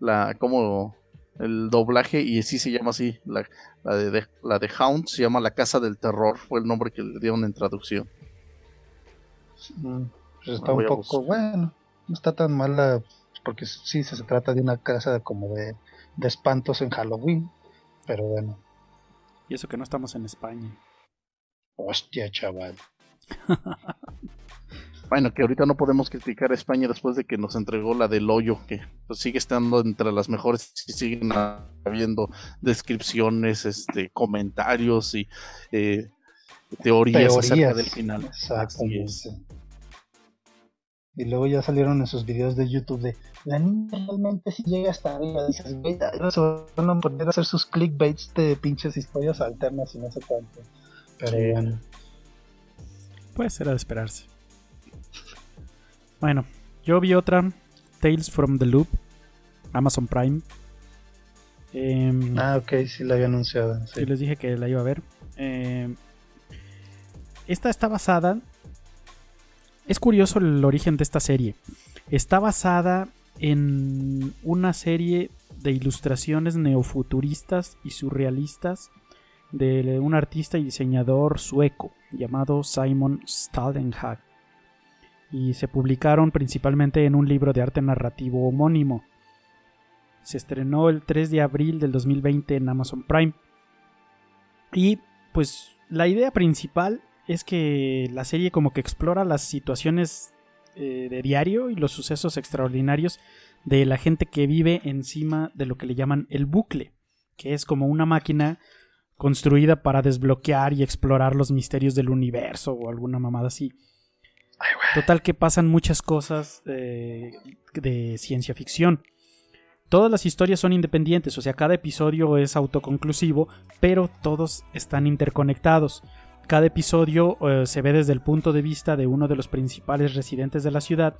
la cómo el doblaje y sí se llama así la, la de, de- la de Hound se llama la casa del terror fue el nombre que le dieron en traducción Mm, Pues está un poco, bueno, no está tan mala, porque sí se, se trata de una casa como de, de espantos en Halloween, pero bueno, Y eso que no estamos en España. hostia, chaval. bueno que ahorita no podemos criticar a España después de que nos entregó la del hoyo que pues, sigue estando entre las mejores y siguen habiendo descripciones este comentarios y eh, teorías, acerca Teorías. del final Así es. Exactamente. Y luego ya salieron en sus videos de YouTube de la niña realmente si llega hasta arriba. Dices, güey, se van a poner a hacer sus clickbaits de pinches historias alternas y no sé cuánto. Pero Sí. bueno, Pues era de esperarse. Bueno, yo vi otra, Tales from the Loop, Amazon Prime. Em, ah, ok, sí la había anunciado. sí. Sí, les dije que la iba a ver. Eh, esta está basada. Es curioso el origen de esta serie. Está basada en una serie de ilustraciones neofuturistas y surrealistas de un artista y diseñador sueco llamado Simon Stalenhag. Y se publicaron principalmente en un libro de arte narrativo homónimo. Se estrenó el 3 de abril del 2020 en Amazon Prime. Y pues la idea principal es que la serie como que explora las situaciones eh, de diario y los sucesos extraordinarios de la gente que vive encima de lo que le llaman el bucle, que es como una máquina construida para desbloquear y explorar los misterios del universo o alguna mamada así. Total que pasan muchas cosas eh, de ciencia ficción. Todas las historias son independientes, o sea, cada episodio es autoconclusivo, pero todos están interconectados. Cada episodio eh, se ve desde el punto de vista de uno de los principales residentes de la ciudad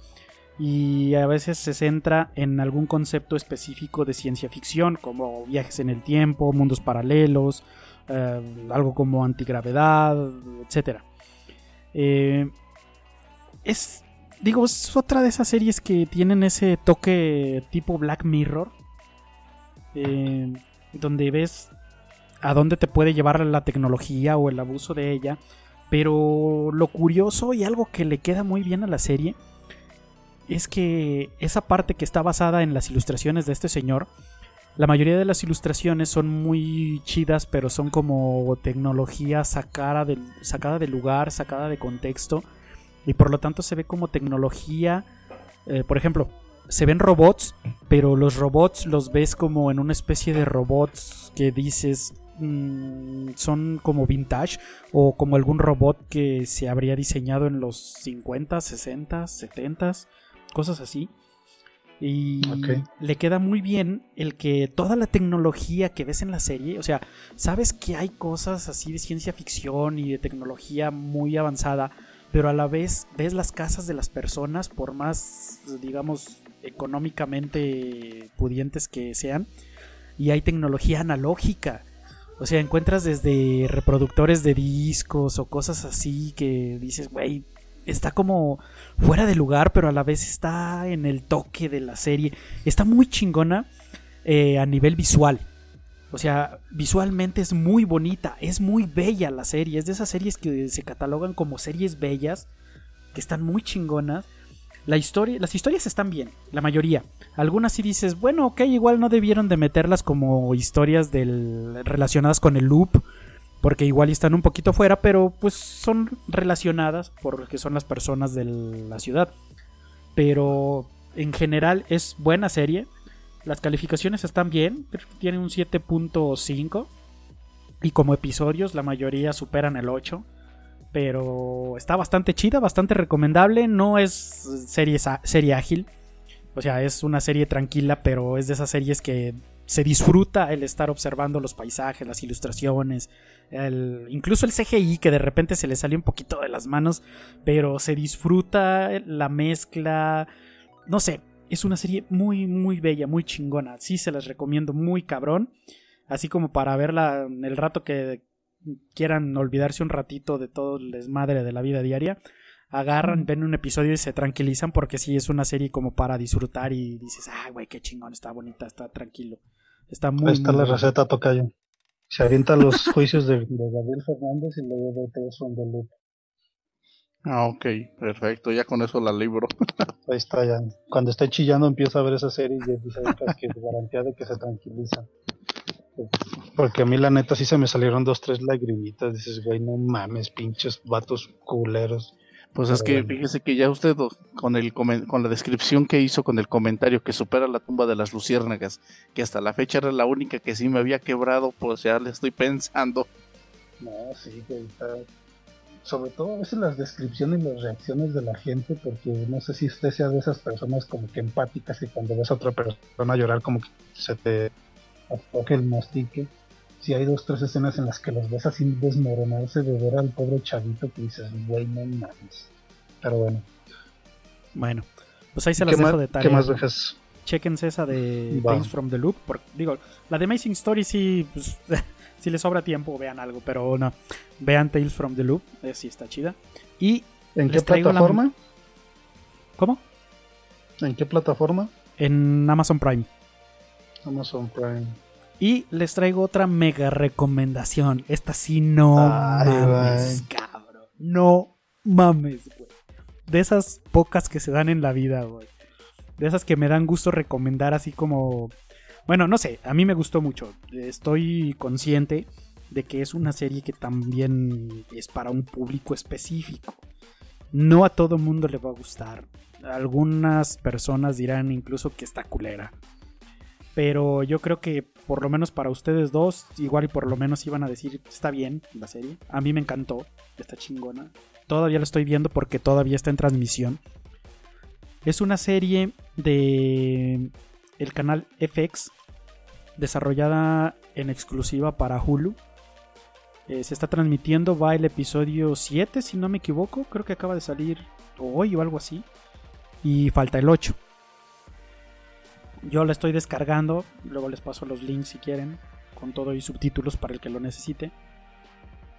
y a veces se centra en algún concepto específico de ciencia ficción, como viajes en el tiempo, mundos paralelos, eh, algo como antigravedad, etc. Eh, es, digo, es otra de esas series que tienen ese toque tipo Black Mirror, eh, donde ves a dónde te puede llevar la tecnología o el abuso de ella. Pero lo curioso y algo que le queda muy bien a la serie es que esa parte que está basada en las ilustraciones de este señor, la mayoría de las ilustraciones son muy chidas, pero son como tecnología sacada del, sacada de lugar, sacada de contexto, y por lo tanto se ve como tecnología, eh, por ejemplo, se ven robots, pero los robots los ves como en una especie de robots que dices mm, son como vintage o como algún robot que se habría diseñado en los 50, 60, 70, cosas así. Y le queda muy bien el que toda la tecnología que ves en la serie, o sea, sabes que hay cosas así de ciencia ficción y de tecnología muy avanzada, pero a la vez ves las casas de las personas, por más, digamos, económicamente pudientes que sean, y hay tecnología analógica. O sea, encuentras desde reproductores de discos o cosas así que dices, güey, está como fuera de lugar, pero a la vez está en el toque de la serie. Está muy chingona eh, a nivel visual. O sea, visualmente es muy bonita, es muy bella la serie. Es de esas series que se catalogan como series bellas, que están muy chingonas. La historia, las historias están bien, la mayoría. Algunas sí dices, bueno, ok, igual no debieron de meterlas como historias del, relacionadas con el loop, porque igual están un poquito fuera, pero pues son relacionadas porque son las personas de la ciudad. Pero en general es buena serie. Las calificaciones están bien, tienen un 7.5. Y como episodios, la mayoría superan el 8 pero está bastante chida, bastante recomendable. No es serie, serie ágil, o sea, es una serie tranquila, pero es de esas series que se disfruta el estar observando los paisajes, las ilustraciones, incluso el CGI que de repente se le sale un poquito de las manos, pero se disfruta la mezcla, no sé, es una serie muy, muy bella, muy chingona, sí se las recomiendo muy cabrón, así como para verla el rato que quieran olvidarse un ratito de todo el desmadre de la vida diaria, agarran, ven un episodio y se tranquilizan porque sí es una serie como para disfrutar y dices, ah, güey, qué chingón, está bonita, está tranquilo. Está muy... Ahí está la receta, Tocayo. Se avienta los juicios de, Gabriel Fernández y luego de the Loop. Ah, ok, perfecto, ya con eso la libro. Ahí está, ya. Cuando esté chillando empieza a ver esa serie y dice que es garantía de que se tranquiliza. Porque a mí la neta sí se me salieron dos, tres lagrimitas. Dices, güey, no mames, pinches vatos culeros. Pues es que fíjese que ya usted con el con la descripción que hizo con el comentario que supera la tumba de las luciérnagas, que hasta la fecha era la única que sí me había quebrado, pues ya le estoy pensando. No, sí, que sobre todo a veces las descripciones y las reacciones de la gente, porque no sé si usted sea de esas personas como que empáticas y cuando ves a otra persona llorar como que se te toque el mastique. Si hay dos, tres escenas en las que los ves así desmoronarse de ver al pobre chavito que dices, güey, no mames. Pero bueno. Bueno, pues ahí se las dejo de tarea. ¿Qué más dejas? Chequense esa de Tales from the Loop. digo, la de Amazing Story sí, pues, si les sobra tiempo, vean algo, pero no. Vean Tales from the Loop, eh, sí está chida. Y ¿En qué plataforma? ¿Cómo? ¿En qué plataforma? En Amazon Prime. Amazon Prime. Y les traigo otra mega recomendación. Esta sí no mames, cabrón. No mames, güey. De esas pocas que se dan en la vida, güey. De esas que me dan gusto recomendar así como... Bueno, no sé, a mí me gustó mucho. Estoy consciente de que es una serie que también es para un público específico. No a todo mundo le va a gustar. Algunas personas dirán incluso que está culera. Pero yo creo que por lo menos para ustedes dos, igual y por lo menos iban a decir, está bien la serie. A mí me encantó, está chingona. Todavía la estoy viendo porque todavía está en transmisión. Es una serie de el canal FX desarrollada en exclusiva para Hulu. Eh, se está transmitiendo, va el episodio 7 si no me equivoco, creo que acaba de salir hoy o algo así. Y falta el 8. Yo la estoy descargando, luego les paso los links si quieren, con todo y subtítulos para el que lo necesite.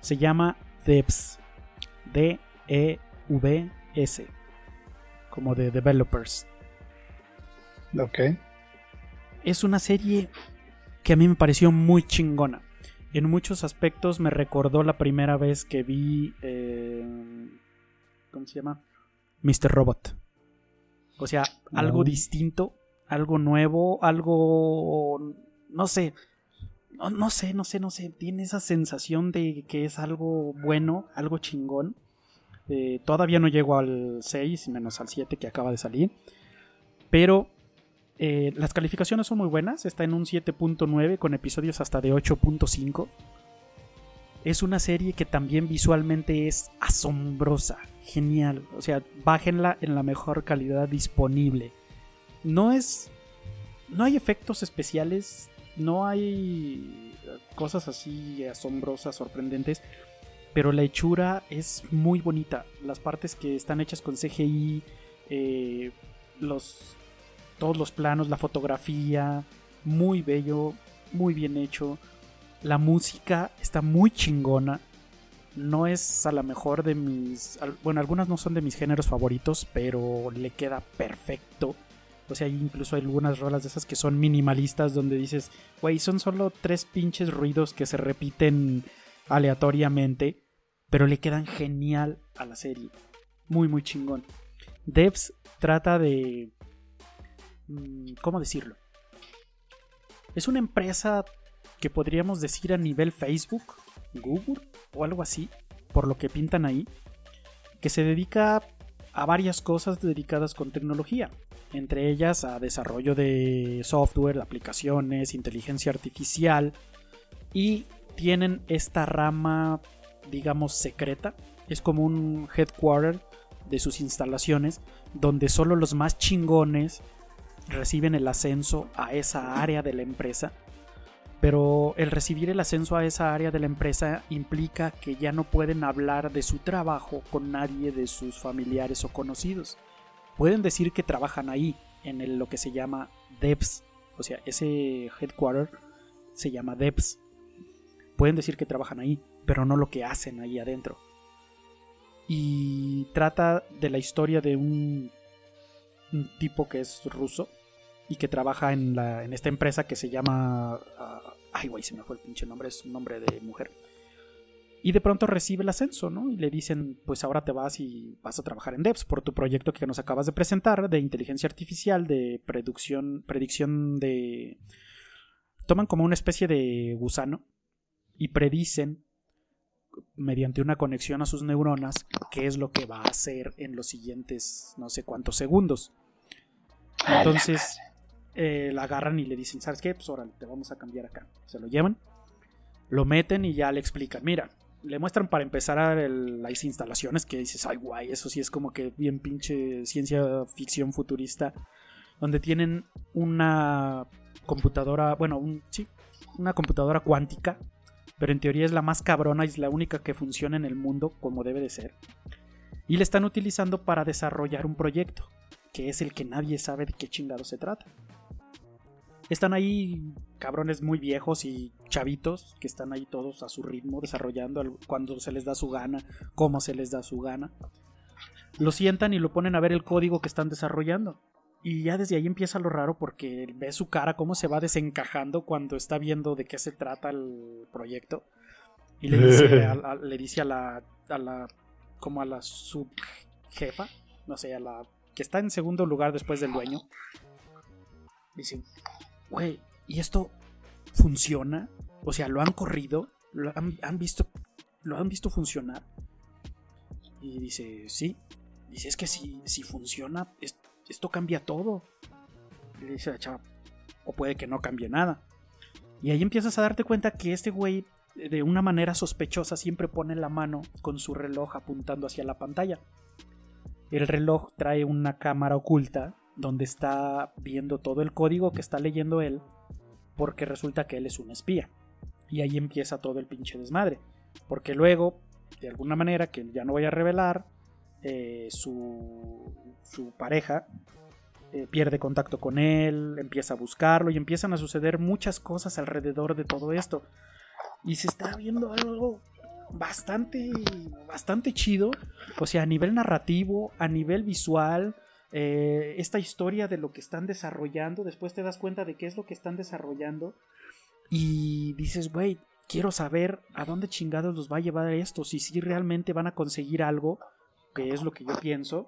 Se llama Devs. D-E-V-S. Como de developers. Ok. Es una serie que a mí me pareció muy chingona. En muchos aspectos me recordó la primera vez que vi... Eh, ¿Cómo se llama? Mr. Robot. O sea, algo distinto algo nuevo, algo, no sé, no, sé, no sé, no sé, tiene esa sensación de que es algo bueno, algo chingón. Eh, todavía no llego al 6, menos al 7 que acaba de salir. Pero eh, las calificaciones son muy buenas, está en un 7.9 con episodios hasta de 8.5. Es una serie que también visualmente es asombrosa, genial. O sea, bájenla en la mejor calidad disponible no es. No hay efectos especiales, no hay cosas así asombrosas, sorprendentes, pero la hechura es muy bonita. Las partes que están hechas con CGI, eh, los, todos los planos, la fotografía, muy bello, muy bien hecho. La música está muy chingona. No es a lo mejor de mis... Bueno, algunas no son de mis géneros favoritos, pero le queda perfecto. O sea, incluso hay algunas rolas de esas que son minimalistas donde dices, güey, son solo tres pinches ruidos que se repiten aleatoriamente, pero le quedan genial a la serie. Muy, muy chingón. Devs trata de... Mm, ¿Cómo decirlo? Es una empresa que podríamos decir a nivel Facebook, Google o algo así, por lo que pintan ahí, que se dedica a varias cosas dedicadas con tecnología, entre ellas a desarrollo de software, aplicaciones, inteligencia artificial y tienen esta rama, digamos, secreta. Es como un headquarter de sus instalaciones donde solo los más chingones reciben el ascenso a esa área de la empresa. Pero el recibir el ascenso a esa área de la empresa implica que ya no pueden hablar de su trabajo con nadie de sus familiares o conocidos. Pueden decir que trabajan ahí, en lo que se llama devs. O sea, ese headquarter se llama devs. Pueden decir que trabajan ahí, pero no lo que hacen ahí adentro. Y trata de la historia de un, tipo que es ruso y que trabaja en, la, en esta empresa que se llama... Uh, ay, güey, se me fue el pinche nombre, es un nombre de mujer. Y de pronto recibe el ascenso, ¿no? Y le dicen, pues ahora te vas y vas a trabajar en Devs por tu proyecto que nos acabas de presentar de inteligencia artificial, de predicción, predicción de... Toman como una especie de gusano y predicen mediante una conexión a sus neuronas qué es lo que va a hacer en los siguientes no sé cuántos segundos. Entonces eh, la agarran y le dicen, ¿sabes qué? Pues ahora te vamos a cambiar acá. Se lo llevan, lo meten y ya le explican, mira, le muestran para empezar las instalaciones que dices, ay guay, eso sí es como que bien pinche ciencia ficción futurista, donde tienen una computadora, bueno, un, sí, una computadora cuántica pero en teoría es la más cabrona y es la única que funciona en el mundo como debe de ser. Y le están utilizando para desarrollar un proyecto, que es el que nadie sabe de qué chingado se trata. Están ahí cabrones muy viejos y chavitos que están ahí todos a su ritmo desarrollando cuando se les da su gana, cómo se les da su gana. Lo sientan y lo ponen a ver el código que están desarrollando. Y ya desde ahí empieza lo raro porque ve su cara cómo se va desencajando cuando está viendo de qué se trata el proyecto. Y le dice a, le dice a la, a la como a la subjefa, no sé, a la que está en segundo lugar después del dueño. Dice, güey, ¿y esto funciona? O sea, ¿lo han corrido? ¿Lo han, visto? ¿Lo han visto funcionar? Y dice, sí. Dice, es que si, si funciona, esto cambia todo. Y le dice a chava, o puede que no cambie nada. Y ahí empiezas a darte cuenta que este güey, de una manera sospechosa, siempre pone la mano con su reloj apuntando hacia la pantalla. El reloj trae una cámara oculta donde está viendo todo el código que está leyendo él, porque resulta que él es un espía. Y ahí empieza todo el pinche desmadre. Porque luego, de alguna manera, que ya no voy a revelar, eh, su, su, pareja eh, pierde contacto con él, empieza a buscarlo y empiezan a suceder muchas cosas alrededor de todo esto. Y se está viendo algo bastante, bastante chido. O sea, a nivel narrativo, a nivel visual, eh, esta historia de lo que están desarrollando, después te das cuenta de qué es lo que están desarrollando y dices, güey, quiero saber a dónde chingados los va a llevar esto, si si realmente van a conseguir algo que es lo que yo pienso,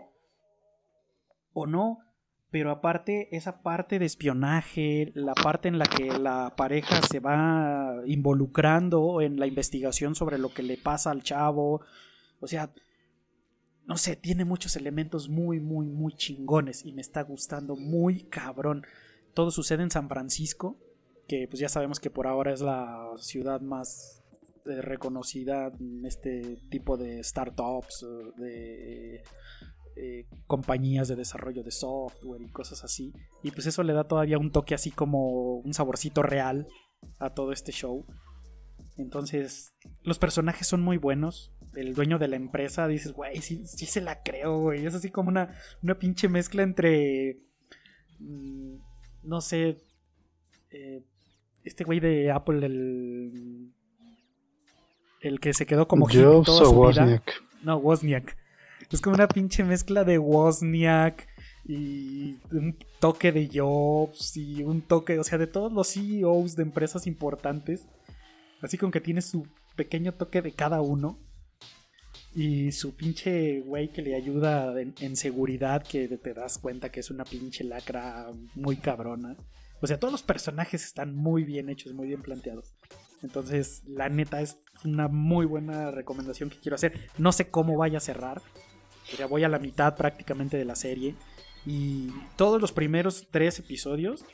o no. Pero aparte, esa parte de espionaje, la parte en la que la pareja se va involucrando en la investigación sobre lo que le pasa al chavo, o sea, no sé, tiene muchos elementos muy, muy, muy chingones y me está gustando muy cabrón. Todo sucede en San Francisco, que pues ya sabemos que por ahora es la ciudad más reconocida en este tipo de startups, de eh, compañías de desarrollo de software y cosas así. Y pues eso le da todavía un toque así como un saborcito real a todo este show. Entonces, los personajes son muy buenos. El dueño de la empresa dices, güey, sí, se la creo, güey. Es así como una, una pinche mezcla entre. Mm, no sé. Eh, este güey de Apple, el. El que se quedó como Jobs hippie toda o su vida. Wozniak. No, Wozniak. Es como una pinche mezcla de Wozniak y un toque de Jobs y un toque, o sea, de todos los CEOs de empresas importantes. Así como que tiene su pequeño toque de cada uno. Y su pinche güey que le ayuda en, en seguridad, que te das cuenta que es una pinche lacra muy cabrona. O sea, todos los personajes están muy bien hechos, muy bien planteados. Entonces, la neta es una muy buena recomendación que quiero hacer. No sé cómo vaya a cerrar. Ya voy a la mitad prácticamente de la serie. Y todos los primeros tres episodios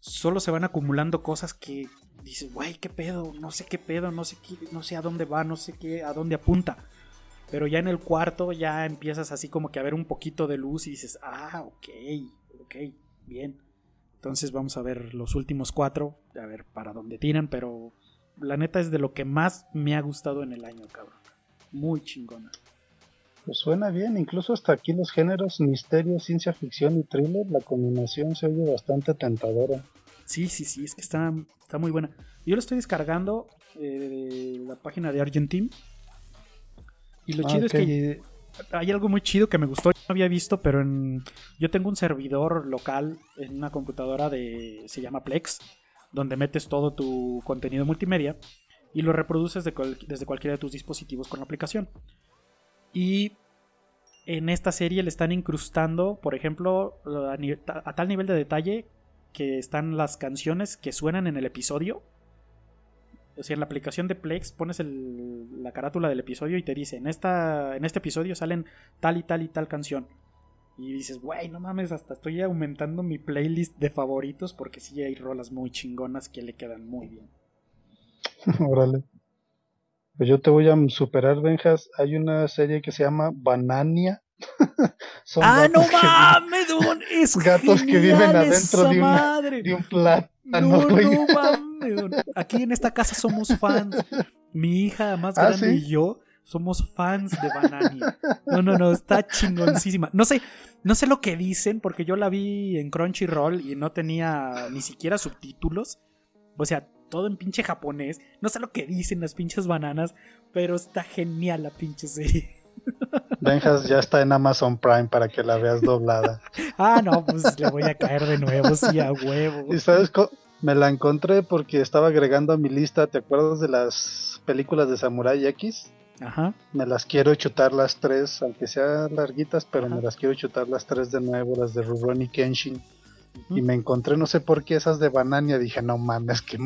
solo se van acumulando cosas que dices, güey, qué pedo, no sé qué pedo, no sé qué, no sé a dónde va, no sé qué, a dónde apunta. Pero ya en el cuarto ya empiezas así como que a ver un poquito de luz y dices, ah, ok, ok, bien. Entonces vamos a ver los últimos cuatro, a ver para dónde tiran, pero la neta es de lo que más me ha gustado en el año, cabrón. Muy chingona. Pues suena bien, incluso hasta aquí los géneros misterio, ciencia ficción y thriller, la combinación se oye bastante tentadora. Sí, sí, sí, es que está, está muy buena. Yo lo estoy descargando eh, de la página de Argentine. Y lo Ah, chido es que hay algo muy chido que me gustó. No había visto, pero en, yo tengo un servidor local en una computadora de. se llama Plex, donde metes todo tu contenido multimedia y lo reproduces de cual- desde cualquiera de tus dispositivos con la aplicación. Y en esta serie le están incrustando, por ejemplo, a tal nivel de detalle que están las canciones que suenan en el episodio. O sea, en la aplicación de Plex pones la carátula del episodio y te dice, en, esta, en este episodio salen tal y tal y tal canción. Y dices, güey, no mames, hasta estoy aumentando mi playlist de favoritos porque sí hay rolas muy chingonas que le quedan muy bien. Órale. Pues yo te voy a superar, Benjas. Hay una serie que se llama Banania. Son ¡Ah, no mames, don! Es gatos que viven adentro de una- madre. de un plátano, No, no mames. don. Aquí en esta casa somos fans. Mi hija más ¿Ah, grande sí? y yo somos fans de Banania. No, no, no, está chingoncísima. No sé, no sé lo que dicen porque yo la vi en Crunchyroll y no tenía ni siquiera subtítulos. O sea, todo en pinche japonés. No sé lo que dicen las pinches bananas, pero está genial la pinche serie. Benjas ya está en Amazon Prime para que la veas doblada. Ah, no, pues le voy a caer de nuevo, sí, a huevo. Y sabes, me la encontré porque estaba agregando a mi lista. ¿Te acuerdas de las películas de Samurai X? Ajá. Me las quiero chutar las tres, aunque sean larguitas, pero Ajá. me las quiero chutar las tres de nuevo, las de Rurouni Kenshin. Y me encontré, no sé por qué, esas de Banania. Dije, no mames, que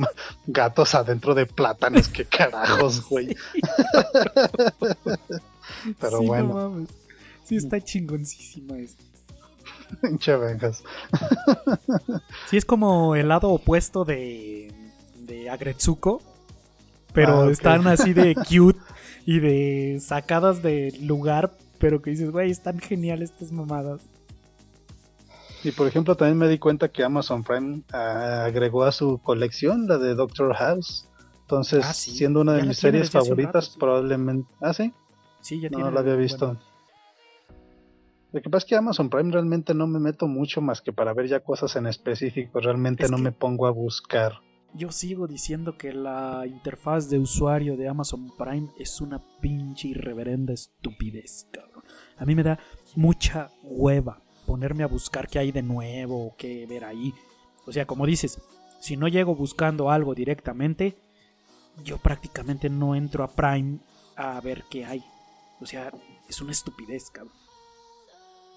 gatos adentro de plátanos, qué carajos, güey. Pero Sí, no bueno. mames. Sí, está chingoncísima esta. Pinche. Sí, es como el lado opuesto de, de Agretsuko. Pero Ah, están así de cute y de sacadas de lugar. Pero que dices, güey, están geniales estas mamadas. Y por ejemplo, también me di cuenta que Amazon Prime ah, agregó a su colección la de Doctor House. Entonces, Ah, sí. siendo una de Ya mis series favoritas, rato, sí. probablemente. Ah, sí, Sí, ya no, tiene. la había bueno, visto. Lo que pasa es que Amazon Prime realmente no me meto mucho más que para ver ya cosas en específico. Realmente Es no me pongo a buscar. Yo sigo diciendo que la interfaz de usuario de Amazon Prime es una pinche irreverenda estupidez, cabrón. A mí me da mucha hueva ponerme a buscar qué hay de nuevo o qué ver ahí. O sea, como dices, si no llego buscando algo directamente, yo prácticamente no entro a Prime a ver qué hay. O sea, es una estupidez, cabrón.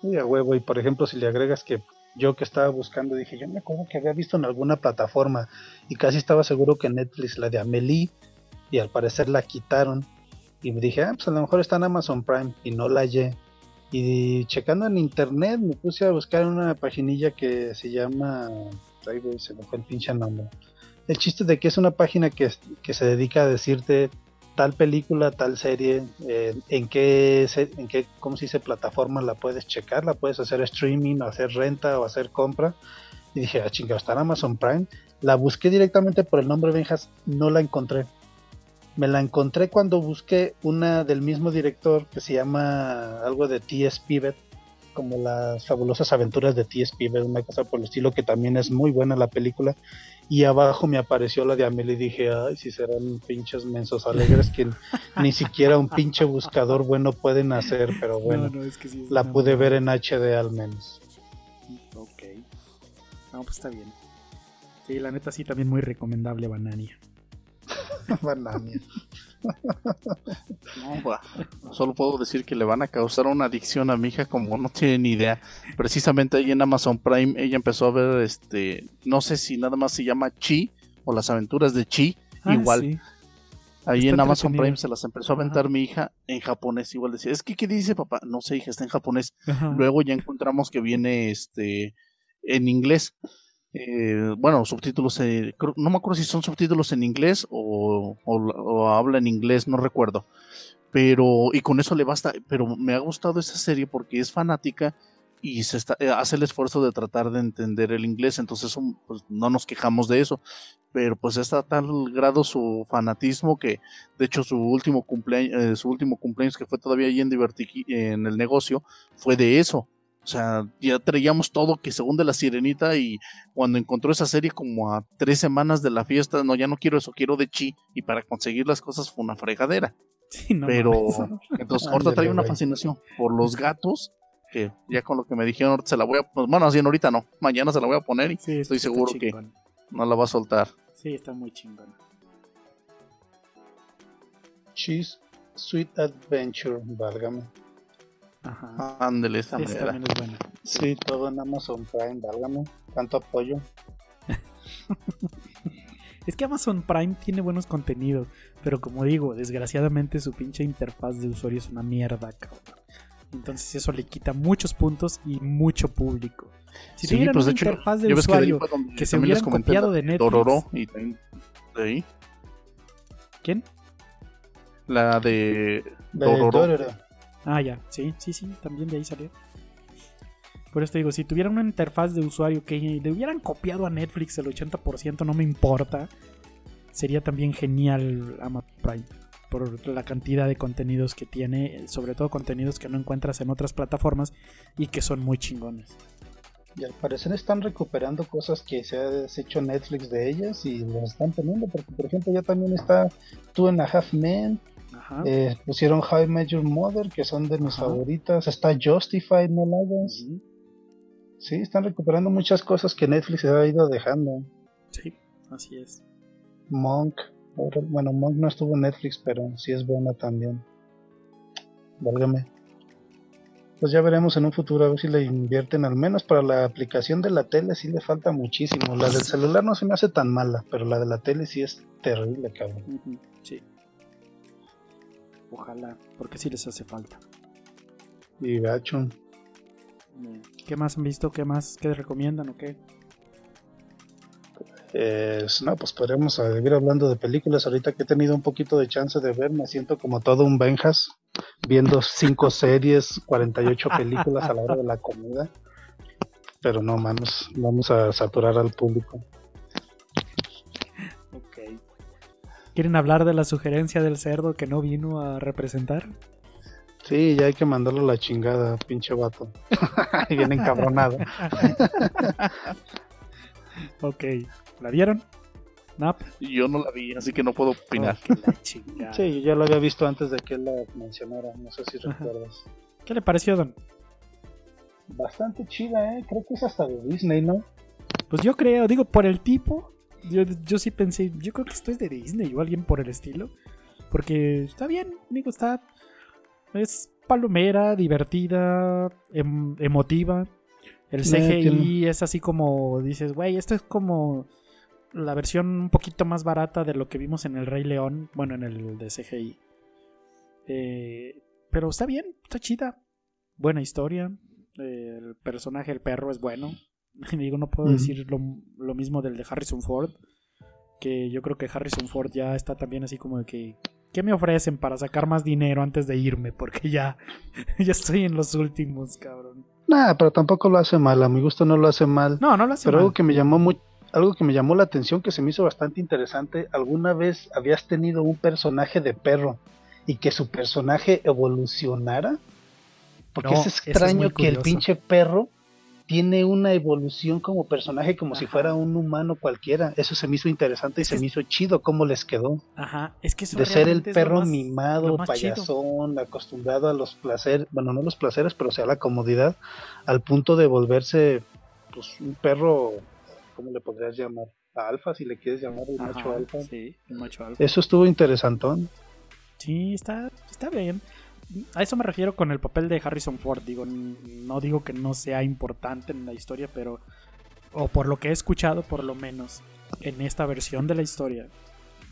Y a huevo, y por ejemplo, si le agregas que yo que estaba buscando, dije, yo me acuerdo que había visto en alguna plataforma y casi estaba seguro que Netflix, la de Amelie, y al parecer la quitaron. Y me dije, ah, pues a lo mejor está en Amazon Prime y no la hallé. Y checando en internet me puse a buscar una paginilla que se llama, güey, se me fue el pinche nombre. El chiste de que es una página que, que se dedica a decirte tal película, tal serie, eh, en qué, en qué, ¿cómo se dice? Plataforma la puedes checar, la puedes hacer streaming, o hacer renta o hacer compra. Y dije, ah, chingado, está en Amazon Prime. La busqué directamente por el nombre Benjas, no la encontré. Me la encontré cuando busqué una del mismo director que se llama algo de T.S. Pivet, como las fabulosas aventuras de T.S. Piver, una cosa por el estilo que también es muy buena la película. Y abajo me apareció la de Amelie y dije, ay, si serán pinches mensos alegres que ni siquiera un pinche buscador bueno pueden hacer, pero bueno, No, no, es que sí la pude ver en HD al menos. Ok. No, pues está bien. Sí, la neta sí, también muy recomendable Banania. Banania. No. Solo puedo decir que le van a causar una adicción a mi hija como no tiene ni idea. Precisamente ahí en Amazon Prime ella empezó a ver este, no sé si nada más se llama Chi o las aventuras de Chi, Ah, igual. sí. Ahí Está en Amazon. Prime se las empezó a aventar Ajá. mi hija en japonés, igual decía, es que ¿qué dice papá? No sé, hija, está en japonés. Ajá. Luego ya encontramos que viene este en inglés. Eh, bueno, subtítulos, eh, no me acuerdo si son subtítulos en inglés o, habla en inglés, no recuerdo. Pero, y con eso le basta, pero me ha gustado esa serie porque es fanática y se está, eh, hace el esfuerzo de tratar de entender el inglés, entonces pues, no nos quejamos de eso. Pero pues está a tal grado su fanatismo que, de hecho, su último cumpleaños, su último cumpleaños que fue todavía ahí en el negocio, fue de eso. O sea, ya traíamos todo que según de la sirenita y cuando encontró esa serie como a tres semanas de la fiesta, no, ya no quiero eso, quiero de chi. Y para conseguir las cosas fue una fregadera. Sí, no Pero mames. entonces ahorita trae una fascinación por los gatos, que ya con lo que me dijeron ahorita se la voy a pues, bueno, así ahorita no, mañana se la voy a poner y Sí, estoy seguro que no la va a soltar. Sí, está muy chingón. Cheese Sweet Adventure, válgame. Ajá. Ándele esa Esa manera. también es buena. Sí, todo en Amazon Prime, válgame. Tanto apoyo. Es que Amazon Prime tiene buenos contenidos, pero como digo, desgraciadamente su pinche interfaz de usuario es una mierda, cabrón. Entonces eso le quita muchos puntos y mucho público. Si Sí, tuvieran pues, de una hecho, interfaz de ya ves que de ahí usuario fue donde que se hubieran copiado de Netflix. Dororo y también de ahí, ¿Quién? la de De Dororo. Dororo. Ah, ya, sí, sí, sí, también de ahí salió. Por eso digo, si tuvieran una interfaz de usuario que le hubieran copiado a Netflix el 80%, no me importa. Sería también genial Amazon Prime. Por la cantidad de contenidos que tiene, sobre todo contenidos que no encuentras en otras plataformas y que son muy chingones. Y al parecer están recuperando cosas que se ha hecho Netflix de ellas y las están poniendo. Porque, por ejemplo, ya también está Two and a Half Men. Eh, pusieron High Major Mother, que son de mis Ajá. favoritas. Está Justified, no la hagas. Sí, están recuperando muchas cosas que Netflix se ha ido dejando. Sí, así es. Monk. Bueno, Monk no estuvo en Netflix, pero sí es buena también. Válgame. Pues ya veremos en un futuro a ver si le invierten al menos para la aplicación de la tele sí le falta muchísimo. La del celular no se me hace tan mala, pero la de la tele sí es terrible, cabrón. Sí. Ojalá, porque sí les hace falta. Y gacho. ¿Qué más han visto? ¿Qué más? ¿Qué recomiendan o qué? Eh, no, pues podremos seguir hablando de películas. Ahorita que he tenido un poquito de chance de ver, me siento como todo un Benjas, viendo cinco series, 48 películas a la hora de la comida. Pero no, manos, vamos a saturar al público. ¿Quieren hablar de la sugerencia del cerdo que no vino a representar? Sí, ya hay que mandarlo a la chingada, pinche vato. y viene encabronado. Ok. ¿La vieron? Nap. Yo no la vi, así que no puedo opinar. Oh, que la chingada. Sí, yo ya lo había visto antes de que él la mencionara, no sé si recuerdas. ¿Qué le pareció, Don? Bastante chida, ¿eh? Creo que es hasta de Disney, ¿no? Pues yo creo, digo, por el tipo, yo, yo sí pensé, yo creo que esto es de Disney o alguien por el estilo. Porque está bien, digo, está. Es palomera, divertida, em- emotiva. El Eh, CGI es así como dices, güey, esto es como la versión un poquito más barata de lo que vimos en el Rey León, bueno, en el de CGI. Eh, pero está bien, está chida. Buena historia. eh, el personaje, el perro, es bueno. Digo, no puedo decir lo, lo mismo del de Harrison Ford. Que yo creo que Harrison Ford ya está también así como de que. ¿Qué me ofrecen para sacar más dinero antes de irme? Porque ya, ya estoy en los últimos, cabrón. Nah, pero tampoco lo hace mal, a mi gusto no lo hace mal. No, no lo hace Pero algo mal. que me llamó algo que me llamó la atención que se me hizo bastante interesante, alguna vez habías tenido un personaje de perro y que su personaje evolucionara. Porque No, es extraño que el pinche perro tiene una evolución como personaje, como si fuera un humano cualquiera. Eso se me hizo interesante y se me hizo chido cómo les quedó. Ajá, es que eso De ser el perro más- mimado, chido. payasón, acostumbrado a los placeres, bueno, no los placeres, pero sea la comodidad, al punto de volverse pues un perro, ¿cómo le podrías llamar? Alfa, si le quieres llamar un Ajá, macho alfa. Sí, un macho alfa. Eso estuvo interesantón. Sí, está, está bien. A eso me refiero con el papel de Harrison Ford. Digo, no digo que no sea importante en la historia, pero. O por lo que he escuchado, por lo menos. En esta versión de la historia.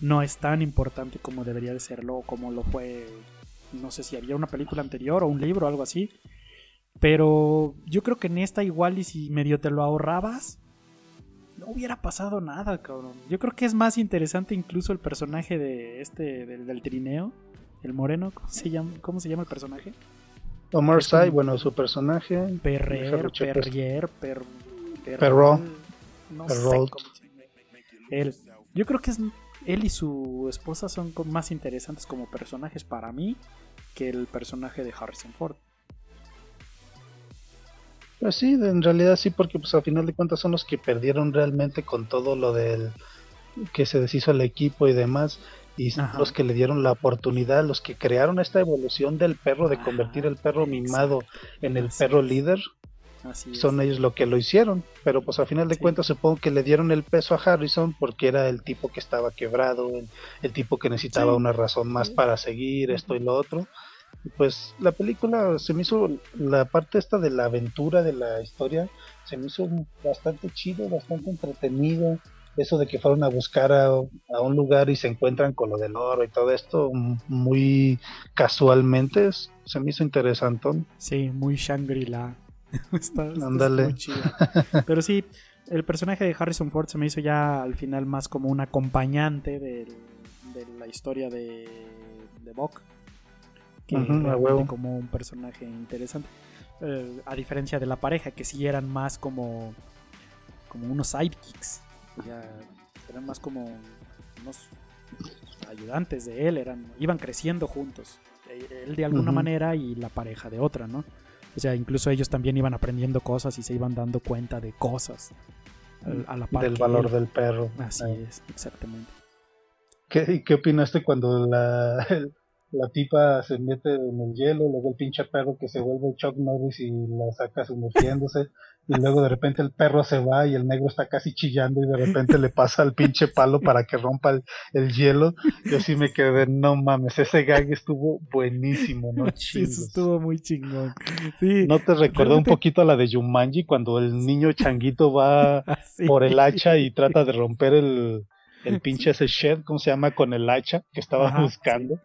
No es tan importante como debería de serlo. O como lo fue. No sé si había una película anterior o un libro o algo así. Pero yo creo que en esta igual y si medio te lo ahorrabas. No hubiera pasado nada, cabrón. Yo creo que es más interesante incluso el personaje de este, del trineo. El moreno, ¿cómo se llama, cómo se llama el personaje? Omar Es bueno, su personaje. Perrer. Perrier, per, Perro. No Perrault. sé cómo se llama. Él. Yo creo que es él y su esposa son más interesantes como personajes para mí que el personaje de Harrison Ford. Pues sí, en realidad sí, porque pues al final de cuentas son los que perdieron realmente con todo lo del que se deshizo el equipo y demás. Y los que le dieron la oportunidad, los que crearon esta evolución del perro, de Ajá, convertir el perro mimado en el Así perro es. líder, Así son es. ellos lo que lo hicieron. Pero pues al final de Sí. cuentas supongo que le dieron el peso a Harrison porque era el tipo que estaba quebrado, el, el tipo que necesitaba Sí. una razón más Sí. para seguir esto y lo otro. Y pues la película se me hizo, la parte esta de la aventura de la historia, se me hizo bastante chido, bastante entretenido. Eso de que fueron a buscar a, a un lugar y se encuentran con lo del oro y todo esto muy casualmente, se me hizo interesante. Sí, muy Shangri-La. está, Ándale. muy chido. Pero sí, el personaje de Harrison Ford se me hizo ya al final más como un acompañante del- de la historia de, de Buck. Que huevo. como un personaje interesante. Eh, a diferencia de la pareja, que sí eran más como, como unos sidekicks. Ya eran más como unos ayudantes de él, eran, iban creciendo juntos. Él de alguna manera y la pareja de otra, ¿no? O sea, incluso ellos también iban aprendiendo cosas y se iban dando cuenta de cosas a la par del valor él. del perro. Así Eh, es, exactamente. ¿Qué, y qué opinaste cuando la, la tipa se mete en el hielo, luego el pinche perro que se vuelve Chuck Norris y la saca sumergiéndose, y luego de repente el perro se va y el negro está casi chillando y de repente le pasa el pinche palo para que rompa el, el hielo? Yo sí me quedé, no mames, ese gag estuvo buenísimo, no Sí, eso estuvo muy chingón. Sí, ¿No te recordó un poquito a la de Jumanji cuando el niño changuito va así. por el hacha y trata de romper el, el pinche ese shed, ¿cómo se llama? Con el hacha que estaba Ajá, buscando.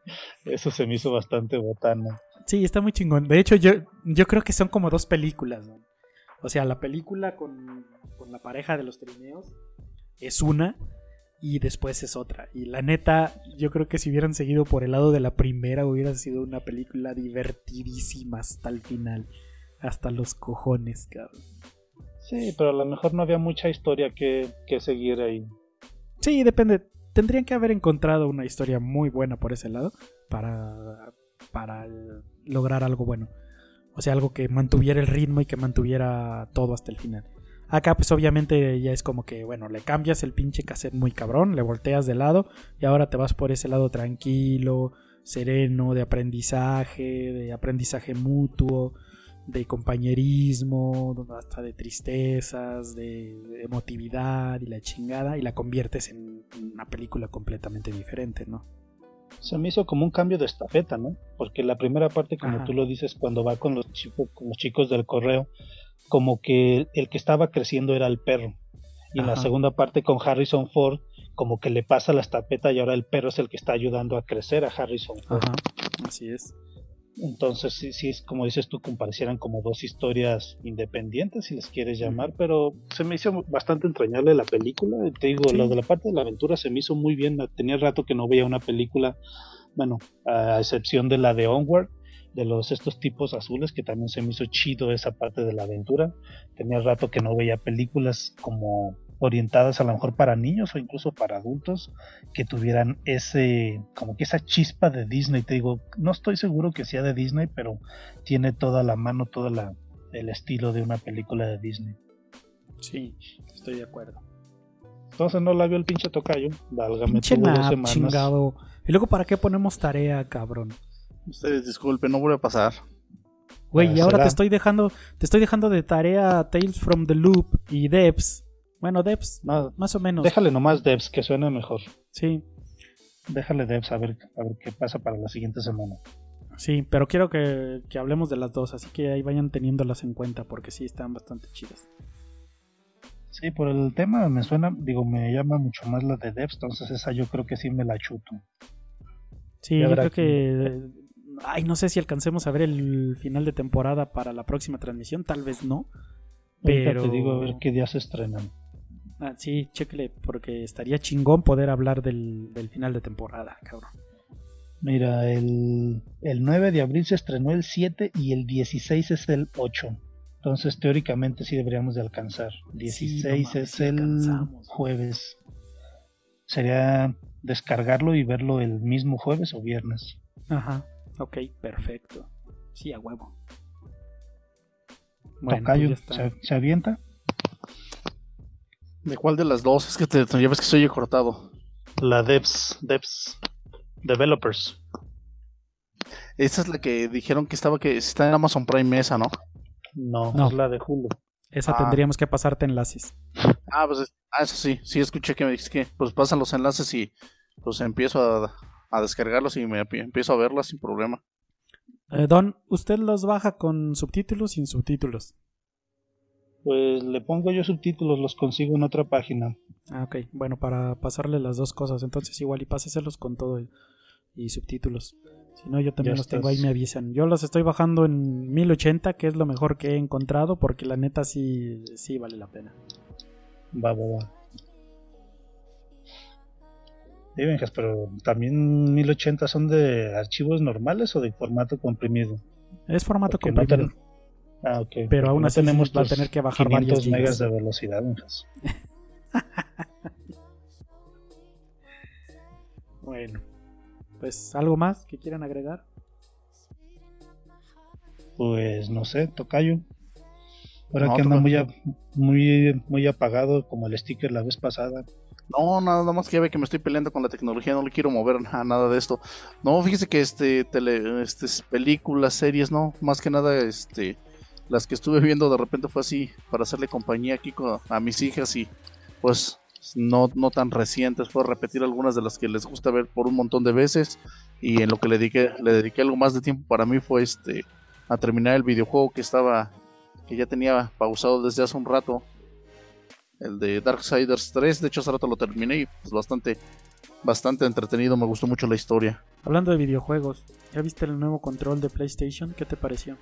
Eso se me hizo bastante botana. Sí, está muy chingón. De hecho, yo, yo creo que son como dos películas, ¿no? O sea, la película con, con la pareja de los trineos es una y después es otra. Y la neta, yo creo que si hubieran seguido por el lado de la primera, hubiera sido una película divertidísima hasta el final. Hasta los cojones, cabrón. Sí, pero a lo mejor no había mucha historia que, que seguir ahí. Sí, depende. Tendrían que haber encontrado una historia muy buena por ese lado para, para lograr algo bueno. O sea, algo que mantuviera el ritmo y que mantuviera todo hasta el final. Acá pues obviamente ya es como que, bueno, le cambias el pinche cassette muy cabrón, le volteas de lado y ahora te vas por ese lado tranquilo, sereno, de aprendizaje, de aprendizaje mutuo, de compañerismo, hasta de tristezas, de emotividad y la chingada, y la conviertes en una película completamente diferente, ¿no? Se me hizo como un cambio de estafeta, ¿no? Porque la primera parte, como Ajá. tú lo dices, cuando va con los chicos, con los chicos del correo, como que el que estaba creciendo era el perro. Y en la segunda parte con Harrison Ford, como que le pasa la estafeta y ahora el perro es el que está ayudando a crecer a Harrison Ford. Ajá, así es. Entonces, sí, sí, es como dices tú, comparecieran como dos historias independientes, si les quieres llamar, pero se me hizo bastante entrañable la película. Te digo, Sí. lo de la parte de la aventura se me hizo muy bien. Tenía rato que no veía una película, bueno, a excepción de la de Onward, de los estos tipos azules, que también se me hizo chido esa parte de la aventura. Tenía rato que no veía películas como orientadas a lo mejor para niños o incluso para adultos que tuvieran ese como que esa chispa de Disney. Te digo no estoy seguro que sea de Disney pero tiene toda la mano todo el estilo de una película de Disney. Sí estoy de acuerdo. Entonces no la vio el pinche tocayo válgame pinche chingado. Y luego para qué ponemos tarea cabrón ustedes disculpen no vuelve a pasar. Güey, y ahora te estoy dejando, te estoy dejando de tarea Tales from the Loop y Debs. Bueno, Debs, más o menos. Déjale nomás Debs, que suena mejor. Sí. Déjale Debs a ver, a ver qué pasa para la siguiente semana. Sí, pero quiero que, que hablemos de las dos, así que ahí vayan teniéndolas en cuenta, porque sí están bastante chidas. Sí, por el tema me suena, digo, me llama mucho más la de Debs, entonces esa yo creo que sí me la chuto. Sí, yo creo que Ay, no sé si alcancemos a ver el final de temporada para la próxima transmisión, tal vez no. Pero te digo a ver qué días se estrenan. Ah, sí, chéquele, porque estaría chingón poder hablar del, final de temporada, cabrón. Mira, el, el 9 de abril se estrenó el 7 y el 16 es el 8. Entonces, teóricamente sí deberíamos de alcanzar. 16 es el jueves. Sería descargarlo y verlo el mismo jueves o viernes. Ajá. Ok, perfecto. Sí, a huevo. Bueno, pues ¿se, avienta? ¿De cuál de las dos? Es que te, ya ves que soy cortado. La Devs, Devs, Developers. Esa es la que dijeron que estaba que está en Amazon Prime esa, ¿no? No, no. es la de Hulu. Esa ah. tendríamos que pasarte enlaces. Ah, pues ah, eso sí, sí escuché que me dijiste que pues pasan los enlaces y pues empiezo a, a descargarlos y me empiezo a verlas sin problema. Eh, Don, ¿usted los baja con subtítulos sin subtítulos? Pues le pongo yo subtítulos, los consigo en otra página. Ah, ok. Bueno, para pasarle las dos cosas, entonces igual y páseselos con todo y, subtítulos. Si no, yo también los tengo ahí, me avisan. Yo los estoy bajando en 1080, que es lo mejor que he encontrado, porque la neta sí, sí vale la pena. Va, va, va. Sí, pero también 1080 son de archivos normales o de formato comprimido. Es formato comprimido. Ah, ok. Pero aún así tenemos va a tener que bajar 500 varios megas de velocidad, bueno, pues algo más que quieran agregar. Pues no sé, tocayo. Ahora que anda muy, muy, muy apagado como el sticker la vez pasada. No, nada más que ya ve que me estoy peleando con la tecnología, no le quiero mover a nada de esto. No, fíjese que este, tele, este películas, series, no, más que nada, este, las que estuve viendo de repente fue así para hacerle compañía aquí a mis hijas y pues no, no tan recientes, fue repetir algunas de las que les gusta ver por un montón de veces y en lo que le dediqué, le dediqué algo más de tiempo para mí fue este a terminar el videojuego que estaba que ya tenía pausado desde hace un rato el de Darksiders 3. De hecho, hace rato lo terminé y pues bastante, bastante entretenido. Me gustó mucho la historia. Hablando de videojuegos, ¿ya viste el nuevo control de PlayStation? ¿Qué te pareció?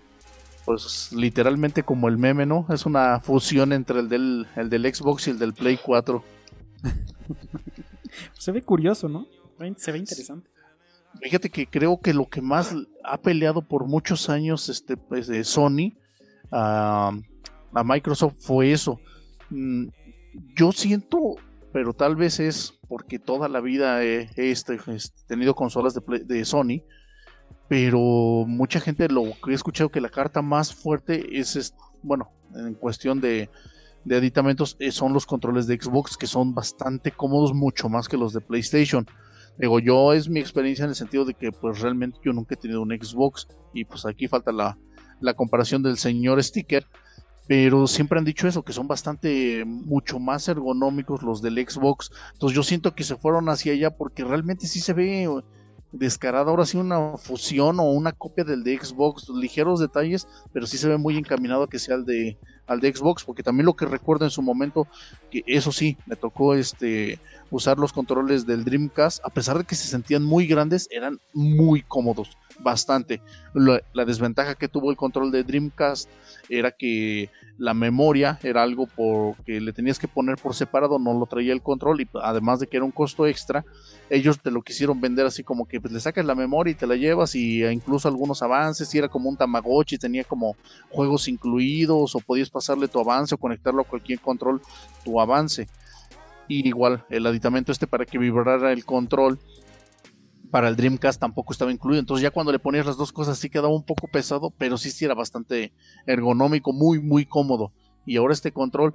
Pues literalmente como el meme, ¿no? Es una fusión entre el del, el del Xbox y el del Play 4. Se ve curioso, ¿no? Se ve interesante. Fíjate que creo que lo que más ha peleado por muchos años este, pues, de Sony a, a Microsoft fue eso. Mm, yo siento, pero tal vez es porque toda la vida he, este, tenido consolas de, Sony, pero mucha gente lo que he escuchado que la carta más fuerte es, bueno, en cuestión de, de aditamentos eh, son los controles de Xbox que son bastante cómodos, mucho más que los de PlayStation. Digo, yo es mi experiencia en el sentido de que pues realmente yo nunca he tenido un Xbox y pues aquí falta la, la comparación del señor Sticker pero siempre han dicho eso, que son bastante, mucho más ergonómicos los del Xbox. Entonces yo siento que se fueron hacia allá porque realmente sí se ve descarada, ahora sí una fusión o una copia del de Xbox, ligeros detalles, pero sí se ve muy encaminado a que sea el de, al de Xbox, porque también lo que recuerdo en su momento, que eso sí, me tocó este usar los controles del Dreamcast, a pesar de que se sentían muy grandes, eran muy cómodos bastante. La, desventaja que tuvo el control de Dreamcast era que la memoria era algo que le tenías que poner por separado, no lo traía el control y además de que era un costo extra, ellos te lo quisieron vender así como que pues, le sacas la memoria y te la llevas y e incluso algunos avances, y era como un Tamagotchi, tenía como juegos incluidos o podías pasarle tu avance o conectarlo a cualquier control tu avance. Y igual, el aditamento este para que vibrara el control para el Dreamcast tampoco estaba incluido. Entonces ya cuando le ponías las dos cosas sí quedaba un poco pesado, pero sí, sí era bastante ergonómico, muy, muy cómodo. Y ahora este control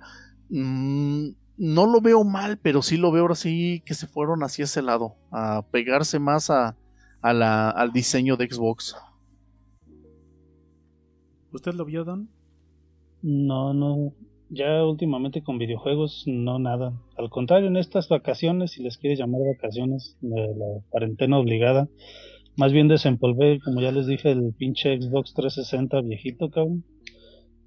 mmm, no lo veo mal, pero sí lo veo ahora sí que se fueron hacia ese lado, a pegarse más a, a la, al diseño de Xbox. ¿Usted lo vio? No, no. Ya últimamente con videojuegos, no nada. Al contrario, en estas vacaciones, si les quieres llamar vacaciones, de la cuarentena obligada, más bien desempolvé, como ya les dije, el pinche Xbox 360 viejito, cabrón.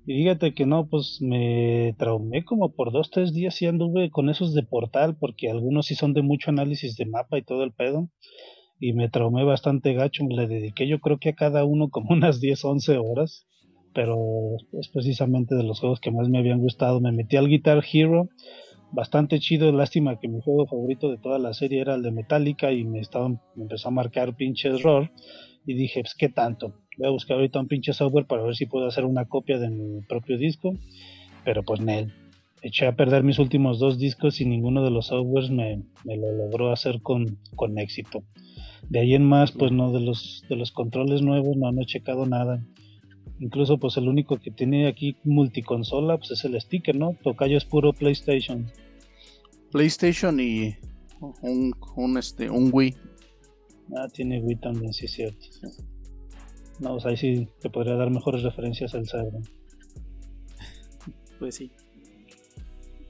Y fíjate que no, pues me traumé como por dos, tres días y anduve con esos de portal, porque algunos sí son de mucho análisis de mapa y todo el pedo. Y me traumé bastante gacho, le dediqué yo creo que a cada uno como unas 10, 11 horas. Pero es precisamente de los juegos que más me habían gustado. Me metí al Guitar Hero, bastante chido. Lástima que mi juego favorito de toda la serie era el de Metallica y me, estaba, me empezó a marcar pinche error. Y dije, pues qué tanto Voy a buscar ahorita un pinche software para ver si puedo hacer una copia de mi propio disco. Pero pues Nel. Eché a perder mis últimos dos discos y ninguno de los softwares me, me lo logró hacer con, con, éxito. De ahí en más, pues no, de los, de los controles nuevos no, no he checado nada. Incluso pues el único que tiene aquí multiconsola pues es el sticker, ¿no? Tocayo es puro PlayStation. PlayStation y un, un, este, un Wii. Ah, tiene Wii también, sí es cierto. No, o sea, ahí sí te podría dar mejores referencias al cerdo. Pues sí.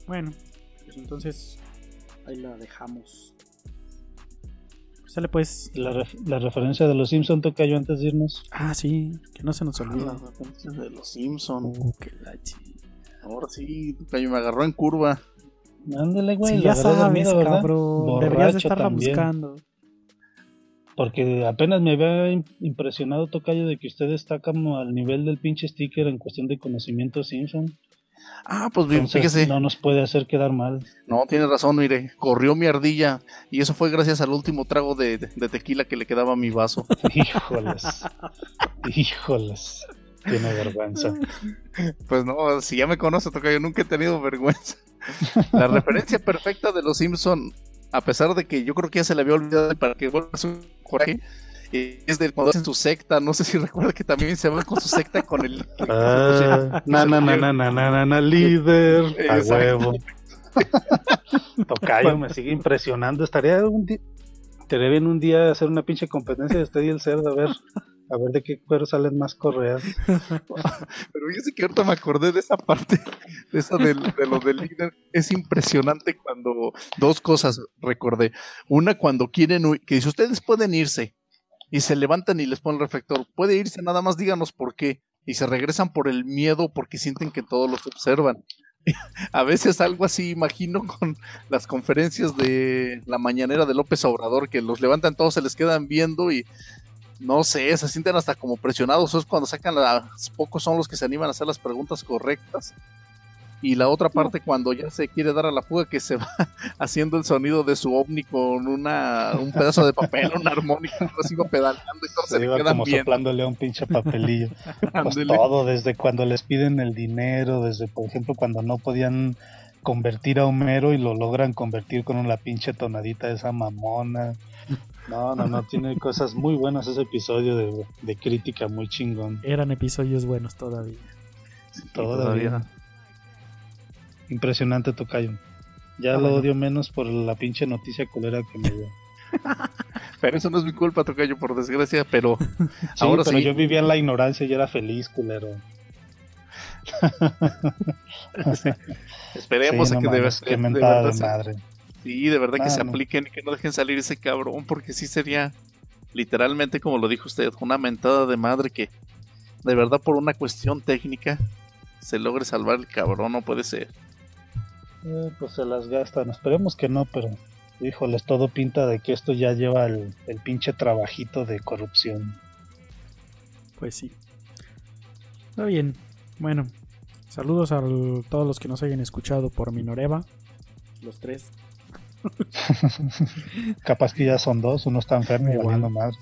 Bueno, pues entonces ahí la dejamos. Sale pues. La, la referencia de los Simpson toca yo antes de irnos. Ah, sí, que no se nos olvide. Ah, la referencia de los Simpson. Uh, qué la Ahora sí, Tocayo me agarró en curva. Ándale, güey. Sí, ya sabes, cabrón. Deberías de estarla también. buscando. Porque apenas me había impresionado, Tocayo, de que usted está como al nivel del pinche sticker en cuestión de conocimiento Simpson. Ah, pues bien, fíjese. No nos puede hacer quedar mal. No, tiene razón, mire, corrió mi ardilla y eso fue gracias al último trago de, de tequila que le quedaba a mi vaso. híjoles, híjoles, tiene vergüenza. Pues no, si ya me conoce, Tocayo, nunca he tenido vergüenza. La referencia perfecta de los Simpson a pesar de que yo creo que ya se le había olvidado para que vuelva a su Jorge, es de cuando hacen su secta, no sé si recuerda que también se va con su secta con el... Ah, na, na, na, na, na, na, na, líder, a huevo. Tocayo, me sigue impresionando, estaría un día... Estaría bien un día hacer una pinche competencia de usted y el cerdo, a ver a ver de qué cuero salen más correas. Pero yo sé que ahorita me acordé de esa parte, de esa de, de lo del líder. Es impresionante cuando dos cosas recordé. Una, cuando quieren, que si ustedes pueden irse y se levantan y les ponen el reflector, puede irse, nada más díganos por qué. Y se regresan por el miedo porque sienten que todos los observan. A veces algo así, imagino, con las conferencias de la mañanera de López Obrador, que los levantan todos, se les quedan viendo y no sé, se sienten hasta como presionados. es cuando sacan las pocos son los que se animan a hacer las preguntas correctas. Y la otra parte, cuando ya se quiere dar a la fuga, que se va haciendo el sonido de su ovni con una, un pedazo de papel, una armónica, así va pedaleando y todo se, se le quedan como soplándole a un pinche papelillo. pues todo, desde cuando les piden el dinero, desde, por ejemplo, cuando no podían convertir a Homero y lo logran convertir con la pinche tonadita de esa mamona. No, no, no, tiene cosas muy buenas ese episodio de, de crítica, muy chingón. Eran episodios buenos todavía. Sí, todavía. todavía. Impresionante Tocayo. Ya ah, lo odio menos por la pinche noticia culera que me dio. pero eso no es mi culpa, Tocayo, por desgracia, pero sí, ahora pero sí. yo vivía en la ignorancia y era feliz, culero. Esperemos sí, a que no de, de, verdad madre. Sí, de verdad que se no. apliquen y que no dejen salir ese cabrón, porque sí sería literalmente, como lo dijo usted, una mentada de madre que de verdad por una cuestión técnica se logre salvar el cabrón, no puede ser. Eh, pues se las gastan. Esperemos que no, pero híjoles, todo pinta de que esto ya lleva el, el pinche trabajito de corrupción. Pues sí. Está bien. Bueno, saludos a todos los que nos hayan escuchado por Minoreva. Los tres. Capaz que ya son dos, uno está enfermo y valiendo más.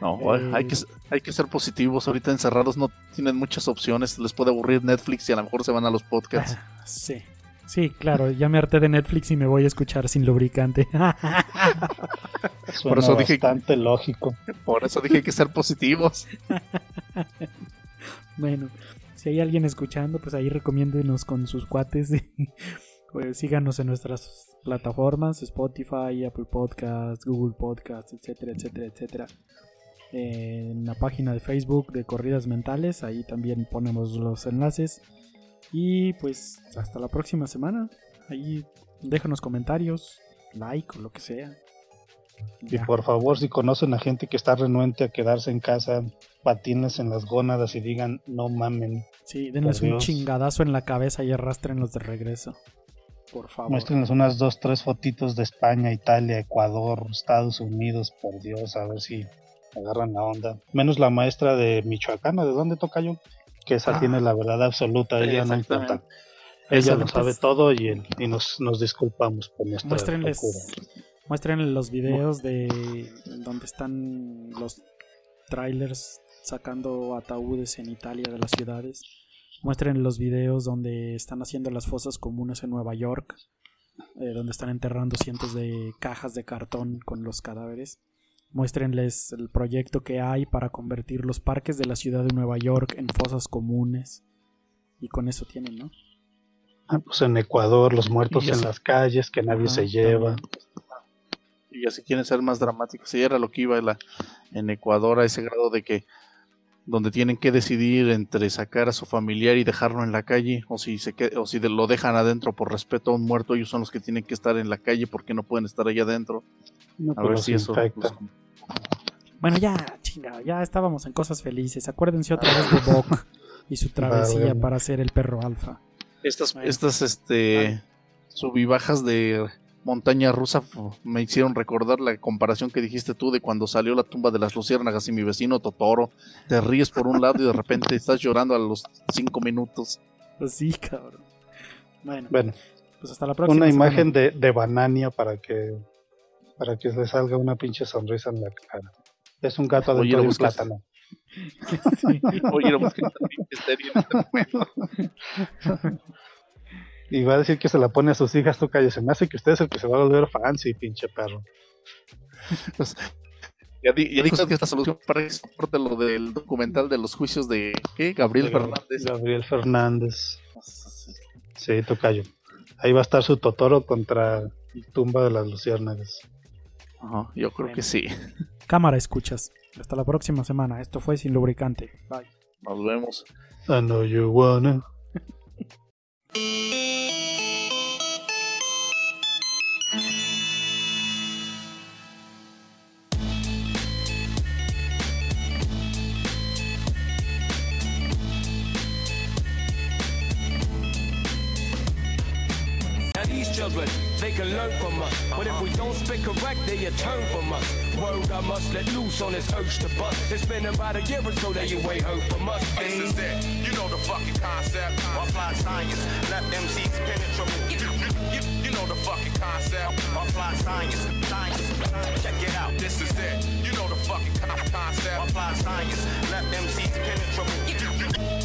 No, Eh. hay, que, hay que ser positivos, ahorita encerrados no tienen muchas opciones, les puede aburrir Netflix y a lo mejor se van a los podcasts. Sí, Sí, claro, ya me harté de Netflix y me voy a escuchar sin lubricante. Suena Por eso dije- bastante lógico. Por eso dije que ser positivos. bueno, si hay alguien escuchando, pues ahí recomiéndenos con sus cuates. pues síganos en nuestras plataformas, Spotify, Apple Podcast, Google Podcast, etcétera, etcétera, etcétera. En la página de Facebook de Corridas Mentales, ahí también ponemos los enlaces. Y pues hasta la próxima semana. Ahí déjanos comentarios, like o lo que sea. Y Ya. por favor, si conocen a gente que está renuente a quedarse en casa, patines en las gónadas y digan, no mamen. Sí, denles un Dios. chingadazo en la cabeza y arrastrenlos de regreso. Por favor. Muéstrenos unas dos, tres fotitos de España, Italia, Ecuador, Estados Unidos, por Dios, a ver si agarran la onda. Menos la maestra de Michoacán, ¿o ¿de dónde toca yo? Que esa Ah. tiene la verdad absoluta, ella no importa. Ella lo sabe todo y, el- y nos, nos disculpamos por nuestra Muéstrenles, locura. muéstrenles los videos de donde están los trailers sacando ataúdes en Italia de las ciudades. Muestren los videos donde están haciendo las fosas comunes en Nueva York, eh, donde están enterrando cientos de cajas de cartón con los cadáveres. Muéstrenles el proyecto que hay para convertir los parques de la ciudad de Nueva York en fosas comunes. Y con eso tienen, ¿no? Ah, pues en Ecuador, los muertos en las calles que nadie Ajá, se lleva. también. Y así quieren ser más dramáticos. Y era lo que iba la- en Ecuador a ese grado de que donde tienen que decidir entre sacar a su familiar y dejarlo en la calle o si se o si de- lo dejan adentro por respeto a un muerto ellos son los que tienen que estar en la calle porque no pueden estar allá adentro No, a pues ver si eso pues, los- Bueno, ya, chinga, ya estábamos en cosas felices. Acuérdense otra vez de Bok y su travesía para ser el perro alfa. estas Bueno. estas este subibajas de montaña rusa me hicieron recordar la comparación que dijiste tú de cuando salió la tumba de las luciérnagas y mi vecino Totoro te ríes por un lado y de repente estás llorando a los cinco minutos Pues sí, cabrón. Bueno, Bueno, pues hasta la próxima. una imagen de, de Banania para que para que le salga una pinche sonrisa en la cara. Es un gato lo de un plátano. Sí. Oye, serie en este. Y va a decir que se la pone a sus hijas, tú calles. Se me hace que usted es el que se va a volver fancy, pinche perro. Ya, di- ya dijo que esta solución para que soporte lo del documental de los juicios de ¿qué? Gabriel De Fernández. Gabriel Fernández. Sí, tocayo. Ahí va a estar su Totoro contra tumba de las luciérnagas. Ajá, yo creo que sí. Cámara, escuchas. Hasta la próxima semana. Esto fue Sin Lubricante. Bye. Nos vemos. I know you wanna. Now these children, they can learn from us. But if we don't speak correct, they turn from us. Word I must let loose on this urge to bust. It's been about a year or so that you ain't heard from us. This is it. You know the fucking concept. Apply science. Let MCs penetrate. You, you, you, you know the fucking concept. Apply science. Science. Check it out. This is it. You know the fucking con- concept. Apply science. Let MCs penetrate. You,